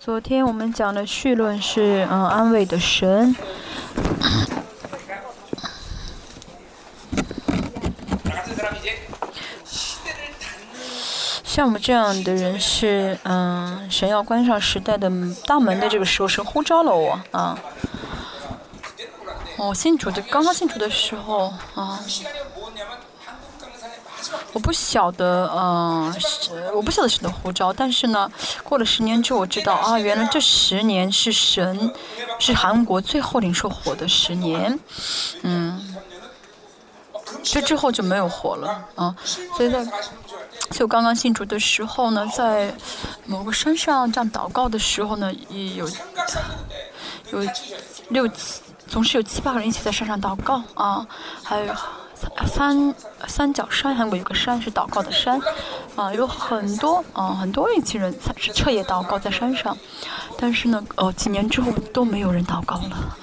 昨天我们讲的绪论是嗯安慰的神。像我们这样的人是嗯神要关上时代的大门的这个时候，神呼召了我啊。我信主的刚刚信主的时候啊。我不晓得，嗯，我不晓得神的呼召，但是呢，过了十年之后，我知道啊，原来这十年是神，是韩国最后领受火的十年，嗯，这之后就没有火了，啊，所以在，所以我刚刚信主的时候呢，在某个山上这样祷告的时候呢，也有有六七，总是有七八个人一起在山上祷告啊，还有。三三角山，韩国有个山是祷告的山，啊，有很多啊，很多一群人是彻夜祷告在山上，但是呢，呃，几年之后都没有人祷告了，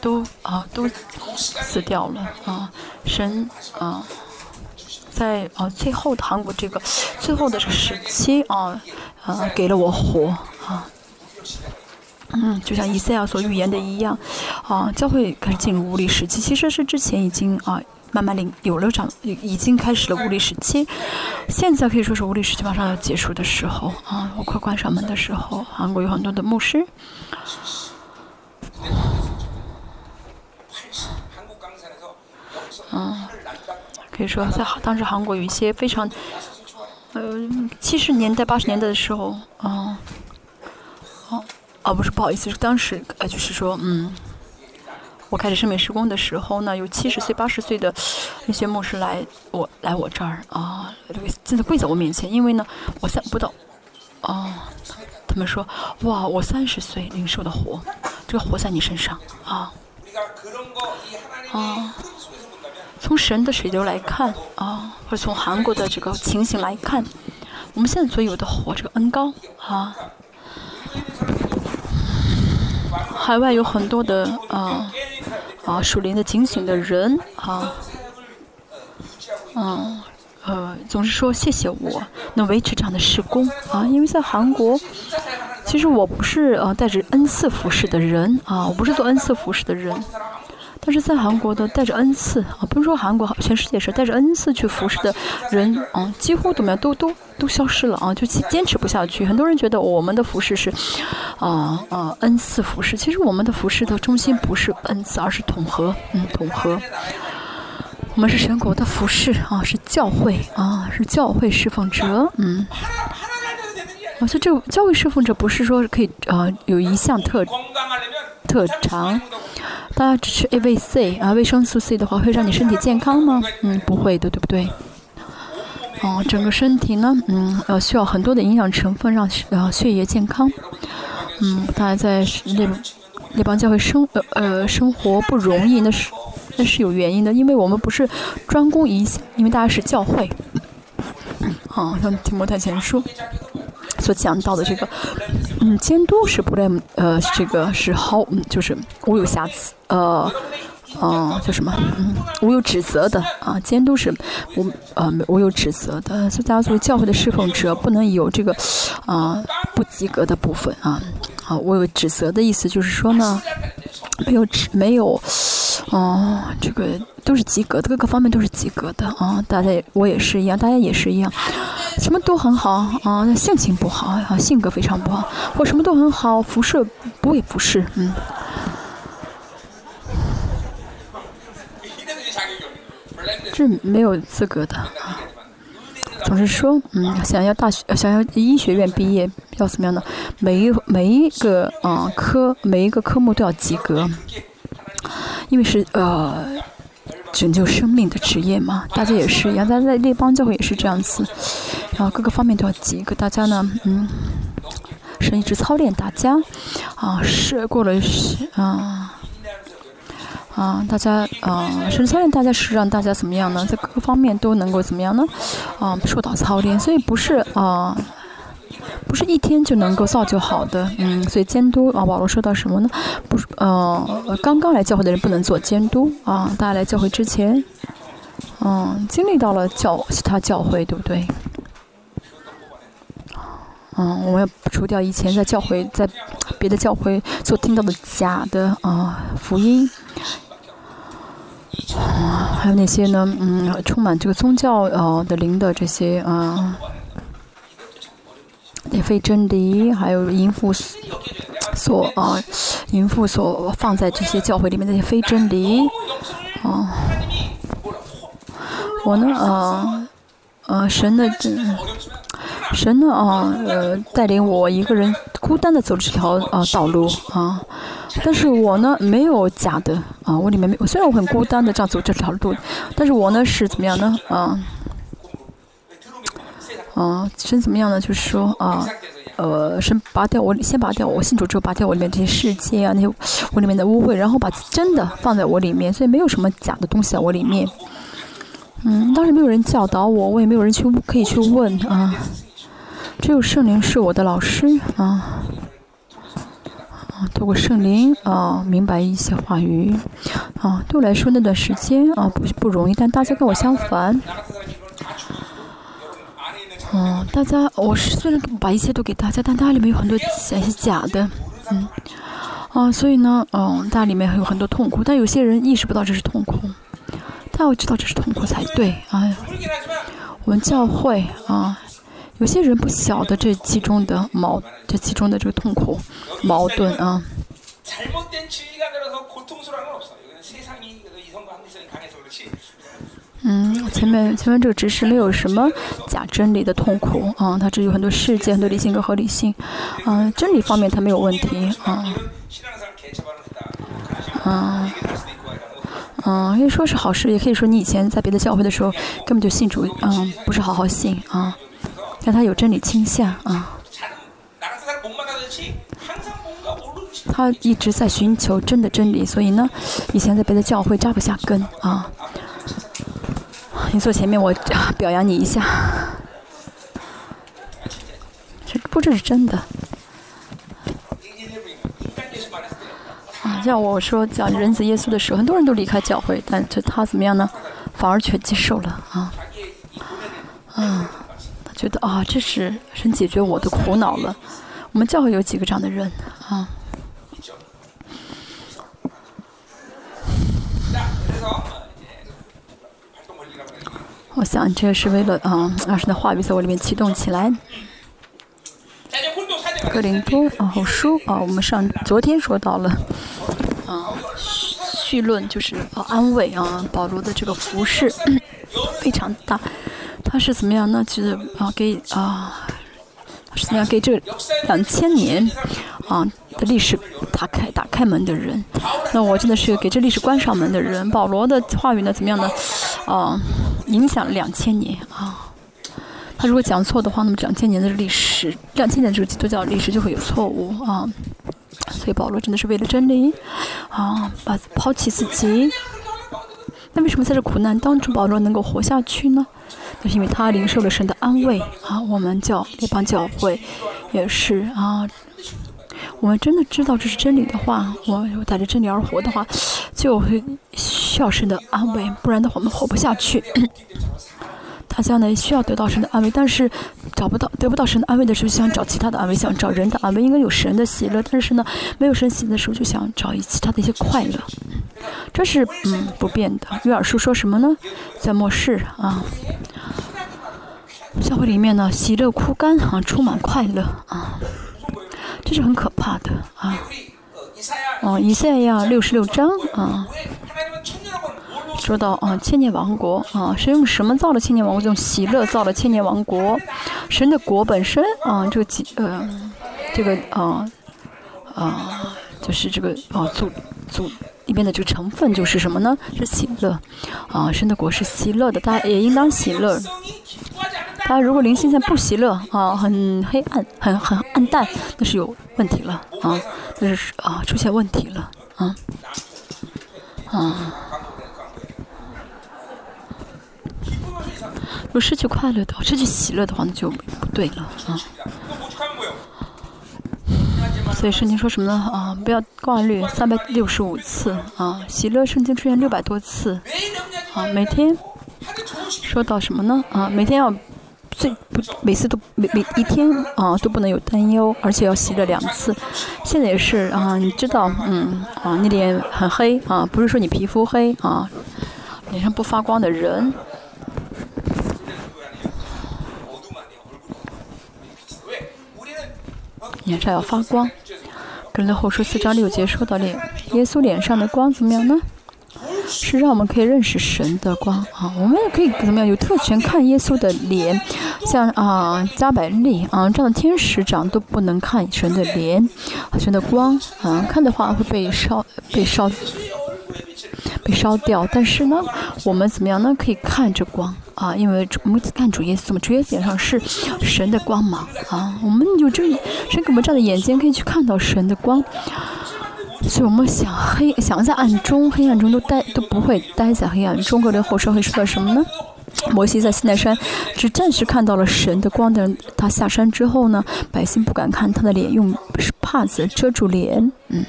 都啊都死掉了啊，神啊，在啊最后的韩国这个最后的这时期啊啊给了我火啊，嗯，就像以赛亚所预言的一样，啊，教会开始进入无力时期，其实是之前已经啊。慢慢领有了长，已经开始了物理时期，现在可以说是物理时期马上要结束的时候啊！我快关上门的时候，韩国有很多的牧师，嗯，可以说在当时韩国有一些非常，呃，七十年代八十年代的时候，啊，哦，哦，不是，不好意思，是当时呃，就是说，嗯。我开始圣美施工的时候呢，有七十岁、八十岁的那些牧师来我来我这儿啊，真的跪在我面前，因为呢，我三不到，哦，他们说，哇，我三十岁领受的活，这个活在你身上啊，啊，从神的水流来看啊，或者从韩国的这个情形来看，我们现在所有的活，这个恩高啊，海外有很多的啊。啊，树林的警醒的人啊，嗯，呃，总是说谢谢我能维持这样的施工啊，因为在韩国，其实我不是呃带着恩赐服饰的人啊，我不是做恩赐服饰的人。但是在韩国的带着恩赐啊，不是说韩国，全世界是带着恩赐去服侍的人啊，几乎怎么样都都都消失了啊，就坚持不下去。很多人觉得我们的服饰是啊啊恩赐服饰，其实我们的服饰的中心不是恩赐，而是统合，嗯，统合。我们是神国的服饰啊，是教会啊，是教会侍奉者，嗯。而且这教会侍奉者不是说可以啊有一项特特长。大家只吃 A、V、C 啊，维生素 C 的话会让你身体健康吗？嗯，不会的，对不对？哦，整个身体呢，嗯，呃，需要很多的营养成分让呃血液健康。嗯，大家在那那帮教会生呃呃生活不容易，那是那是有原因的，因为我们不是专攻一项，因为大家是教会。好，像提摩太前书。所讲到的这个，嗯，监督是不能，呃，这个是毫，就是无有瑕疵，呃，嗯，叫什么？嗯，无有指责的啊。监督是无，呃，无有指责的。所以大家作为教会的侍奉者，不能有这个，啊，不及格的部分啊。啊，无有指责的意思就是说呢，没有指，没有，哦，这个都是及格的，各个方面都是及格的啊。大家，我也是一样，大家也是一样。什么都很好啊，那性情不好啊，性格非常不好，或什么都很好，辐射不会不是，嗯，是没有资格的啊。总是说，嗯，想要大学，想要医学院毕业，要怎么样呢？每一每一个啊科，每一个科目都要及格，因为是呃。拯救生命的职业嘛，大家也是一样，大家在列邦教会也是这样子，然后各个方面都要及格。大家呢，嗯，神一直操练大家，啊，是过了是，啊，啊，大家啊，神操练大家是让大家怎么样呢？在各个方面都能够怎么样呢？啊，受到操练，所以不是啊。不是一天就能够造就好的，嗯，所以监督啊，保罗说到什么呢？不是，呃，刚刚来教会的人不能做监督啊。大家来教会之前，嗯，经历到了教其他教会，对不对？嗯，我们要除掉以前在教会在别的教会所听到的假的啊福音。啊，还有那些呢？嗯，充满这个宗教呃的灵的这些啊，那非真理，还有淫妇所啊，淫妇所放在这些教会里面那些非真理，啊，我呢，呃，呃，神的真。神呢啊，呃，带领我一个人孤单的走这条啊道路啊，但是我呢没有假的啊，我里面没，虽然我很孤单的这样走这条路，但是我呢是怎么样呢啊？啊，神怎么样呢？就是说啊，呃，神拔掉我，先拔掉我信主之后拔掉我里面这些世界啊，那些我里面的污秽，然后把真的放在我里面，所以没有什么假的东西在我里面。嗯，当时没有人教导我，我也没有人去可以去问啊。只有圣灵是我的老师啊，啊，透过圣灵啊，明白一些话语啊。对我来说那段时间啊不不容易，但大家跟我相反，嗯，大家我是虽然把一切都给大家，但它里面有很多假是假的，嗯，啊，所以呢，嗯，大里面还有很多痛苦，但有些人意识不到这是痛苦，他要知道这是痛苦才对啊。我们教会啊。有些人不晓得这其中的矛，这其中的这个痛苦、矛盾啊。嗯，前面前面这个知识没有什么假真理的痛苦啊，它只有很多事件、很多理性跟合理性啊，真理方面它没有问题啊。嗯，嗯，可以说是好事，也可以说你以前在别的教会的时候根本就信主，嗯，不是好好信啊。但他有真理倾向啊，他一直在寻求真的真理，所以呢，以前在别的教会扎不下根啊。你坐前面，我表扬你一下，这不这是真的啊。像我说讲人子耶稣的时候，很多人都离开教会，但这他怎么样呢？反而全接受了啊，啊，他。觉得啊，这是神解决我的苦恼了。我们教会有几个这样的人啊？我想这是为了啊，让神的话语在我里面启动起来。格林多啊，好书啊，我们上昨天说到了啊，绪论就是啊安慰啊，保罗的这个服饰 非常大。他是怎么样？呢其实啊，给啊，是怎么样给这两千年啊的历史打开打开门的人？那我真的是给这历史关上门的人。保罗的话语呢，怎么样呢？啊，影响两千年啊。他如果讲错的话，那么两千年的历史，两千年这个基督教历史就会有错误啊。所以保罗真的是为了真理啊，把抛弃自己。那为什么在这苦难当中，保罗能够活下去呢？就是因为他领受了神的安慰啊，我们教那帮教会也是啊，我们真的知道这是真理的话，我带着真理而活的话，就会需要神的安慰，不然的话我们活不下去。大家呢需要得到神的安慰，但是找不到得不到神的安慰的时候，想找其他的安慰，想找人的安慰，应该有神的喜乐，但是呢没有神喜乐的时候，就想找其他的一些快乐，这是嗯不变的。约尔书说什么呢？在末世啊。教会里面呢，喜乐枯干啊，充满快乐啊，这是很可怕的啊。哦，以赛亚六十六章啊，说到啊，千年王国啊，是用什么造了千年王国？用喜乐造了千年王国。神的国本身啊，这个几呃，这个啊啊，就是这个啊组组里面的这个成分就是什么呢？是喜乐啊，神的国是喜乐的，大家也应当喜乐。他如果灵性在不喜乐啊，很黑暗，很很暗淡，那是有问题了啊，那是啊出现问题了啊啊。如果失去快乐的，失去喜乐的话，那就不对了啊。所以圣经说什么呢？啊，不要挂虑三百六十五次啊，喜乐圣经出现六百多次啊，每天说到什么呢？啊，每天要。最不每次都每每一天啊都不能有担忧，而且要洗了两次。现在也是啊，你知道，嗯啊，你脸很黑啊，不是说你皮肤黑啊，脸上不发光的人，脸上要发光。跟着后书四章六节说到脸，耶稣脸上的光怎么样呢？是让我们可以认识神的光啊，我们也可以怎么样有特权看耶稣的脸，像啊加百利啊这样的天使长都不能看神的脸，神的光啊看的话会被烧被烧被烧掉，但是呢我们怎么样呢可以看着光啊，因为我们看主耶稣嘛，主耶稣脸上是神的光芒啊，我们有这神给我们这样的眼睛可以去看到神的光。所以我们想黑，想在暗中、黑暗中都待都不会待在黑暗中。格林后生会说到什么呢？摩西在西奈山只暂时看到了神的光的，他下山之后呢，百姓不敢看他的脸，用帕子遮住脸。嗯，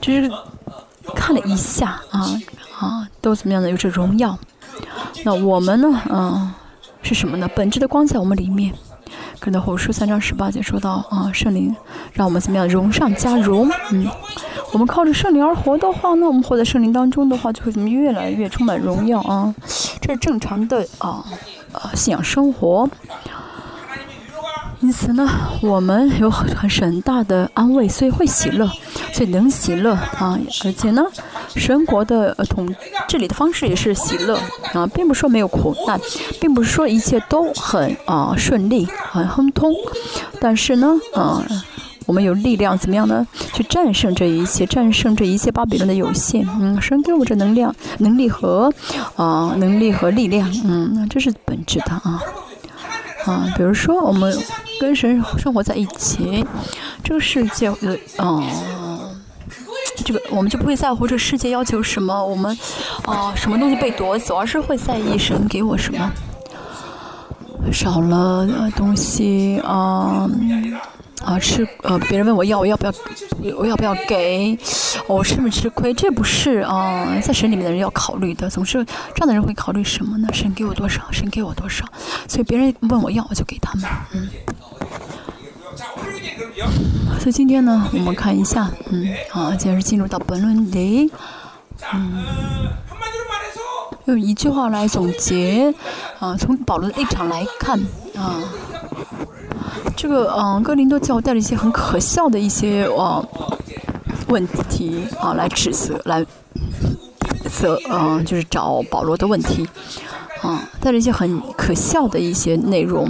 这是看了一下啊啊，都怎么样的？有着荣耀。那我们呢？嗯，是什么呢？本质的光在我们里面。可能后书三章十八节说到啊，圣灵让我们怎么样荣上加荣？嗯，我们靠着圣灵而活的话，那我们活在圣灵当中的话，就会怎么越来越充满荣耀啊？这是正常的啊啊信仰生活。因此呢，我们有很很大的安慰，所以会喜乐，所以能喜乐啊。而且呢，神国的统治理的方式也是喜乐啊，并不是说没有苦难，并不是说一切都很啊顺利、很亨通。但是呢，啊，我们有力量怎么样呢？去战胜这一切，战胜这一切巴比伦的有限。嗯，神给我这能量、能力和啊能力和力量。嗯，这是本质的啊。啊，比如说我们跟神生活在一起，这个世界，嗯，这个我们就不会在乎这世界要求什么，我们啊什么东西被夺走，而是会在意神给我什么。少了东西啊。啊，吃呃，别人问我要，我要不要，我要不要给？我是不是吃亏？这不是啊，在神里面的人要考虑的。总是这样的人会考虑什么呢？神给我多少？神给我多少？所以别人问我要，我就给他们。嗯。所以今天呢，我们看一下，嗯，啊，接着进入到本论里，嗯，用一句话来总结，啊，从保罗的立场来看，啊。这个嗯，哥林多教带了一些很可笑的一些啊问题啊来指责，来责嗯，就是找保罗的问题嗯，带着一些很可笑的一些内容。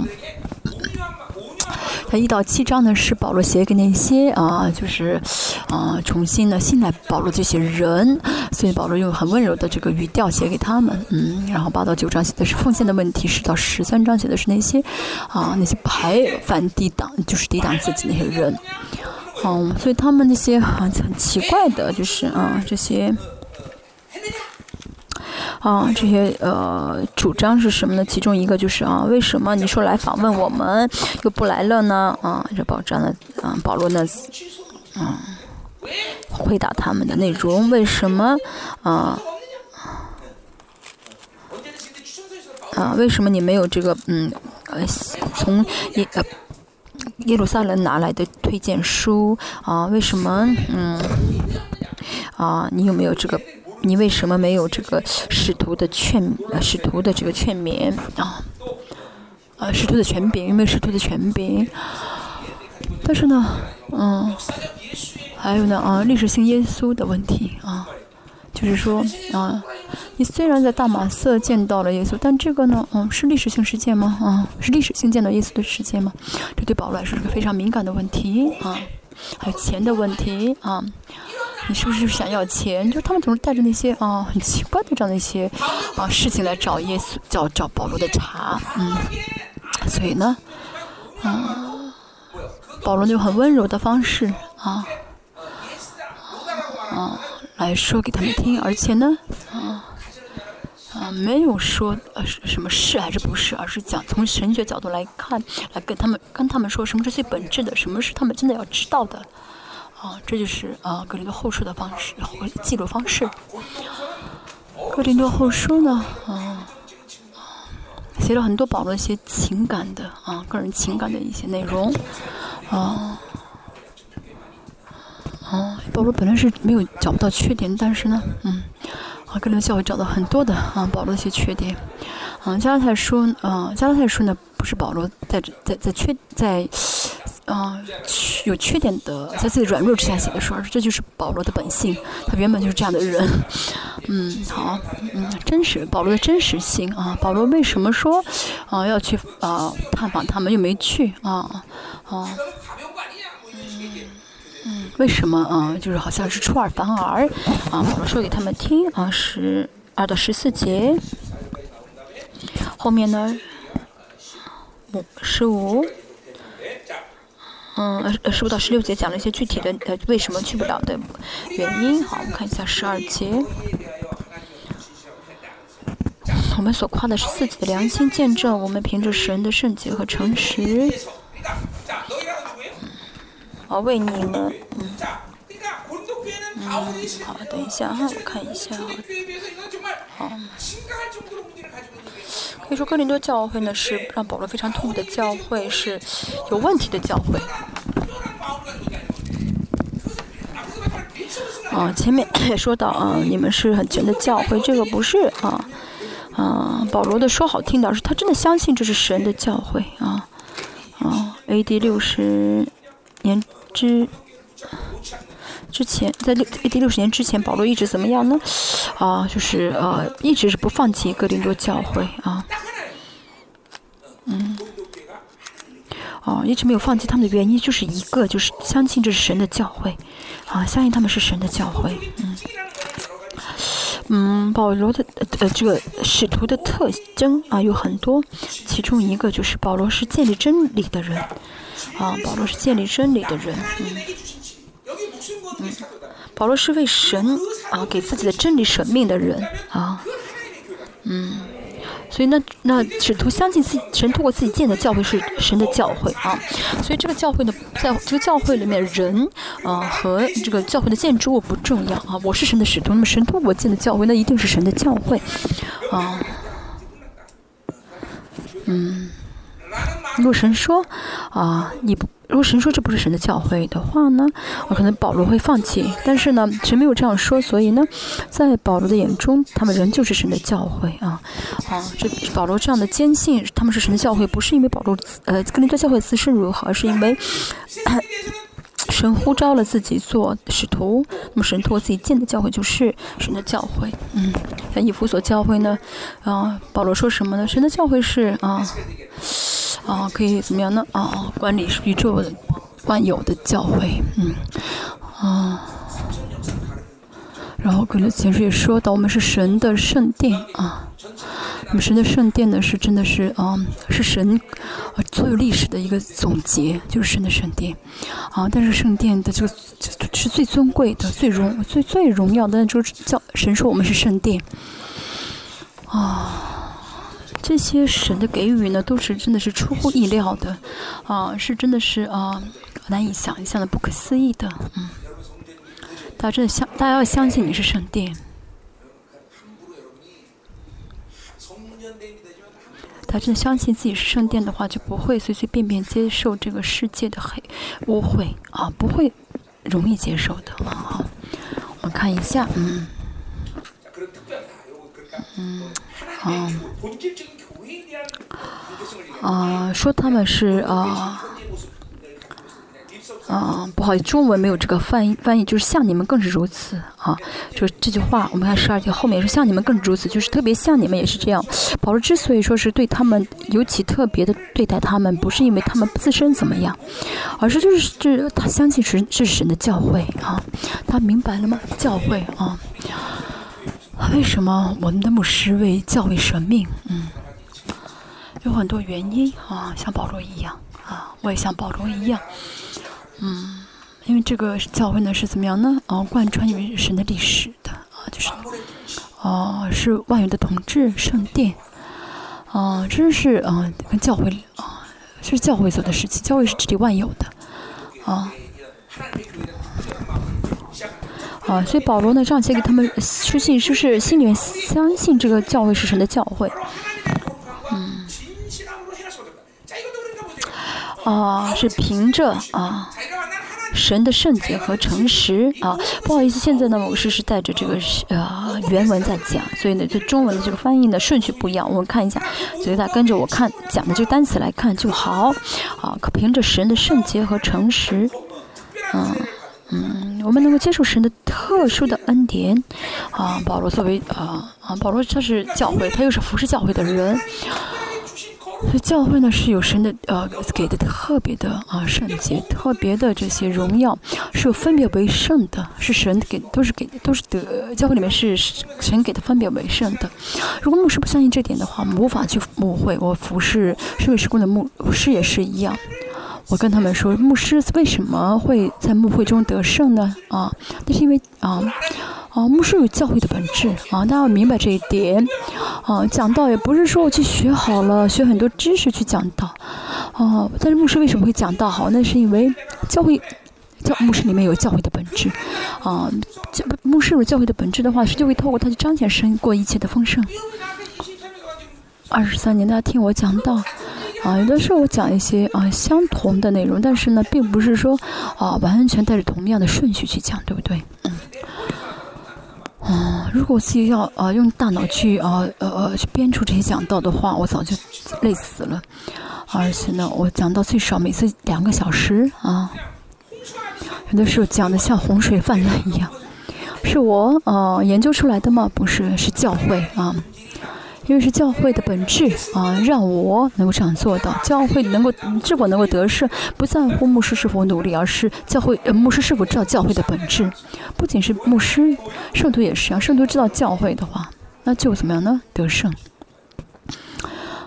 一到七章呢，是保罗写给那些啊，就是啊，重新的信赖保罗这些人，所以保罗用很温柔的这个语调写给他们，嗯，然后八到九章写的是奉献的问题，十到十三章写的是那些啊，那些排反抵挡，就是抵挡自己那些人，嗯，所以他们那些很很奇怪的，就是啊，这些。啊，这些呃主张是什么呢？其中一个就是啊，为什么你说来访问我们又不来了呢？啊，这保障呢，啊，保罗呢，嗯，回答他们的内容，为什么啊啊？为什么你没有这个嗯呃从耶呃耶路撒冷拿来的推荐书啊？为什么嗯啊？你有没有这个？你为什么没有这个使徒的劝使徒的这个劝勉啊？啊，使徒的权柄有没有使徒的权柄？但是呢，嗯，还有呢啊，历史性耶稣的问题啊，就是说啊，你虽然在大马色见到了耶稣，但这个呢，嗯，是历史性事件吗？啊，是历史性见到耶稣的事件吗？这对保罗来说是个非常敏感的问题啊，还有钱的问题啊。你是不是想要钱？就他们总是带着那些啊很奇怪的这样的一些啊事情来找耶稣，找找保罗的茬，嗯，所以呢，啊，保罗用很温柔的方式啊啊来说给他们听，而且呢，啊啊没有说呃什么是还是不是，而是讲从神学角度来看，来跟他们跟他们说什么是最本质的，什么是他们真的要知道的。啊，这就是啊，格林多后书的方式和记录方式。格林多后书呢，啊，写了很多保罗一些情感的啊，个人情感的一些内容，啊，啊，保罗本来是没有找不到缺点，但是呢，嗯，啊，个人教会找到很多的啊，保罗的一些缺点，啊，加拉太书，啊，加拉太书呢不是保罗在在在缺在。啊，有缺点的，在自己软弱之下写的书，这就是保罗的本性，他原本就是这样的人。嗯，好，嗯，真实，保罗的真实性啊，保罗为什么说啊要去啊探访他们又没去啊啊？嗯，为什么啊？就是好像是出尔反尔啊。保罗说给他们听啊，十二到十四节，后面呢，五十五。嗯，呃，十五到十六节讲了一些具体的呃为什么去不了的原因。好，我们看一下十二节。我们所夸的是自己的良心见证，我们凭着神的圣洁和诚实，我为你们，嗯，嗯，好，等一下哈，我看一下哈，好。可以说哥林多教会呢是让保罗非常痛苦的教会，是有问题的教会。啊，前面也说到啊，你们是很全的教会，这个不是啊啊，保罗的说好听的是他真的相信这是神的教会啊啊，A.D. 六十年之。之前在六第六十年之前，保罗一直怎么样呢？啊，就是呃，一直是不放弃哥林多教会啊，嗯，哦，一直没有放弃他们的原因就是一个，就是相信这是神的教会，啊，相信他们是神的教会，嗯，嗯，保罗的呃这个使徒的特征啊有很多，其中一个就是保罗是建立真理的人，啊，保罗是建立真理的人，嗯。保罗是为神啊给自己的真理舍命的人啊，嗯，所以那那使徒相信自己神通过自己建的教会是神的教会啊，所以这个教会呢，在这个教会里面人啊和这个教会的建筑物不重要啊，我是神的使徒，那么神通过建的教会那一定是神的教会啊，嗯，如果神说啊你不。如果神说这不是神的教会的话呢，我可能保罗会放弃。但是呢，神没有这样说，所以呢，在保罗的眼中，他们仍旧是神的教会啊啊！这保罗这样的坚信他们是神的教会，不是因为保罗呃跟林多教会自身如何，而是因为神呼召了自己做使徒。那么神托自己建的教会就是神的教会。嗯，那以弗所教会呢，啊，保罗说什么呢？神的教会是啊。啊，可以怎么样呢？啊，管理宇宙的万有的教会，嗯，啊，然后可能前书也说到，我们是神的圣殿啊，我们神的圣殿呢是真的是啊，是神啊所有历史的一个总结，就是神的圣殿啊。但是圣殿的这个是最尊贵的、最荣、最最荣耀的，就是叫神说我们是圣殿啊。这些神的给予呢，都是真的是出乎意料的，啊，是真的是啊，难以想象的、不可思议的，嗯。大家真的相，大家要相信你是圣殿。他真的相信自己是圣殿的话，就不会随随便便接受这个世界的黑污秽啊，不会容易接受的啊。我们看一下，嗯，嗯。啊，啊，说他们是啊，啊，不好意思，中文没有这个翻译，翻译就是像你们更是如此啊，就这句话，我们看十二节后面说像你们更是如此，就是特别像你们也是这样。保罗之所以说是对他们尤其特别的对待他们，不是因为他们自身怎么样，而是就是这他相信是是神的教诲啊，他明白了吗？教诲啊。为什么我们的牧师为教会舍命？嗯，有很多原因啊，像保罗一样啊，我也像保罗一样，嗯，因为这个教会呢是怎么样呢？啊，贯穿于神的历史的啊，就是啊，是万有的统治圣殿啊，真是啊，跟教会啊，是教会做的事情，教会是治理万有的啊。啊，所以保罗呢这样写给他们书信，就是心里面相信这个教会是神的教会。啊，是凭着啊。神的圣洁和诚实啊，不好意思，现在呢，我是是带着这个呃原文在讲，所以呢，这中文的这个翻译呢顺序不一样，我们看一下，所以大家跟着我看讲的这个单词来看就好。啊，可凭着神的圣洁和诚实，嗯嗯，我们能够接受神的特殊的恩典。啊，保罗作为啊啊，保罗他是教会，他又是服侍教会的人。所以教会呢是有神的呃给的特别的啊圣洁，特别的这些荣耀是有分别为圣的，是神给都是给都是得教会里面是神给的分别为圣的。如果牧师不相信这点的话，无法去牧会。我服侍社会施工的牧师也是一样。我跟他们说，牧师为什么会在牧会中得胜呢？啊，那是因为啊。啊，牧师有教会的本质啊，大家要明白这一点。啊，讲道也不是说我去学好了，学很多知识去讲道。哦，但是牧师为什么会讲道好？那是因为教会教牧师里面有教会的本质。啊，教牧师有教会的本质的话，是就会透过他去彰显神过一切的丰盛。二十三年，大家听我讲道。啊，有的时候我讲一些啊相同的内容，但是呢，并不是说啊完全带着同样的顺序去讲，对不对？嗯。啊，如果我自己要啊用大脑去啊呃呃去编出这些讲道的话，我早就累死了。而且呢，我讲到最少每次两个小时啊，有的时候讲的像洪水泛滥一样，是我呃研究出来的吗？不是，是教会啊。因为是教会的本质啊，让我能够这样做到。教会能够是否能够得胜，不在乎牧师是否努力，而是教会牧师是否知道教会的本质。不仅是牧师，圣徒也是啊。圣徒知道教会的话，那就怎么样呢？得胜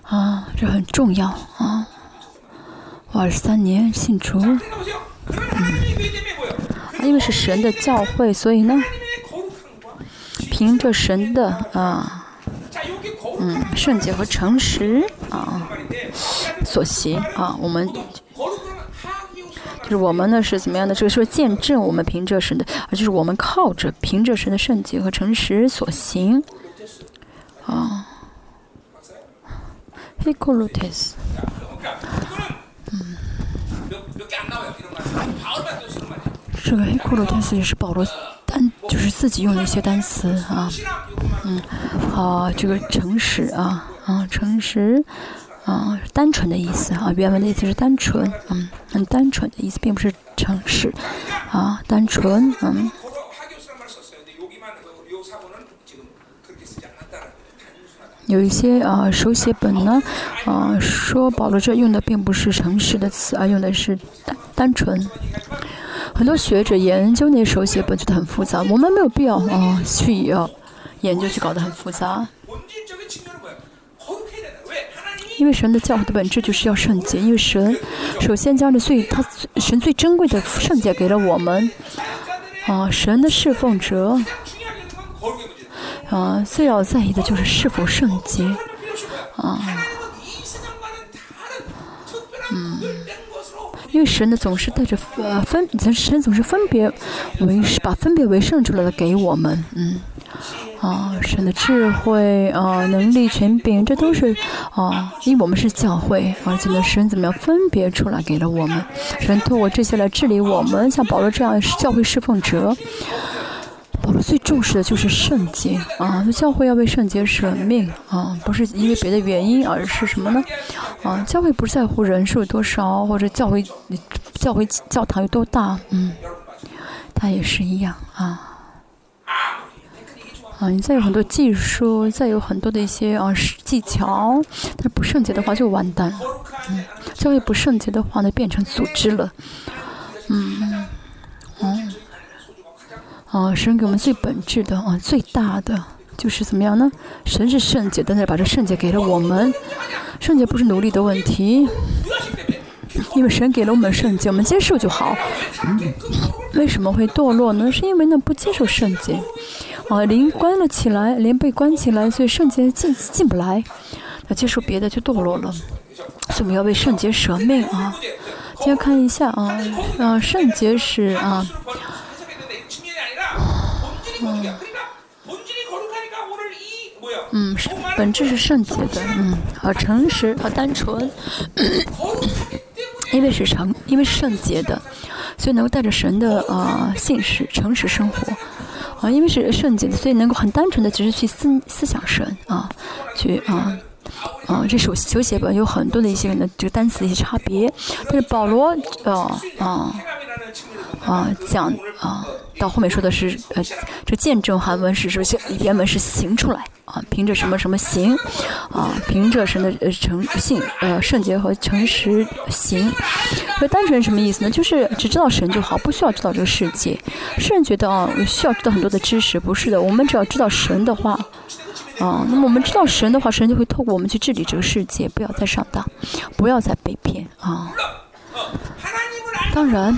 啊，这很重要啊。我二十三年信主，嗯，因为是神的教会，所以呢，凭着神的啊。嗯，圣洁和诚实啊，所行啊，我们就是我们呢是怎么样的？这个是见证我们凭着神的，啊，就是我们靠着凭着神的圣洁和诚实所行啊。h i k o l u t e s 嗯，这个 h i k o l u t e s 也是保罗。单就是自己用的一些单词啊，嗯，好，这个诚实啊，啊，诚实，啊，单纯的意思啊，原文的意思是单纯，嗯，很单纯的意思，并不是诚实，啊，单纯，嗯。有一些啊手写本呢，啊，说保罗这用的并不是诚实的词，而用的是单单纯。很多学者研究那手写本觉得很复杂，我们没有必要啊去要研究去搞得很复杂。因为神的教会的本质就是要圣洁，因为神首先将这最他神最珍贵的圣洁给了我们啊，神的侍奉者。啊最要在意的就是是否圣洁。啊，因为神呢总是带着呃分，神总是分别为把分别为圣出来的给我们，嗯，啊，神的智慧啊，能力、权柄，这都是啊，因为我们是教会，而且呢，神怎么样分别出来给了我们，神通过这些来治理我们，像保罗这样教会侍奉者。我们最重视的就是圣洁啊！教会要为圣洁舍命啊，不是因为别的原因，而是什么呢？啊，教会不在乎人数有多少，或者教会教会教堂有多大，嗯，它也是一样啊。啊，你再有很多技术，再有很多的一些啊技巧，但不圣洁的话就完蛋了。嗯，教会不圣洁的话呢，变成组织了。嗯，嗯。啊，神给我们最本质的啊，最大的就是怎么样呢？神是圣洁，但是把这圣洁给了我们。圣洁不是努力的问题，因为神给了我们圣洁，我们接受就好。为什么会堕落呢？是因为呢不接受圣洁。啊，灵关了起来，灵被关起来，所以圣洁进进不来。那接受别的就堕落了。所以我们要为圣洁舍命啊！今天看一下啊，啊，圣洁是啊。嗯，是本质是圣洁的，嗯，好诚实和单纯，因为是诚，因为是圣洁的，所以能够带着神的呃信实、诚实生活。啊，因为是圣洁的，所以能够很单纯的只是去思思想神啊，去啊。啊，这手手写本有很多的一些呢，这个单词的一些差别。但是保罗，呃，啊，啊，讲啊，到后面说的是，呃，这见证韩文是说原文是行出来啊，凭着什么什么行，啊，凭着神的呃诚信呃圣洁和诚实行。那单纯什么意思呢？就是只知道神就好，不需要知道这个世界。世人觉得啊，需要知道很多的知识，不是的，我们只要知道神的话。啊，那么我们知道神的话，神就会透过我们去治理这个世界，不要再上当，不要再被骗啊。当然，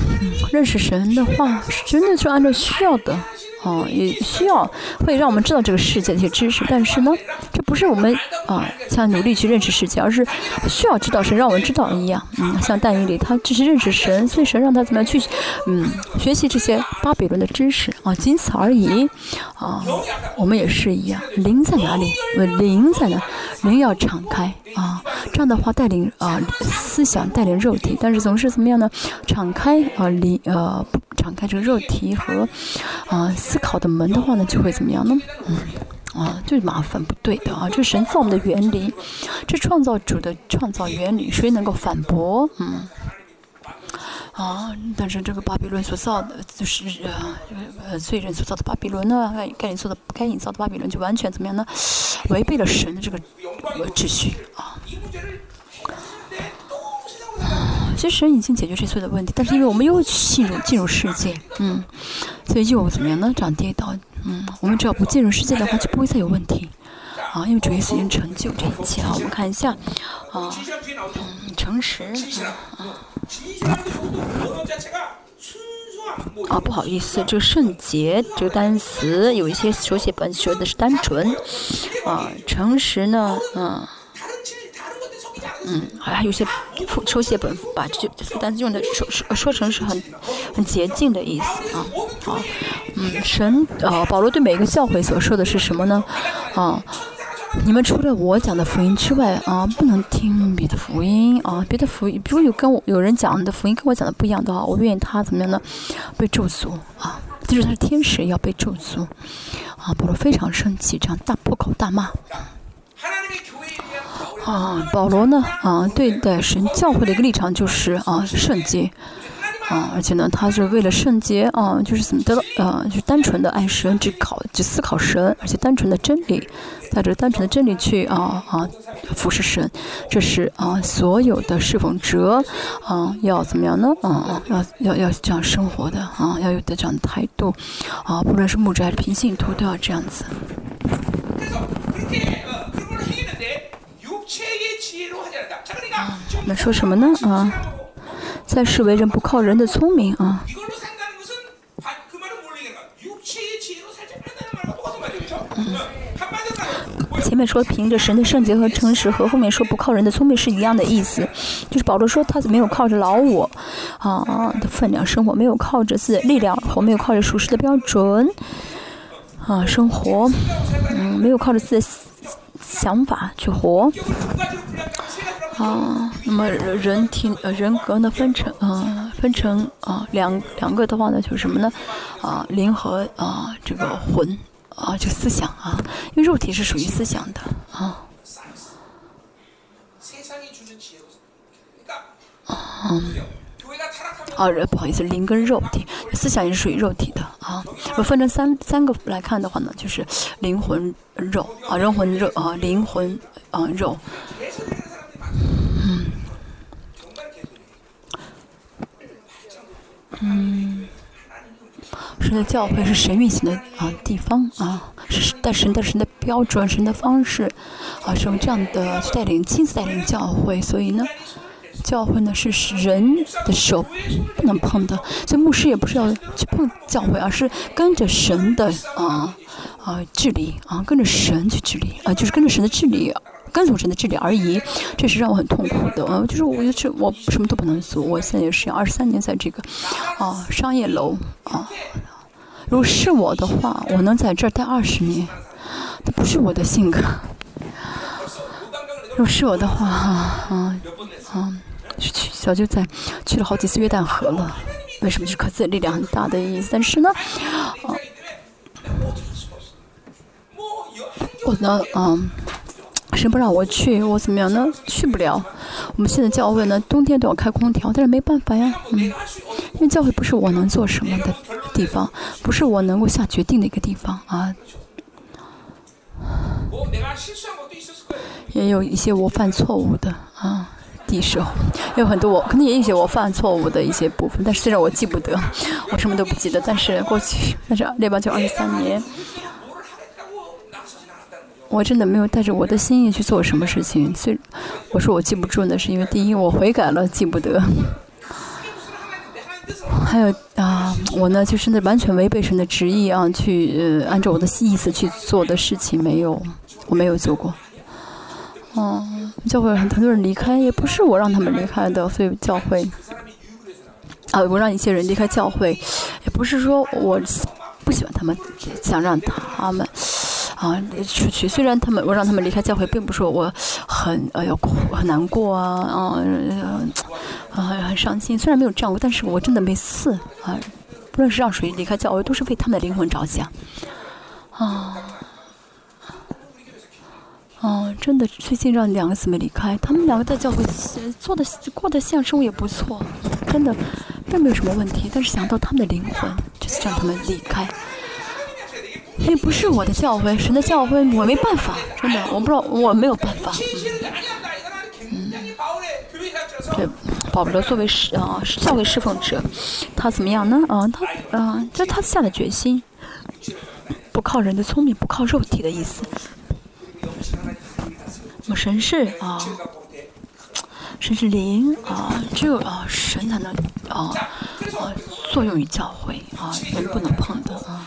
认识神的话，真的是按照需要的。哦，也需要会让我们知道这个世界的一些知识，但是呢，这不是我们啊，像努力去认识世界，而是需要知道神让我们知道一样。嗯，像但以理，他只是认识神，所以神让他怎么样去，嗯，学习这些巴比伦的知识啊，仅此而已。啊，我们也是一样，灵在哪里？灵在哪？灵要敞开啊，这样的话带领啊思想，带领肉体，但是总是怎么样呢？敞开啊灵呃。敞开这个肉体和啊思考的门的话呢，就会怎么样呢？嗯，啊，最麻烦不对的啊，这神造我们的原理，这创造主的创造原理，谁能够反驳？嗯，啊，但是这个巴比伦所造的，就是呃呃罪人所造的巴比伦呢，该隐造的该隐造的巴比伦就完全怎么样呢？违背了神的这个呃秩序啊。其实神已经解决这所有的问题，但是因为我们又进入进入世界，嗯，所以又怎么样呢？涨跌倒，嗯，我们只要不进入世界的话，就不会再有问题，啊，因为主耶稣已经成就这一切啊。我们看一下，啊，嗯，诚实，啊，啊，不好意思，这个圣洁这个单词有一些手写本说的是单纯，啊，诚实呢，嗯。嗯，还还有些抽写本把这这个单词用的说说说成是很很洁净的意思啊，好，嗯，神啊，保罗对每一个教会所说的是什么呢？啊，你们除了我讲的福音之外啊，不能听别的福音啊，别的福音，比如有跟我有人讲的福音跟我讲的不一样的话，我愿意他怎么样呢？被咒诅啊，就是他是天使要被咒诅啊，保罗非常生气，这样大破口大骂。啊，保罗呢？啊，对待神教会的一个立场就是啊，圣洁。啊，而且呢，他是为了圣洁啊，就是怎么的？呃，就单纯的爱神，只考，只思考神，而且单纯的真理，带着单纯的真理去啊啊服侍神。这是啊，所有的侍奉者啊，要怎么样呢？啊，要要要这样生活的啊，要有的这样的态度啊，不论是牧者还是平信徒，都要这样子。我们说什么呢？啊，在世为人不靠人的聪明啊。前面说凭着神的圣洁和诚实，和后面说不靠人的聪明是一样的意思。就是保罗说他没有靠着老我啊的分量生活，没有靠着自己的力量，和没有靠着属实的标准啊生活，嗯，没有靠着自己的想法去活。啊，那么人体呃人格呢分成啊分成啊两两个的话呢就是什么呢？啊灵和啊这个魂啊就思想啊，因为肉体是属于思想的啊。嗯，啊人不好意思，灵跟肉体思想也是属于肉体的啊。我分成三三个来看的话呢，就是灵魂肉啊人魂肉啊灵魂啊肉。嗯，神的教会是神运行的啊地方啊，是带神的神的标准、神的方式啊，是用这样的去带领、亲自带领教会。所以呢，教会呢是人的手不能碰的，所以牧师也不是要去碰教会，而是跟着神的啊啊治理啊，跟着神去治理啊，就是跟着神的治理。跟从神的治理而已，这是让我很痛苦的。呃，就是我就是，我什么都不能做。我现在也是二十三年在这个啊商业楼啊。如果是我的话，我能在这儿待二十年，那不是我的性格。如果是我的话，啊啊，去去早就在去了好几次约旦河了。为什么？就是靠自己力量很大的意思。但是呢，啊，我呢，嗯，神不让我去，我怎么样呢？去不了。我们现在教会呢，冬天都要开空调，但是没办法呀，嗯，因为教会不是我能做什么的地方，不是我能够下决定的一个地方啊。也有一些我犯错误的啊。地时候，有很多我可能也有一些我犯错误的一些部分，但是虽然我记不得，我什么都不记得，但是过去但是列邦就二十三年，我真的没有带着我的心意去做什么事情。所以我说我记不住呢，是因为第一我悔改了，记不得；还有啊，我呢就是那完全违背神的旨意啊，去呃按照我的意思去做的事情，没有，我没有做过。哦，教会很多人离开，也不是我让他们离开的，所以教会啊，我让一些人离开教会，也不是说我不喜欢他们，想让他们啊出去。虽然他们我让他们离开教会，并不是说我很哎呦很难过啊啊啊很伤心。虽然没有这样过，但是我真的每次啊，不论是让谁离开教会，都是为他们的灵魂着想啊。哦，真的，最近让两个姊妹离开，他们两个在教会做的过的现实生活也不错，真的，并没有什么问题。但是想到他们的灵魂，就是让他们离开。那不是我的教诲，神的教诲，我没办法，真的，我不知道，我没有办法。嗯，对，保罗作为侍啊教会侍奉者，他怎么样呢？啊，他啊，这他下的决心，不靠人的聪明，不靠肉体的意思。我神是啊，神是灵啊，只有啊神才能啊啊作用于教会啊，人不能碰的啊。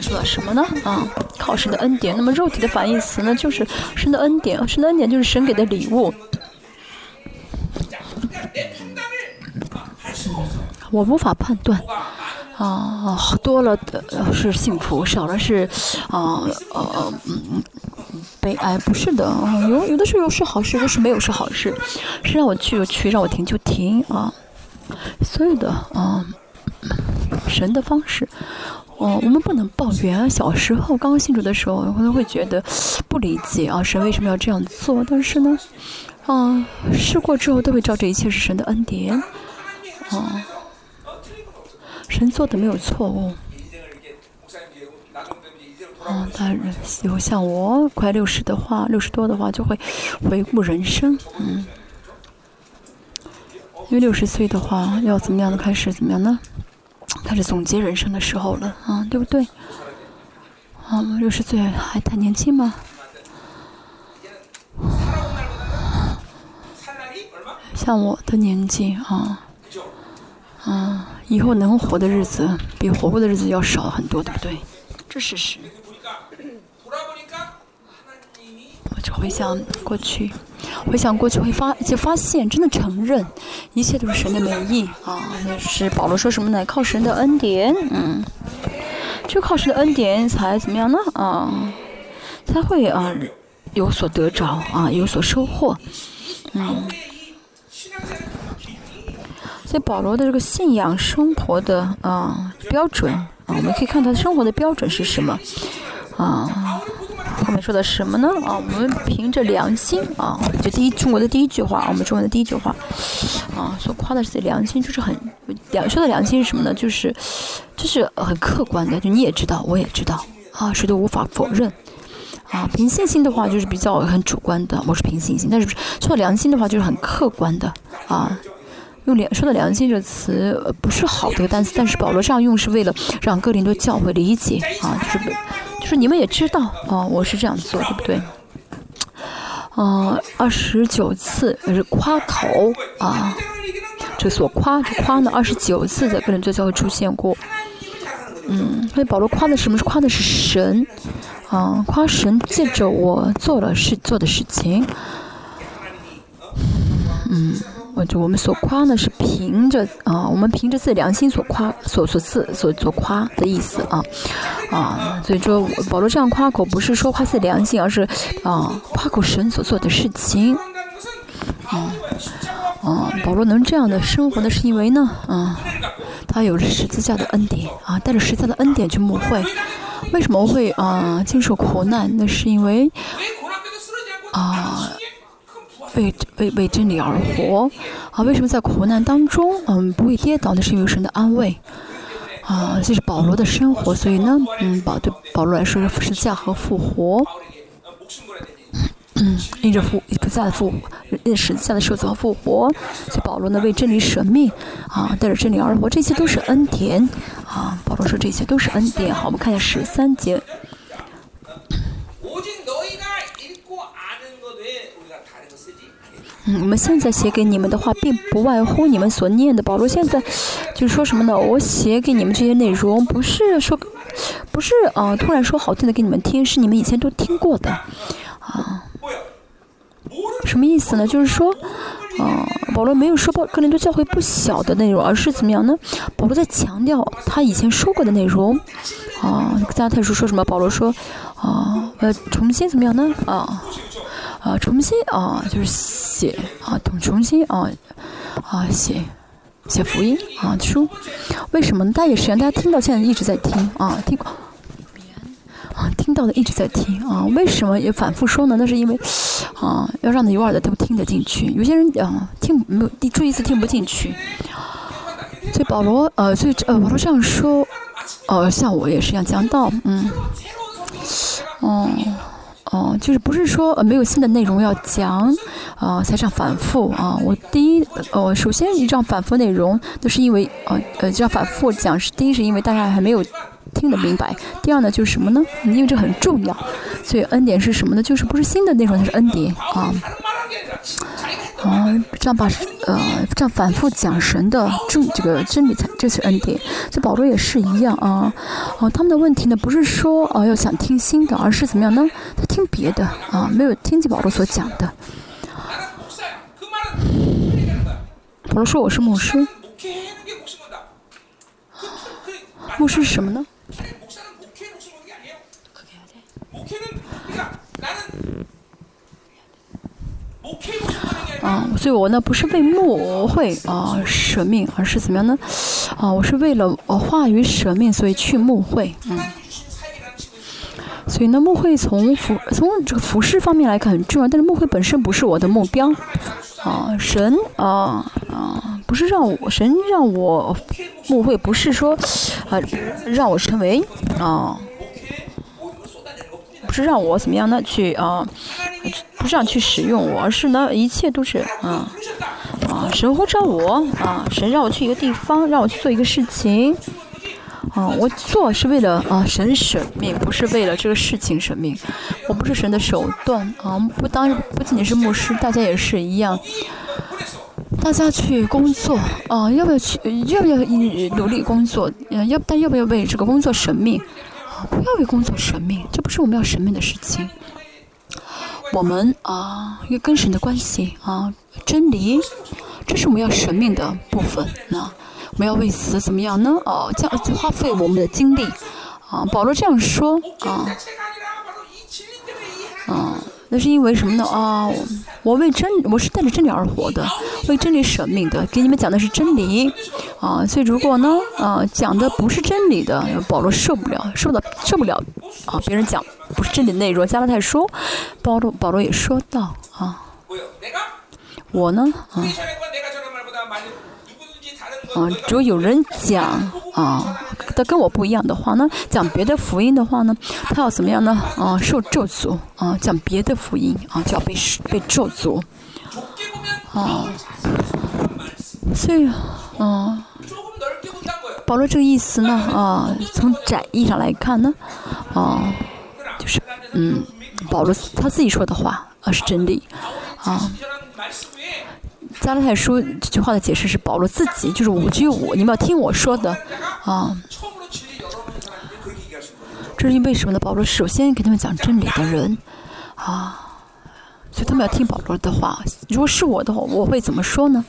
说了什么呢？啊，靠神的恩典。那么肉体的反义词呢，就是神的恩典。神的恩典就是神给的礼物。我无法判断。啊，多了的是幸福，少了是啊呃嗯悲哀，不是的，有有的时候是好事，有的是没有是好事，是让我去就去，让我停就停啊，所有的啊神的方式，哦，我们不能抱怨。小时候刚刚信主的时候，可能会觉得不理解啊，神为什么要这样做？但是呢，啊，试过之后都会知道这一切是神的恩典，啊。神做的没有错误。哦，他以后像我快六十的话，六十多的话就会回顾人生，嗯。因为六十岁的话，要怎么样的开始怎么样呢？开始总结人生的时候了，啊，对不对？啊，六十岁还太年轻吗？像我的年纪啊，啊。以后能活的日子比活过的日子要少很多，对不对？这事实。我就回想过去，回想过去会发就发现，真的承认一切都是神的美意啊！那是保罗说什么呢？靠神的恩典，嗯，就靠神的恩典才怎么样呢？啊，才会啊有所得着啊，有所收获，嗯。所以保罗的这个信仰生活的啊标准啊，我们可以看他生活的标准是什么啊？后面说的什么呢？啊，我们凭着良心啊，就第一中国的第一句话，我们中文的第一句话啊，所夸的是良心，就是很良说的良心是什么呢？就是就是很客观的，就你也知道，我也知道啊，谁都无法否认啊。凭信心的话就是比较很主观的，我是凭信心，但是说良心的话就是很客观的啊。用良说的良心这个词不是好的单词，但是保罗这样用是为了让哥林多教会理解啊，就是就是你们也知道哦，我是这样做，对不对？啊，二十九次是夸口啊，这所夸这夸呢，二十九次在哥林多教会出现过。嗯，所以保罗夸的什么是夸的是神啊，夸神借着我做了事做的事情。嗯。我就我们所夸呢，是凭着啊，我们凭着自己良心所夸、所所自、所所夸的意思啊，啊，所以说保罗这样夸口，不是说夸自己良心，而是啊，夸口神所做的事情，嗯，啊，保罗能这样的生活，呢是因为呢，啊，他有着十字架的恩典啊，带着十字架的恩典去牧会。为什么会啊经受苦难？那是因为啊，为为为真理而活啊。为什么在苦难当中嗯不会跌倒？那是因为神的安慰啊。这是保罗的生活，所以呢，嗯，保对保罗来说是十字架和复活。嗯，因着复不在复活，因十字架的受死和复活，所以保罗呢为真理舍命，啊，带着真理而活，这些都是恩典，啊，保罗说这些都是恩典。好，我们看一下十三节。嗯，我们现在写给你们的话，并不外乎你们所念的。保罗现在就是说什么呢？我写给你们这些内容，不是说，不是啊，突然说好听的给你们听，是你们以前都听过的，啊。什么意思呢？就是说，啊，保罗没有说报格林多教会不小的内容，而是怎么样呢？保罗在强调他以前说过的内容。啊，加拉太书说什么？保罗说，啊，呃，重新怎么样呢？啊，啊，重新啊，就是写啊，重重新啊，啊，写写福音啊书。为什么呢？大家也是，大家听到现在一直在听啊，听。啊，听到的一直在听啊，为什么也反复说呢？那是因为，啊，要让你有耳的都听得进去。有些人啊，听没有，第注意一次听不进去。所以保罗，呃，所以呃，保罗这样说，呃，像我也是一样讲到，嗯，哦，哦，就是不是说呃没有新的内容要讲，啊，才这样反复啊。我第一，呃，首先这样反复内容，都是因为，呃，呃，这样反复讲是第一是因为大家还没有。听得明白。第二呢，就是什么呢？因为这很重要，所以恩典是什么呢？就是不是新的内容，它是恩典啊。啊，这样把呃，这样反复讲神的真这个真理才这是恩典。这保罗也是一样啊。哦，他们的问题呢，不是说啊要想听新的，而是怎么样呢？他听别的啊，没有听见保罗所讲的。保罗说我是牧师，牧师是什么呢？啊，所以我呢不是为牧会啊舍命，而是怎么样呢？啊，我是为了话语舍命，所以去牧会。嗯，所以呢，牧会从服从这个服饰方面来看很重要，但是牧会本身不是我的目标。啊，神啊啊，不是让我神让我牧会，不是说啊让我成为啊。是让我怎么样呢？去啊，不是让去使用我，而是呢，一切都是啊啊，神呼召我啊，神让我去一个地方，让我去做一个事情啊，我做是为了啊神舍命，不是为了这个事情舍命。我不是神的手段啊，不当不仅仅是牧师，大家也是一样，大家去工作啊，要不要去？要不要努力工作？嗯，要但要不要为这个工作舍命？不要为工作神命，这不是我们要神命的事情。我们啊，要跟神的关系啊，真理，这是我们要神命的部分。那我们要为此怎么样呢？哦，这样花费我们的精力啊。保罗这样说啊，啊。那是因为什么呢？啊，我为真，我是带着真理而活的，为真理舍命的。给你们讲的是真理，啊，所以如果呢，啊，讲的不是真理的，保罗受不了，受的受不了，啊，别人讲不是真理内容。加拉太说，保罗保罗也说到，啊，我呢，啊。啊，只有有人讲啊，他跟我不一样的话呢，讲别的福音的话呢，他要怎么样呢？啊，受咒诅啊，讲别的福音啊，就要被被咒诅啊。所以，啊，保罗这个意思呢，啊，从窄义上来看呢，啊，就是嗯，保罗他自己说的话啊是真理啊。加拉太书这句话的解释是保罗自己，就是我只有我，你们要听我说的，啊，这是因为什么呢？保罗首先给他们讲真理的人，啊，所以他们要听保罗的话。如果是我的话，我会怎么说呢？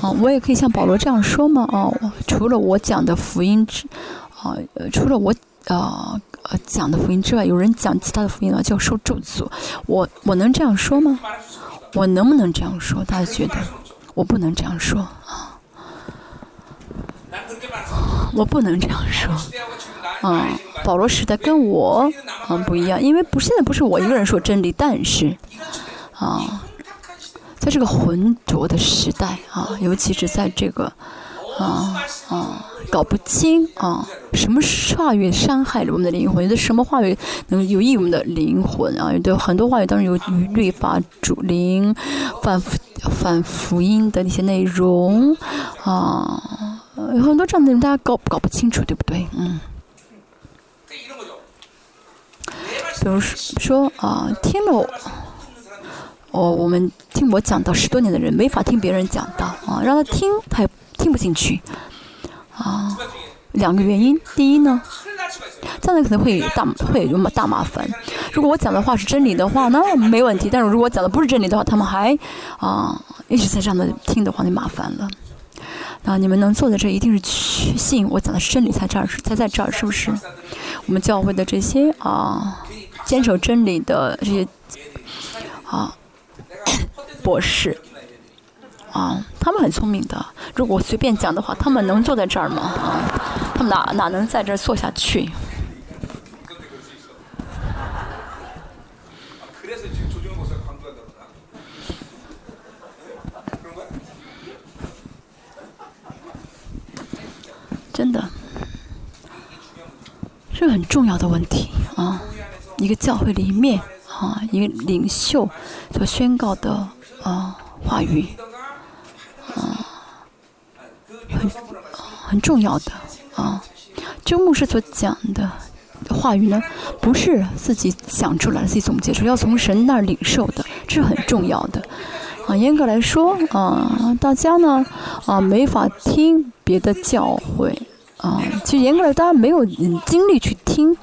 啊，我也可以像保罗这样说吗？啊，除了我讲的福音之，啊，除了我啊讲的福音之外，有人讲其他的福音呢，就要受咒诅。我我能这样说吗？我能不能这样说？大家觉得我不能这样说啊，我不能这样说。啊，保罗时代跟我嗯不一样，因为不现在不是我一个人说真理，但是啊，在这个浑浊的时代啊，尤其是在这个啊啊搞不清啊什么话语伤害了我们的灵魂，有的什么话语能有益我们的灵魂啊？有的很多话语当中有律法主灵反反福音的那些内容啊，有很多这样的内容大家搞搞不清楚，对不对？嗯。比如说啊，听了我我们听我讲到十多年的人，没法听别人讲到啊，让他听他也听不进去啊。两个原因，第一呢，这样可能会大会有大麻烦。如果我讲的话是真理的话，那没问题；但是如果讲的不是真理的话，他们还啊一直在这样的听的话，就麻烦了。啊，你们能坐在这，一定是确信我讲的是真理才这儿，才在这儿，是不是？我们教会的这些啊，坚守真理的这些啊 博士啊，他们很聪明的。如果随便讲的话，他们能坐在这儿吗？啊，他们哪哪能在这儿坐下去？真的，这个很重要的问题啊！一个教会里面啊，一个领袖所宣告的啊话语啊，很很重要的啊。这个牧师所讲的话语呢，不是自己想出来、自己总结出，要从神那儿领受的，这是很重要的。啊，严格来说，啊，大家呢，啊，没法听别的教会，啊，其实严格来说，大家没有精力去听，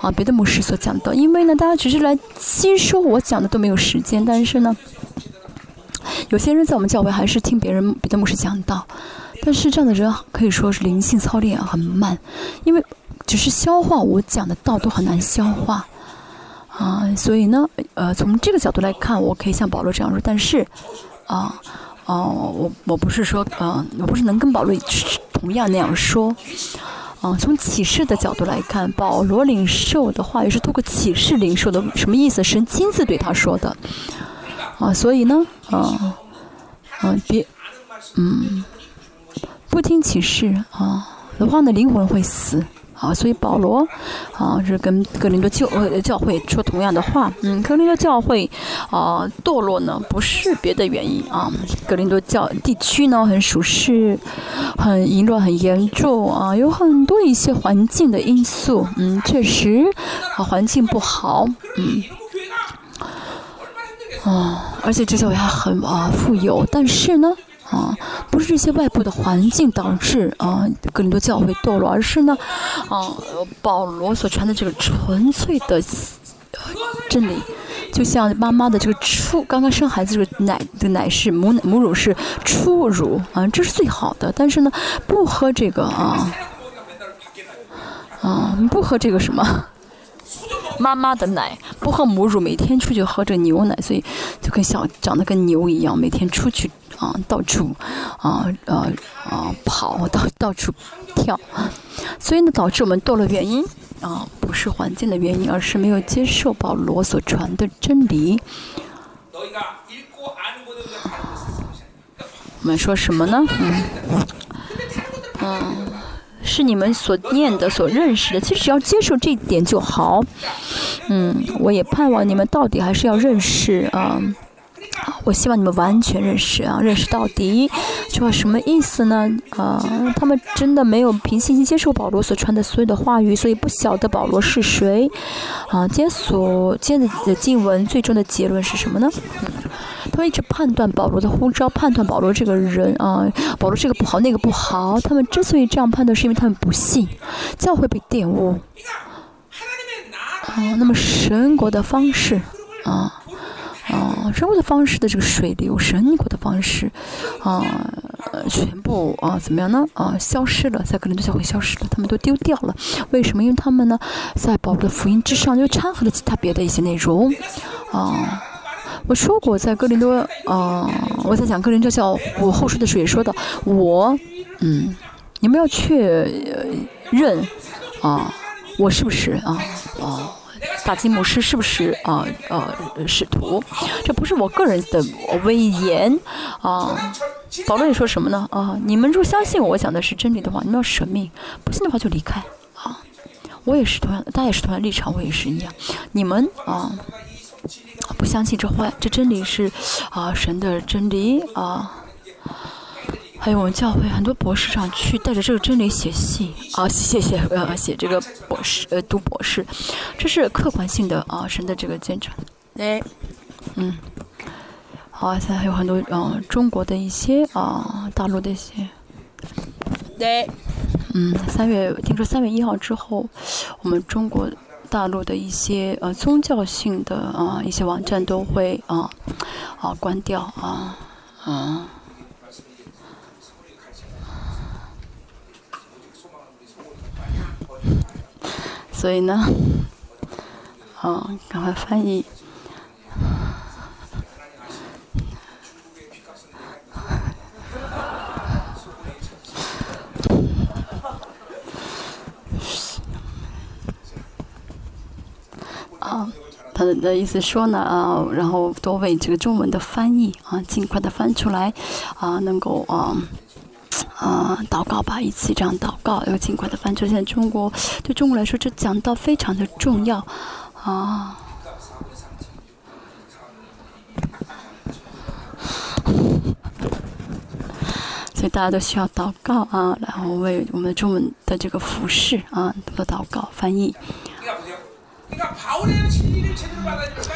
啊，别的牧师所讲的，因为呢，大家只是来吸收我讲的，都没有时间。但是呢，有些人在我们教会还是听别人别的牧师讲道，但是这样的人可以说是灵性操练很慢，因为只是消化我讲的道都很难消化。啊，所以呢，呃，从这个角度来看，我可以像保罗这样说，但是，啊，哦，我我不是说，嗯，我不是能跟保罗同样那样说，啊，从启示的角度来看，保罗领受的话语是透过启示领受的，什么意思？神亲自对他说的，啊，所以呢，啊，啊，别，嗯，不听启示啊的话呢，灵魂会死。啊，所以保罗啊是跟格林多教呃教会说同样的话，嗯，格林多教会啊堕落呢不是别的原因啊，格林多教地区呢很属实，很淫乱很严重啊，有很多一些环境的因素，嗯，确实啊环境不好，嗯，啊，而且这教会还很啊富有，但是呢。啊，不是这些外部的环境导致啊，更多教会堕落，而是呢，啊，保罗所传的这个纯粹的真理，就像妈妈的这个初刚刚生孩子这个奶的奶是母母乳是初乳啊，这是最好的。但是呢，不喝这个啊，啊，不喝这个什么妈妈的奶，不喝母乳，每天出去喝这牛奶，所以就跟小长得跟牛一样，每天出去。啊，到处啊呃啊跑，到到处跳，所以呢，导致我们堕落原因啊，不是环境的原因，而是没有接受保罗所传的真理。我们说什么呢？嗯嗯，是你们所念的、所认识的，其实只要接受这一点就好。嗯，我也盼望你们到底还是要认识啊。我希望你们完全认识啊，认识到底，这话什么意思呢？啊，他们真的没有凭信心接受保罗所传的所有的话语，所以不晓得保罗是谁。啊，今天所今天的经文最终的结论是什么呢？他们一直判断保罗的呼召，判断保罗这个人啊，保罗这个不好，那个不好。他们之所以这样判断，是因为他们不信教会被玷污。啊，那么神国的方式啊。啊，生活的方式的这个水流，神国的方式，啊，全部啊，怎么样呢？啊，消失了，在格林多教会消失了，他们都丢掉了。为什么？因为他们呢，在保罗的福音之上又掺和了其他别的一些内容，啊，我说过，在哥林多，啊，我在讲哥林多教我后书的时候也说到，我，嗯，你们要确认，啊，我是不是啊，啊，大金牧师是不是啊，呃，使徒？这不是我个人的威严，啊，保罗也说什么呢？啊，你们若相信我讲的是真理的话，你们要舍命；不信的话就离开。啊，我也是同样，大家也是同样立场，我也是一样。你们啊。不相信这话，这真理是啊神的真理啊。还有我们教会很多博士上去带着这个真理写信啊，写写呃写这个博士呃读博士，这是客观性的啊神的这个见证。哎，嗯，好，现在还有很多嗯中国的一些啊大陆的一些。对，嗯，三月听说三月一号之后，我们中国。大陆的一些呃宗教性的啊一些网站都会啊啊关掉啊啊，所以呢，啊 赶快翻译。啊，他的意思说呢啊，然后多为这个中文的翻译啊，尽快的翻出来啊，能够啊啊祷告吧，一起这样祷告，要尽快的翻出。现在中国对中国来说，这讲道非常的重要啊，所以大家都需要祷告啊，然后为我们中文的这个服饰啊多祷告翻译。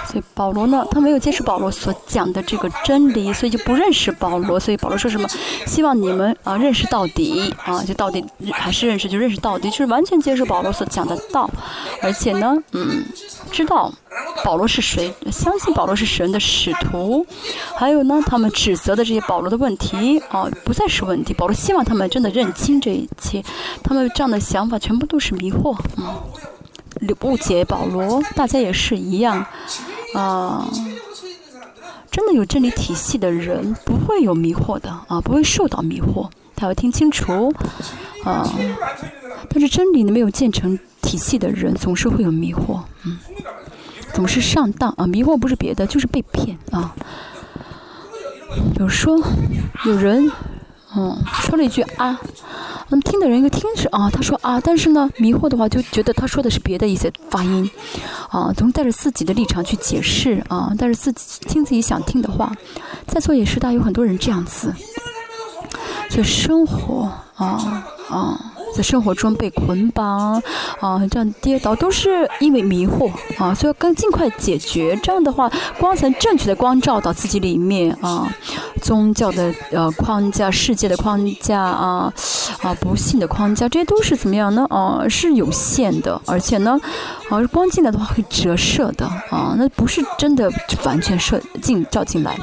所以保罗呢，他没有接受保罗所讲的这个真理，所以就不认识保罗。所以保罗说什么？希望你们啊认识到底啊，就到底还是认识就认识到底，就是完全接受保罗所讲的道，而且呢，嗯，知道保罗是谁，相信保罗是神的使徒。还有呢，他们指责的这些保罗的问题啊，不再是问题。保罗希望他们真的认清这一切，他们这样的想法全部都是迷惑，嗯。误解保罗，大家也是一样，啊，真的有真理体系的人不会有迷惑的啊，不会受到迷惑，他要听清楚，啊，但是真理没有建成体系的人总是会有迷惑，嗯，总是上当啊，迷惑不是别的，就是被骗啊。比如说，有人。嗯，说了一句啊，嗯，听的人一个听是啊，他说啊，但是呢，迷惑的话就觉得他说的是别的一些发音，啊，总带着自己的立场去解释啊，但是自己听自己想听的话，在座也是，大有很多人这样子，就生活啊啊。在生活中被捆绑，啊，这样跌倒都是因为迷惑，啊，所以要更尽快解决。这样的话，光才正确的光照到自己里面，啊，宗教的呃框架、世界的框架啊，啊，不幸的框架，这些都是怎么样呢？啊，是有限的，而且呢，啊，光进来的话会折射的，啊，那不是真的完全射进照进来。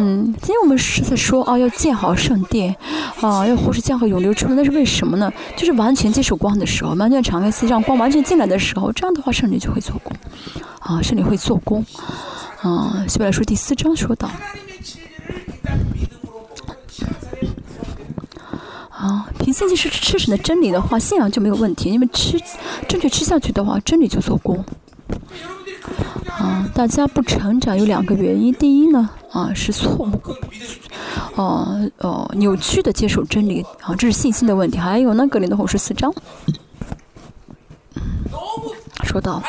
嗯，今天我们是在说啊，要建好圣殿，啊，要活出江河永流出。那是为什么呢？就是完全接受光的时候，完全敞开心，让光完全进来的时候，这样的话圣灵就会做工，啊，圣灵会做工，啊，希伯来说第四章说到，啊，凭信心是吃神的真理的话，信仰就没有问题，因为吃正确吃下去的话，真理就做工。啊，大家不成长有两个原因，第一呢。啊，是错误，哦哦，扭曲的接受真理啊，这是信心的问题。还有呢，格林的后十四章说到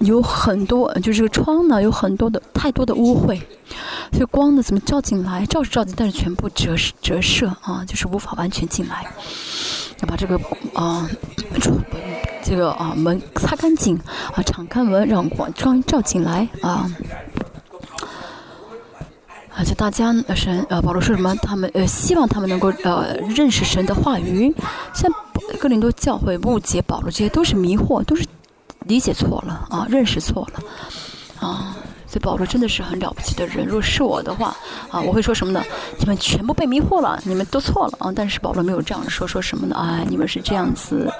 有很多，就是这个窗呢，有很多的太多的污秽，所以光呢怎么照进来？照是照进，但是全部折折射啊，就是无法完全进来。要把这个啊，这个啊门擦干净啊，敞开门让光光照进来啊。而且大家神呃保罗说什么？他们呃希望他们能够呃认识神的话语。像哥林多教会误解保罗，这些都是迷惑，都是理解错了啊，认识错了啊。所以保罗真的是很了不起的人。如果是我的话啊，我会说什么呢？你们全部被迷惑了，你们都错了啊。但是保罗没有这样说，说什么呢？哎，你们是这样子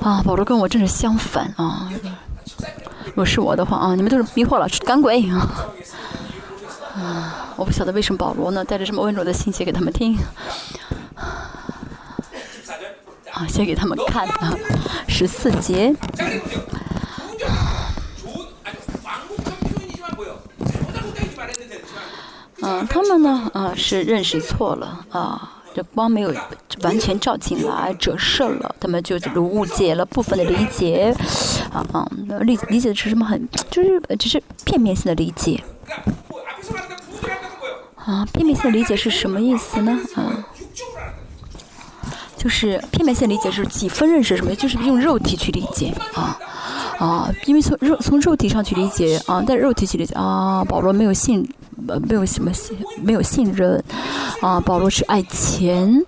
啊。保罗跟我正是相反啊。如果是我的话啊，你们都是迷惑了，是赶鬼啊！啊，我不晓得为什么保罗呢带着这么温柔的心写给他们听，啊，写给他们看啊，十四节。他们呢，啊，是认识错了啊。这光没有完全照进来，折射了，他们就误解了部分的理解，啊啊，理理解的是什么？很就是只是片面性的理解。啊，片面性的理解是什么意思呢？啊，就是片面性理解是几分认识什么？就是用肉体去理解啊啊，因为从肉从肉体上去理解啊，带肉体去理解啊，保罗没有信。呃，没有什么信，没有信任，啊，保罗是爱钱，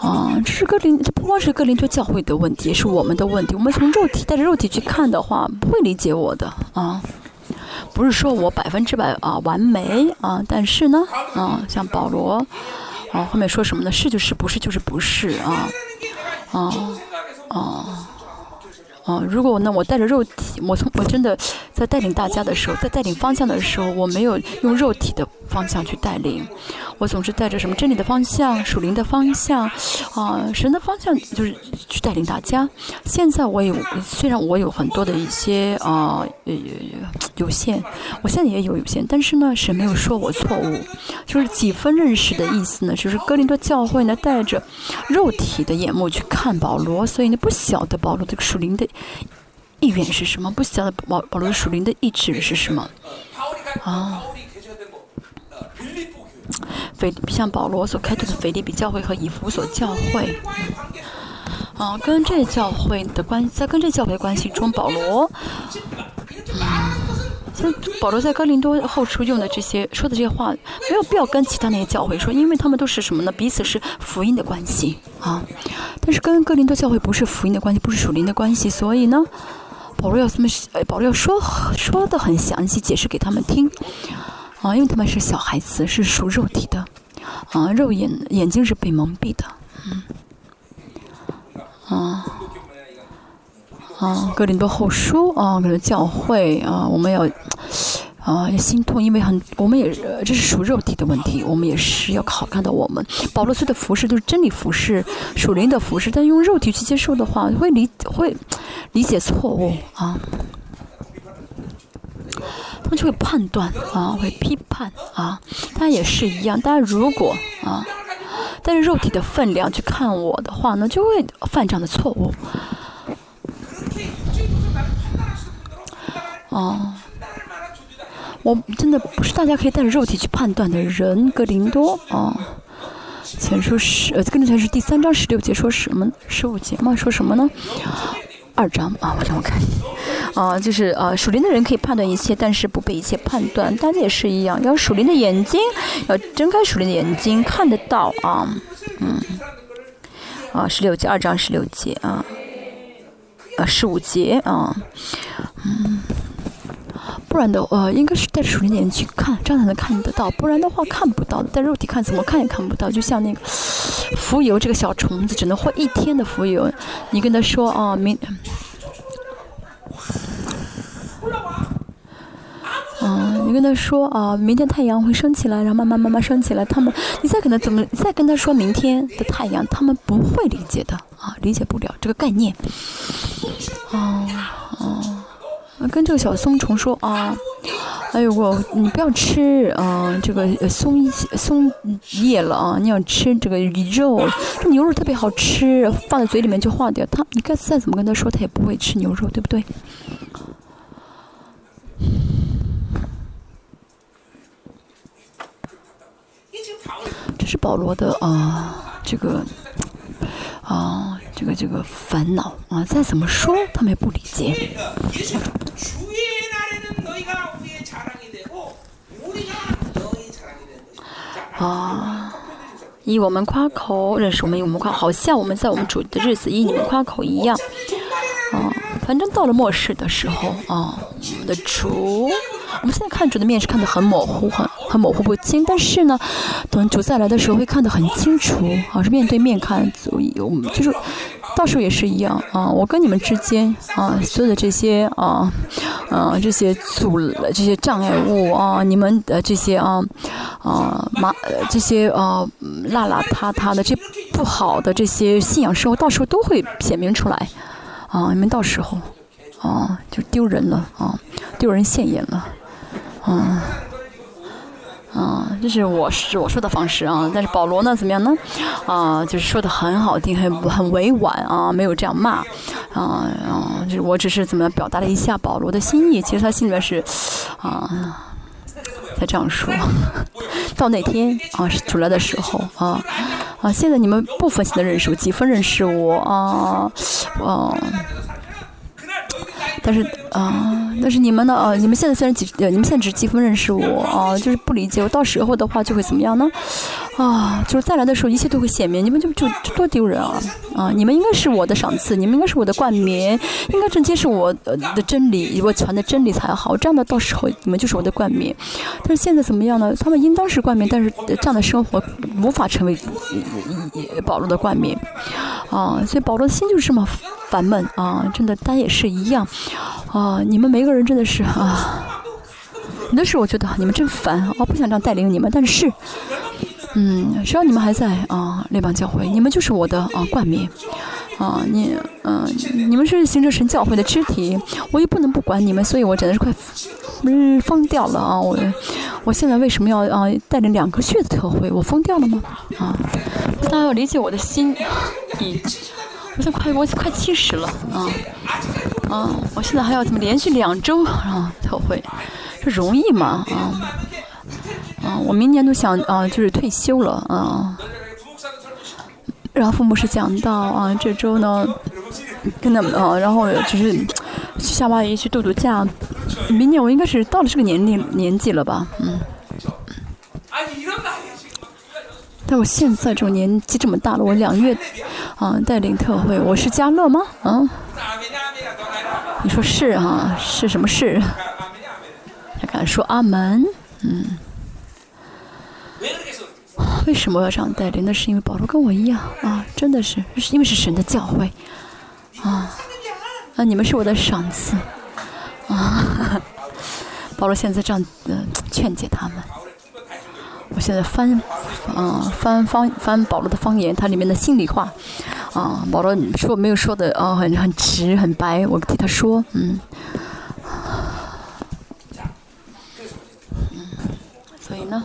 啊，这是格林，这不光是格林多教会的问题，是我们的问题。我们从肉体带着肉体去看的话，不会理解我的，啊，不是说我百分之百啊完美啊，但是呢，啊，像保罗，啊，后面说什么呢？是就是，不是就是不是，啊，啊，啊。啊，如果呢，我带着肉体，我从我真的在带领大家的时候，在带领方向的时候，我没有用肉体的方向去带领，我总是带着什么真理的方向、属灵的方向，啊，神的方向，就是去带领大家。现在我有，虽然我有很多的一些啊，呃，有限，我现在也有有限，但是呢，神没有说我错误，就是几分认识的意思呢，就是哥林多教会呢带着肉体的眼目去看保罗，所以呢不晓得保罗这个属灵的。意愿是什么？不晓得保保罗属灵的意志是什么？啊，腓像保罗所开拓的腓利比教会和以弗所教会，啊，跟这教会的关在跟这教会的关系中，保罗，嗯像保罗在哥林多后书用的这些说的这些话，没有必要跟其他那些教会说，因为他们都是什么呢？彼此是福音的关系啊，但是跟哥林多教会不是福音的关系，不是属灵的关系，所以呢。保罗要这么，保罗要说说的很详细，解释给他们听，啊，因为他们是小孩子，是属肉体的，啊，肉眼眼睛是被蒙蔽的，嗯，啊，啊，格林多后书啊，可能教会啊，我们要。啊，心痛，因为很，我们也这是属肉体的问题，我们也是要考看到我们。保罗斯的服饰都是真理服饰，属灵的服饰，但用肉体去接受的话，会理会理解错误啊，他们就会判断啊，会批判啊，大家也是一样，大家如果啊，带着肉体的分量去看我的话呢，就会犯这样的错误，哦。我真的不是大家可以带着肉体去判断的人，格林多啊。前书十，呃，跟着前书第三章十六节说什么？十五节嘛，说什么呢？二章啊，我让我看。啊，就是啊，属灵的人可以判断一切，但是不被一切判断。大家也是一样，要属灵的眼睛，要睁开属灵的眼睛，看得到啊。嗯。啊，十六节，二章十六节啊。啊，十五节啊。嗯。不然的，呃，应该是带着属灵眼睛去看，这样才能看得到。不然的话，看不到的。带肉体看，怎么看也看不到。就像那个浮游这个小虫子，只能活一天的浮游。你跟他说啊，明，嗯，你跟他说啊，明天太阳会升起来，然后慢慢慢慢升起来。他们，你再跟他怎么，再跟他说明天的太阳，他们不会理解的啊，理解不了这个概念。哦，哦。跟这个小松虫说啊，哎呦我，你不要吃啊，这个松松叶了啊，你要吃这个肉，这牛肉特别好吃，放在嘴里面就化掉。他，你该再怎么跟他说，他也不会吃牛肉，对不对？这是保罗的啊，这个啊。这个这个烦恼啊，再怎么说他们也不理解。啊，以我们夸口认识我们，以我们夸，好像我们在我们主的日子以你们夸口一样。啊，反正到了末世的时候啊，我们的主我们现在看主的面是看得很模糊，很很模糊不清。但是呢，等主再来的时候会看得很清楚，啊，是面对面看，我们就是到时候也是一样啊。我跟你们之间啊，所有的这些啊，啊这些阻这些障碍物啊，你们的这些啊啊马这些啊邋邋遢遢的这不好的这些信仰生活，到时候都会显明出来啊。你们到时候。啊，就丢人了啊，丢人现眼了，啊，啊，这是我是我说的方式啊。但是保罗呢，怎么样呢？啊，就是说的很好听，很很委婉啊，没有这样骂，啊，啊，就是我只是怎么表达了一下保罗的心意。其实他心里面是，啊，才这样说。到那天啊，出来的时候啊，啊，现在你们部分性的认识我，几分认识我啊，啊。但是啊，但是你们呢？啊，你们现在虽然几，你们现在只几分认识我啊，就是不理解我。到时候的话就会怎么样呢？啊，就是再来的时候一切都会显明，你们就就多丢人啊！啊，你们应该是我的赏赐，你们应该是我的冠冕，应该正接受我的真理，我传的真理才好。这样的到时候你们就是我的冠冕。但是现在怎么样呢？他们应当是冠冕，但是这样的生活无法成为保罗的冠冕啊！所以保罗的心就是这么烦闷啊！真的，他也是一样。啊，你们每个人真的是啊，那是我觉得你们真烦，我不想这样带领你们，但是，嗯，只要你们还在啊，列邦教会，你们就是我的啊冠冕，啊，你，嗯，你们是行者神教会的肢体，我也不能不管你们，所以我真的是快，嗯，疯掉了啊！我，我现在为什么要啊带领两个血的特会？我疯掉了吗？啊，大家要理解我的心意。我现在快，我快七十了啊！啊，我现在还要怎么连续两周啊特会，这容易吗？啊啊，我明年都想啊，就是退休了啊。然后父母是讲到啊，这周呢跟他们啊，然后就是去夏威夷去度度假。明年我应该是到了这个年龄年纪了吧？嗯。但我现在这种年纪这么大了，我两月啊带领特会，我是家乐吗？啊？你说是啊？是什么事？他敢说阿门？嗯。为什么要这样带领？那是因为保罗跟我一样啊，真的是，因为是神的教诲啊。啊，你们是我的赏赐啊。保罗现在这样的劝解他们。我现在翻，嗯，翻方翻保罗的方言，它里面的心里话，啊，保罗说没有说的，啊，很很直很白，我替他说，嗯，所以呢。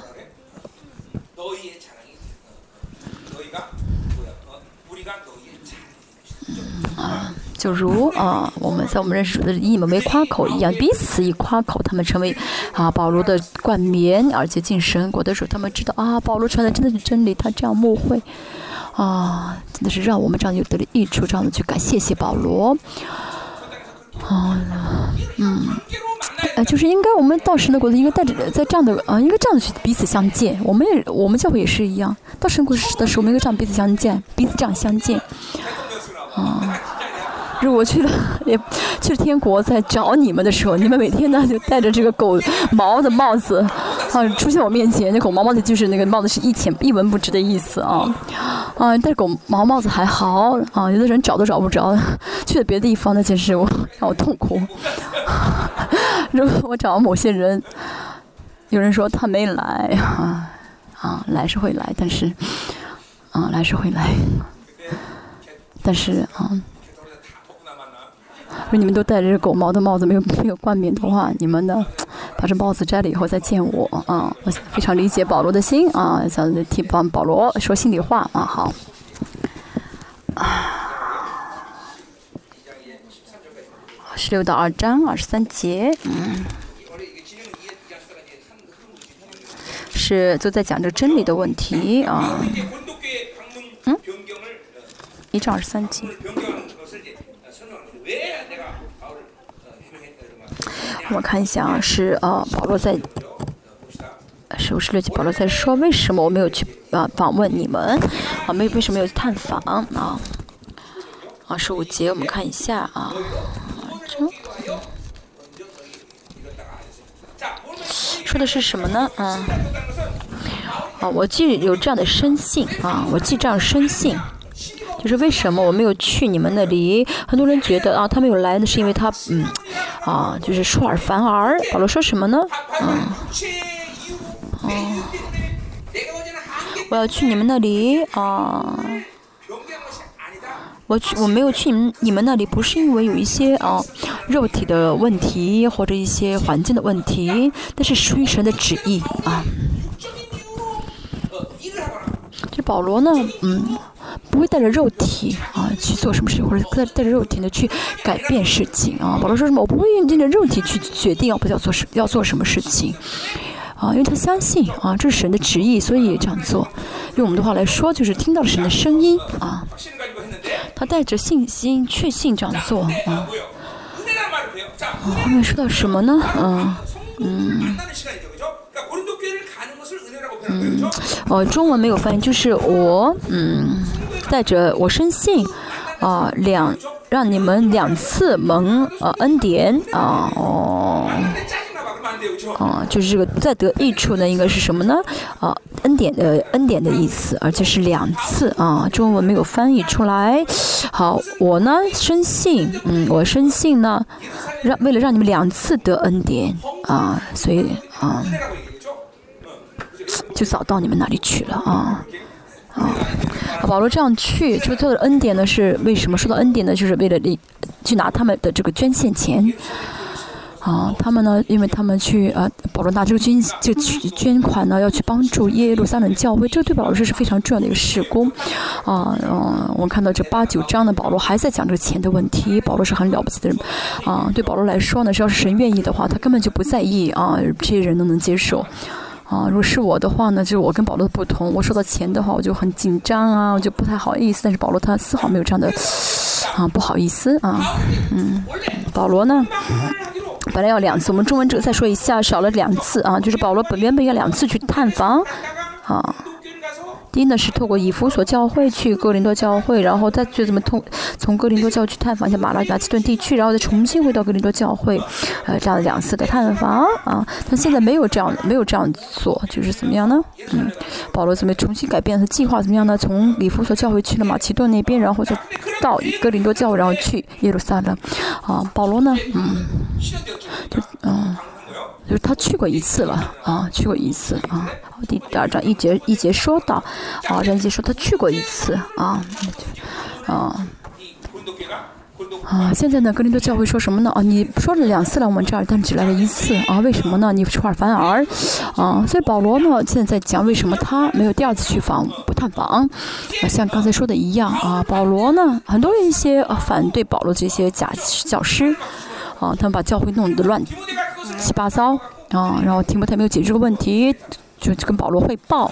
就如啊，我们在我们认识的以你们为夸口一样，彼此以夸口，他们成为啊保罗的冠冕，而且进神国的时候，他们知道啊，保罗传的真的是真理，他这样误会啊，真的是让我们这样有得了益处，这样的去感谢谢保罗。啊，嗯，呃，就是应该我们到神的国度应该带着在这样的啊，应该这样的去彼此相见。我们也我们教会也是一样，到神国的时候，我们应该这样彼此相见，彼此这样相见，啊。如果去了也去天国在找你们的时候，你们每天呢就戴着这个狗毛的帽子啊出现我面前。那狗毛帽子就是那个帽子是一钱一文不值的意思啊啊！戴狗毛帽子还好啊，有的人找都找不着。去了别的地方那简直我让我痛苦。如果我找某些人，有人说他没来啊啊，来是会来，但是啊来是会来，但是啊。如果你们都戴着狗毛的帽子，没有没有冠冕的话，你们呢，把这帽子摘了以后再见我啊！我非常理解保罗的心啊，想替帮保罗说心里话啊，好。啊十六到二章二十三节，嗯，是都在讲这个真理的问题啊。嗯，一章二十三节。我看一下啊，是呃，保罗在十五十六节，保罗在说为什么我没有去啊访问你们啊，没为什么没有去探访啊？啊，十五节我们看一下啊，这。说的是什么呢？嗯，啊，我既有这样的生性啊，我既这样生性，就是为什么我没有去你们那里？很多人觉得啊，他没有来呢，是因为他嗯，啊，就是出尔反尔。保罗说什么呢？嗯，哦，我要去你们那里啊。我去，我没有去你们你们那里，不是因为有一些啊肉体的问题或者一些环境的问题，那是属于神的旨意啊。这保罗呢，嗯，不会带着肉体啊去做什么事情，或者带带着肉体呢去改变事情啊。保罗说什么？我不会用这个肉体去决定要不要做什要做什么事情。啊，因为他相信啊，这是神的旨意，所以这样做。用我们的话来说，就是听到神的声音啊。他带着信心、确信这样做啊。后面说到什么呢？嗯嗯嗯，哦，中文没有翻译，就是我嗯带着我深信啊两让你们两次蒙呃恩典啊哦。啊，就是这个再得益处呢，应该是什么呢？啊，恩典的恩典的意思，而且是两次啊，中文没有翻译出来。好，我呢深信，嗯，我深信呢，让为了让你们两次得恩典啊，所以啊，就早到你们那里去了啊啊。保罗这样去，就他的恩典呢是为什么说到恩典呢？就是为了你去拿他们的这个捐献钱。啊，他们呢，因为他们去啊，保罗拿这个捐就去捐款呢，要去帮助耶路撒冷教会，这对保罗说是非常重要的一个事工。啊，嗯，我看到这八九章的保罗还在讲这个钱的问题。保罗是很了不起的人，啊，对保罗来说呢，只要是神愿意的话，他根本就不在意啊，这些人都能接受。啊，如果是我的话呢，就是我跟保罗的不同，我收到钱的话，我就很紧张啊，我就不太好意思。但是保罗他丝毫没有这样的啊不好意思啊，嗯，保罗呢？本来要两次，我们中文这个再说一下，少了两次啊，就是保罗本原本要两次去探访，啊。第一呢是透过以弗所教会去哥林多教会，然后再就这么通从哥林多教去探访一下马拉马其顿地区，然后再重新回到哥林多教会，呃，这样两次的探访啊。他现在没有这样没有这样做，就是怎么样呢？嗯，保罗怎么重新改变他计划？怎么样呢？从以弗所教会去了马其顿那边，然后就到哥林多教会，然后去耶路撒冷。啊，保罗呢？嗯，就嗯。就是他去过一次了啊，去过一次啊。第第二章一节一节说到，啊，这一节说他去过一次啊，啊，啊，现在呢，格林多教会说什么呢？啊，你说了两次来我们这儿，但只来了一次啊？为什么呢？你出尔反尔啊？所以保罗呢，现在在讲为什么他没有第二次去访不探访？啊，像刚才说的一样啊，保罗呢，很多一些啊反对保罗这些假教师啊，他们把教会弄得乱。七八糟啊，然后提摩太没有解决这个问题，就跟保罗汇报。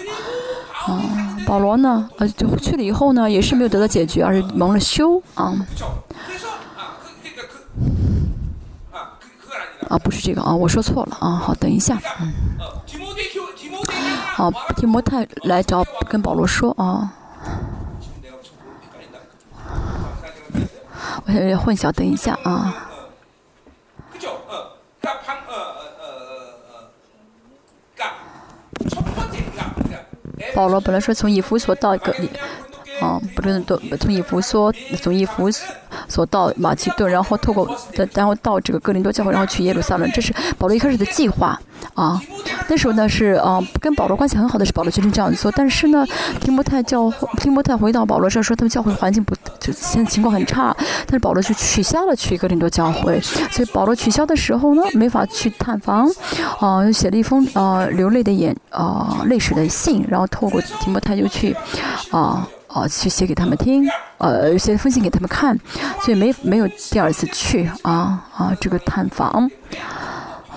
啊，保罗呢，呃，就去了以后呢，也是没有得到解决，而是蒙了羞啊。啊，不是这个啊，我说错了啊。好，等一下，嗯。好，提摩太来找跟保罗说啊。我有点混淆，等一下啊。保罗本来说从以弗所到格里，啊，不论都从以弗所从以弗所到马其顿，然后透过然后到这个哥林多教会，然后去耶路撒冷，这是保罗一开始的计划。啊，那时候呢是啊，跟保罗关系很好的是保罗决定这样做。但是呢，提摩太教会提摩太回到保罗这说，他们教会环境不就现在情况很差。但是保罗就取消了去哥林多教会，所以保罗取消的时候呢，没法去探访，啊，写了一封啊流泪的眼啊泪水的信，然后透过提摩太就去啊哦去写给他们听，呃写封信给他们看，所以没没有第二次去啊啊这个探访，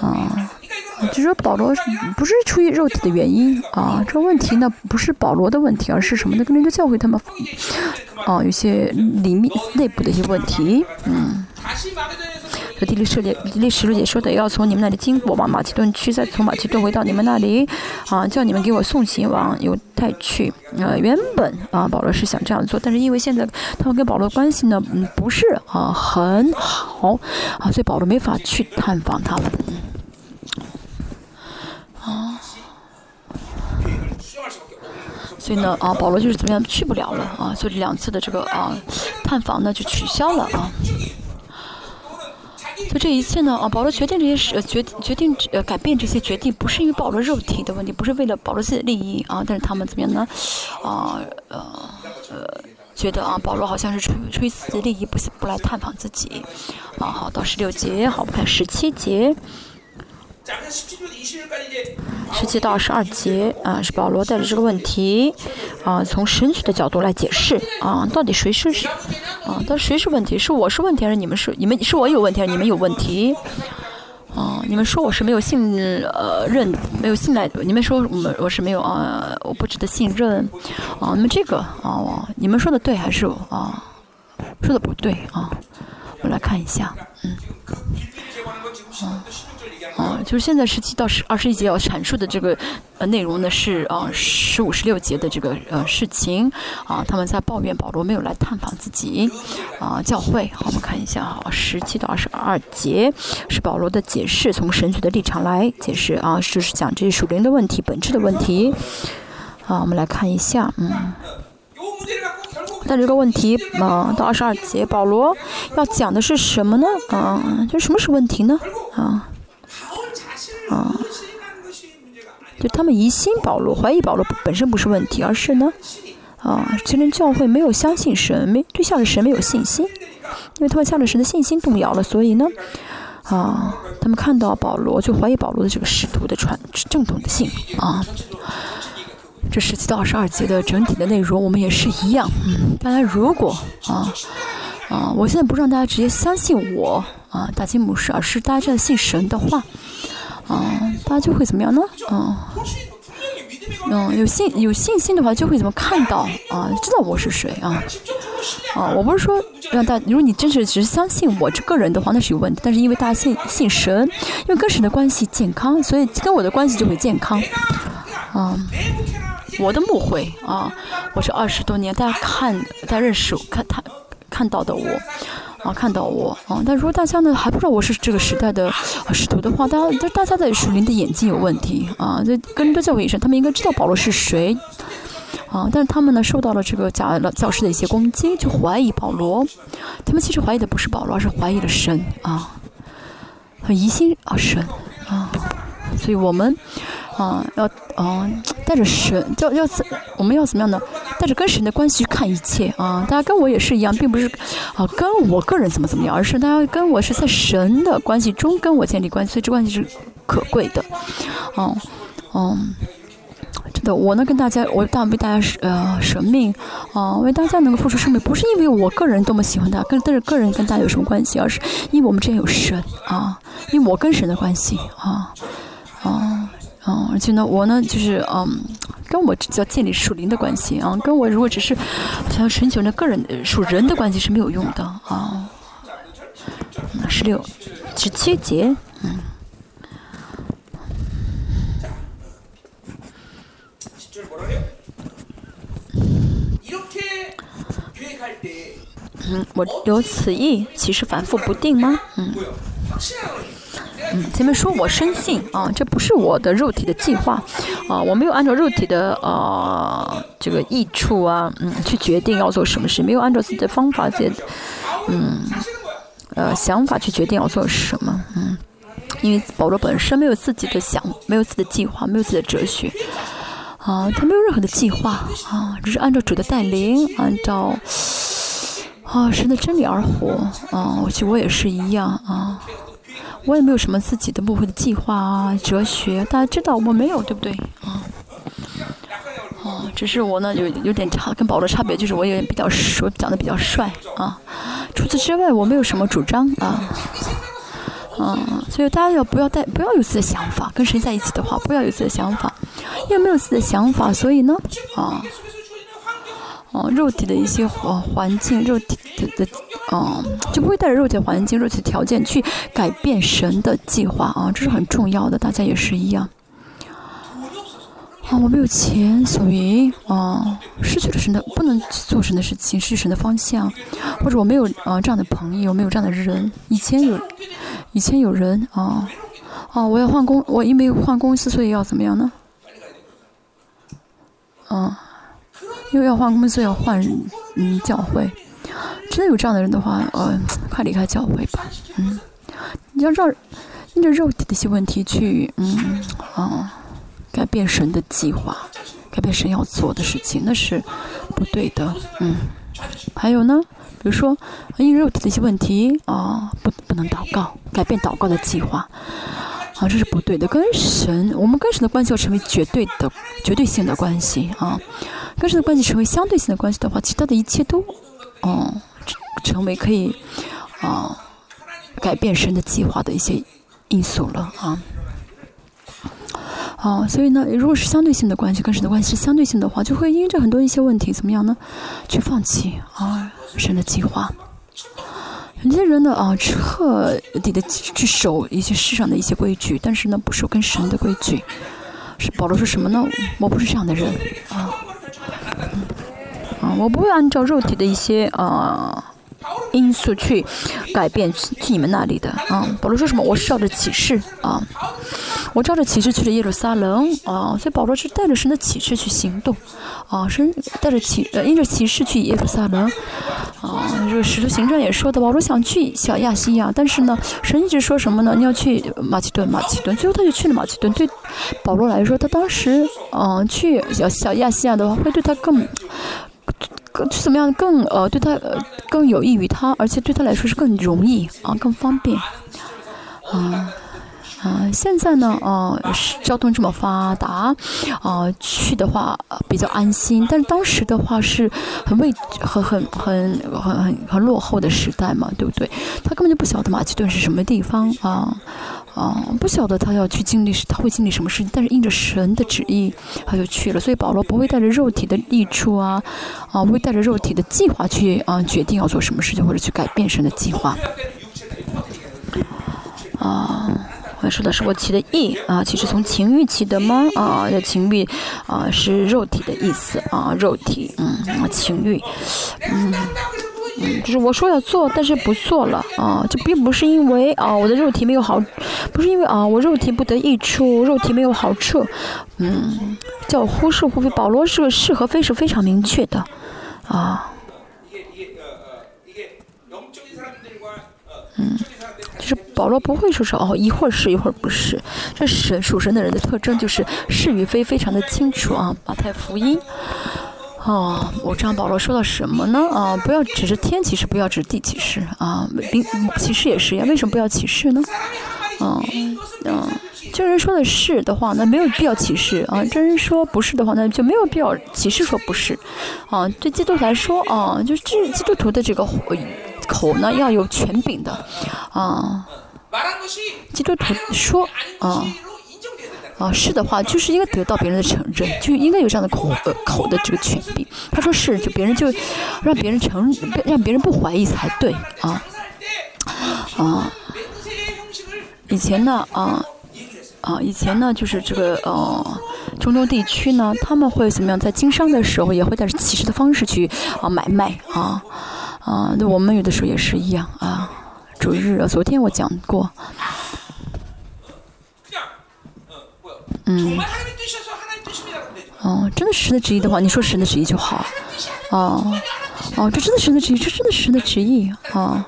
啊。就说保罗不是出于肉体的原因啊，这个问题呢不是保罗的问题，而是什么呢？跟那个教会他们哦有些里面内部的一些问题，嗯。这，第六世界历史书解说的要从你们那里经过，往马其顿去，再从马其顿回到你们那里啊。叫你们给我送行，往犹太去。呃，原本啊，保罗是想这样做，但是因为现在他们跟保罗关系呢，嗯，不是啊，很好啊。所以保罗没法去探访他们。啊，所以呢，啊，保罗就是怎么样去不了了啊。所以两次的这个啊，探访呢就取消了啊。就这一切呢，啊，保罗决定这些事，决决定呃改变这些决定，不是因为保罗肉体的问题，不是为了保罗自己的利益啊，但是他们怎么样呢？啊，呃，呃，觉得啊，保罗好像是出于出于自己的利益，不不来探访自己。啊，好，到十六节，好，我们看十七节。十七到二十二节啊，是保罗带着这个问题啊，从神学的角度来解释啊，到底谁是啊？到底谁是问题？是我是问题，还是你们是你们是我有问题，还是你们有问题？啊，你们说我是没有信呃任，没有信赖，你们说我们我是没有啊，我不值得信任啊？那么这个啊，你们说的对还是啊说的不对啊？我来看一下，嗯，啊。就是现在十七到十二十一节要阐述的这个呃内容呢，是啊十五十六节的这个呃事情啊，他们在抱怨保罗没有来探访自己啊教会。好，我们看一下哈，十七到二十二节是保罗的解释，从神学的立场来解释啊，就是讲这些属灵的问题、本质的问题。好，我们来看一下，嗯，但这个问题啊，到二十二节，保罗要讲的是什么呢？啊，就什么是问题呢？啊。啊，就他们疑心保罗，怀疑保罗本身不是问题，而是呢，啊，其实教会没有相信神，没对向着神没有信心，因为他们向着神的信心动摇了，所以呢，啊，他们看到保罗就怀疑保罗的这个使徒的传正统的信啊。这十七到二十二节的整体的内容，我们也是一样，嗯，大家如果啊啊，我现在不让大家直接相信我啊，大金牧师，而是大家真的信神的话。啊，大家就会怎么样呢？嗯，嗯，有信有信心的话，就会怎么看到啊？知道我是谁啊？啊，我不是说让大，如果你真是只是相信我这个人的话，那是有问题。但是因为大家信信神，因为跟神的关系健康，所以跟我的关系就会健康。啊，我的牧会啊，我是二十多年，大家看，大家认识看他看到的我。啊，看到我啊！但如果大家呢还不知道我是这个时代的使徒的话，大家大家的属灵的眼睛有问题啊！这跟着教会医生，他们应该知道保罗是谁啊！但是他们呢受到了这个假教师的一些攻击，就怀疑保罗。他们其实怀疑的不是保罗，而是怀疑的神啊，很疑心啊神啊！所以我们。啊，要啊，带着神，要要怎，我们要怎么样呢？带着跟神的关系去看一切啊！大家跟我也是一样，并不是啊，跟我个人怎么怎么样，而是大家跟我是在神的关系中跟我建立关系，所以这关系是可贵的。哦，嗯，真的，我呢跟大家，我大为大家是呃舍命啊，为大家能够付出生命，不是因为我个人多么喜欢他，跟但是个人跟大家有什么关系，而是因为我们之间有神啊，因为我跟神的关系啊，啊。嗯，而且呢，我呢，就是嗯，跟我要建立属灵的关系啊，跟我如果只是想要寻求那个人属人的关系是没有用的啊。十六、十七节，嗯。嗯，我有此意，岂是反复不定吗？嗯。嗯，前面说我深信啊，这不是我的肉体的计划啊，我没有按照肉体的呃这个益处啊，嗯，去决定要做什么事，没有按照自己的方法、自己嗯呃想法去决定要做什么，嗯，因为保罗本身没有自己的想，没有自己的计划，没有自己的哲学啊，他没有任何的计划啊，只是按照主的带领，按照啊神的真理而活啊，其实我也是一样啊。我也没有什么自己的误会的计划啊，哲学，大家知道我没有，对不对？啊，哦，只是我呢有有点差，跟保罗差别就是我有点比较说讲的比较帅啊。除此之外，我没有什么主张啊，嗯，所以大家要不要带不要有自己的想法，跟谁在一起的话，不要有自己的想法，因为没有自己的想法，所以呢，啊。哦，肉体的一些环环境，肉体的的，嗯，就不会带着肉体环境、肉体条件去改变神的计划啊，这是很重要的。大家也是一样。啊，我没有钱，所以啊，失去了神的，不能做神的事情，失去神的方向，或者我没有啊这样的朋友，没有这样的人。以前有，以前有人啊，哦，我要换工，我因为换公司，所以要怎么样呢？嗯。因为要换公司要换嗯教会，真的有这样的人的话，呃，快离开教会吧，嗯，你要让因着肉体的一些问题去嗯啊改变神的计划，改变神要做的事情，那是不对的，嗯。还有呢，比如说因肉体的一些问题啊，不不能祷告，改变祷告的计划。啊，这是不对的。跟神，我们跟神的关系要成为绝对的、绝对性的关系啊。跟神的关系成为相对性的关系的话，其他的一切都，哦，成为可以啊改变神的计划的一些因素了啊。啊，所以呢，如果是相对性的关系，跟神的关系是相对性的话，就会因着很多一些问题怎么样呢？去放弃啊神的计划。有些人呢啊，彻底的去守一些世上的一些规矩，但是呢，不守跟神的规矩。是保罗说什么呢？我不是这样的人啊，啊，我不会按照肉体的一些啊。因素去改变去你们那里的啊，保罗说什么？我是照着启示啊，我照着启示去了耶路撒冷啊，所以保罗是带着神的启示去行动啊，神带着启呃，因着启示去耶路撒冷啊。这个使徒行传也说的，保罗想去小亚细亚，但是呢，神一直说什么呢？你要去马其顿，马其顿，最后他就去了马其顿。对保罗来说，他当时嗯去小小亚细亚的话，会对他更。更怎么样？更呃，对他呃更有益于他，而且对他来说是更容易啊，更方便啊啊！现在呢啊，交通这么发达啊，去的话比较安心。但是当时的话是很未很很很很很很落后的时代嘛，对不对？他根本就不晓得马其顿是什么地方啊。啊，不晓得他要去经历，他会经历什么事情，但是应着神的旨意，他就去了。所以保罗不会带着肉体的益处啊，啊，不会带着肉体的计划去啊，决定要做什么事情或者去改变神的计划。啊，说的是我起的意啊，其实从情欲起的吗？啊，这情欲啊是肉体的意思啊，肉体，嗯，啊情欲，嗯。嗯，就是我说要做，但是不做了啊，这并不是因为啊我的肉体没有好，不是因为啊我肉体不得益处，肉体没有好处，嗯，叫忽视忽非。保罗是是和非是非常明确的，啊，嗯，就是保罗不会说是哦一会儿是一会儿不是，这神属神的人的特征就是是与非非常的清楚啊，马太福音。哦，我这样保罗说了什么呢？啊，不要只是天启示，不要只是地启示啊，并启示也是呀。为什么不要启示呢？嗯嗯，真人说的是的话，那没有必要启示啊；真人说不是的话，那就没有必要启示说不是。啊，对基督徒来说啊，就是这基督徒的这个口呢要有权柄的啊。基督徒说啊。啊，是的话，就是应该得到别人的承认，就应该有这样的口呃口的这个权利。他说是，就别人就让别人承让别人不怀疑才对啊啊。以前呢啊啊，以前呢就是这个呃中东地区呢，他们会怎么样？在经商的时候也会带着歧视的方式去啊买卖啊啊。那我们有的时候也是一样啊。主日，昨天我讲过。嗯，哦，真的是神的旨意的话，你说神的旨意就好。哦，哦，这真的是神的旨意，这真的是神的旨意啊。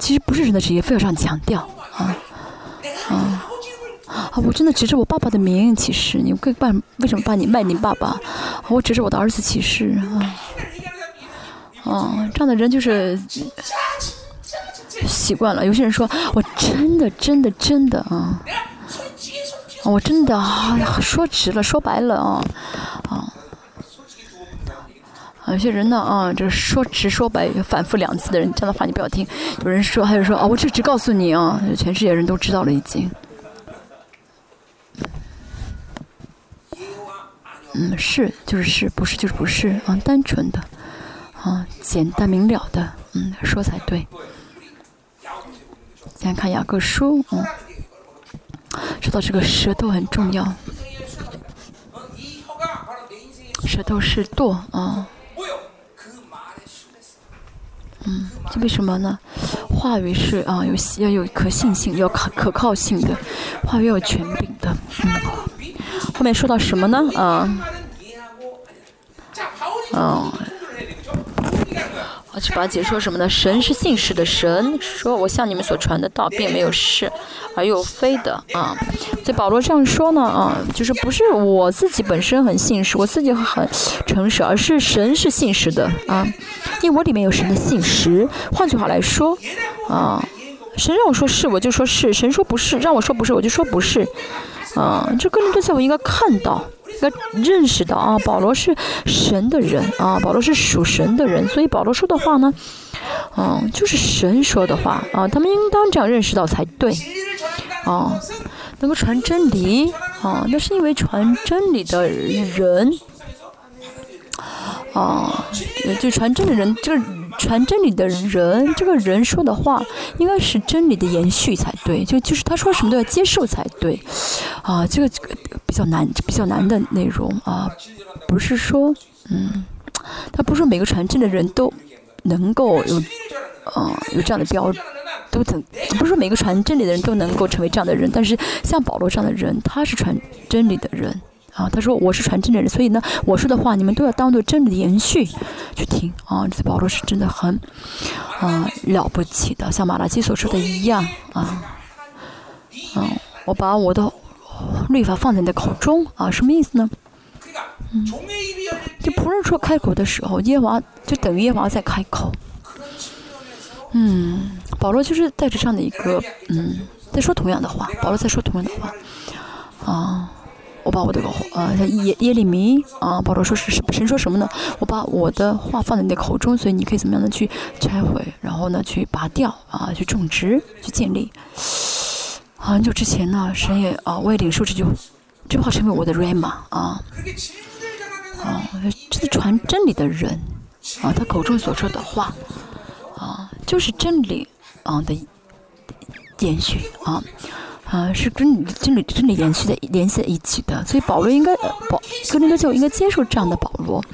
其实不是神的旨意，非要这样强调啊啊啊！我真的指着我爸爸的名起誓，你会办？为什么把你卖你爸爸？我指着我的儿子起誓啊。哦，这样的人就是习惯了。有些人说我真的真的真的啊。我真的啊，说直了，说白了啊，啊，有些人呢啊，这说直说白反复两次的人，这样的话你不要听。有人说，还有说啊，我这只告诉你啊，全世界人都知道了已经。嗯，是就是是，不是就是不是啊，单纯的啊，简单明了的，嗯，说才对。先看雅各书，嗯。说到这个舌头很重要，舌头是舵啊。嗯，这为什么呢？话语是啊，有要有可信性，要可可靠性的，话语要有权柄的。嗯，后面说到什么呢？啊嗯。去把解说什么呢？神是信实的神，说我向你们所传的道并没有是，而又非的啊。所以保罗这样说呢啊，就是不是我自己本身很信实，我自己很诚实，而是神是信实的啊，因为我里面有神的信实。换句话来说啊，神让我说是，我就说是；神说不是，让我说不是，我就说不是。啊，这个人都在我应该看到。要认识到啊，保罗是神的人啊，保罗是属神的人，所以保罗说的话呢，嗯，就是神说的话啊，他们应当这样认识到才对，啊，能够传真理啊，那是因为传真理的人，啊，就传真的人，这个传真理的人，这个人说的话，应该是真理的延续才对，就就是他说什么都要接受才对，啊，这个。比较难、比较难的内容啊，不是说，嗯，他不是说每个传真的人都能够有，嗯，有这样的标，都等，不是说每个传真理的人都能够成为这样的人，但是像保罗这样的人，他是传真理的人啊。他说我是传真的人，所以呢，我说的话你们都要当做真理的延续去听啊。这保罗是真的很啊了不起的，像马拉基所说的一样啊，嗯，我把我的。律法放在你的口中啊，什么意思呢？嗯，就仆人说开口的时候，耶娃就等于耶娃在开口。嗯，保罗就是带着这样的一个嗯，在说同样的话，保罗在说同样的话。啊，我把我的呃耶耶利米啊，保罗说是神说什么呢？我把我的话放在你的口中，所以你可以怎么样的去拆毁，然后呢去拔掉啊，去种植，去建立。很久之前呢，神也啊，我也领受这句这句话成为我的 rama 啊，啊，这传真理的人啊，他口中所说的话啊，就是真理啊的延续啊。啊，是跟真理真理联系的联系在一起的，所以保罗应该保哥林多教应该接受这样的保罗，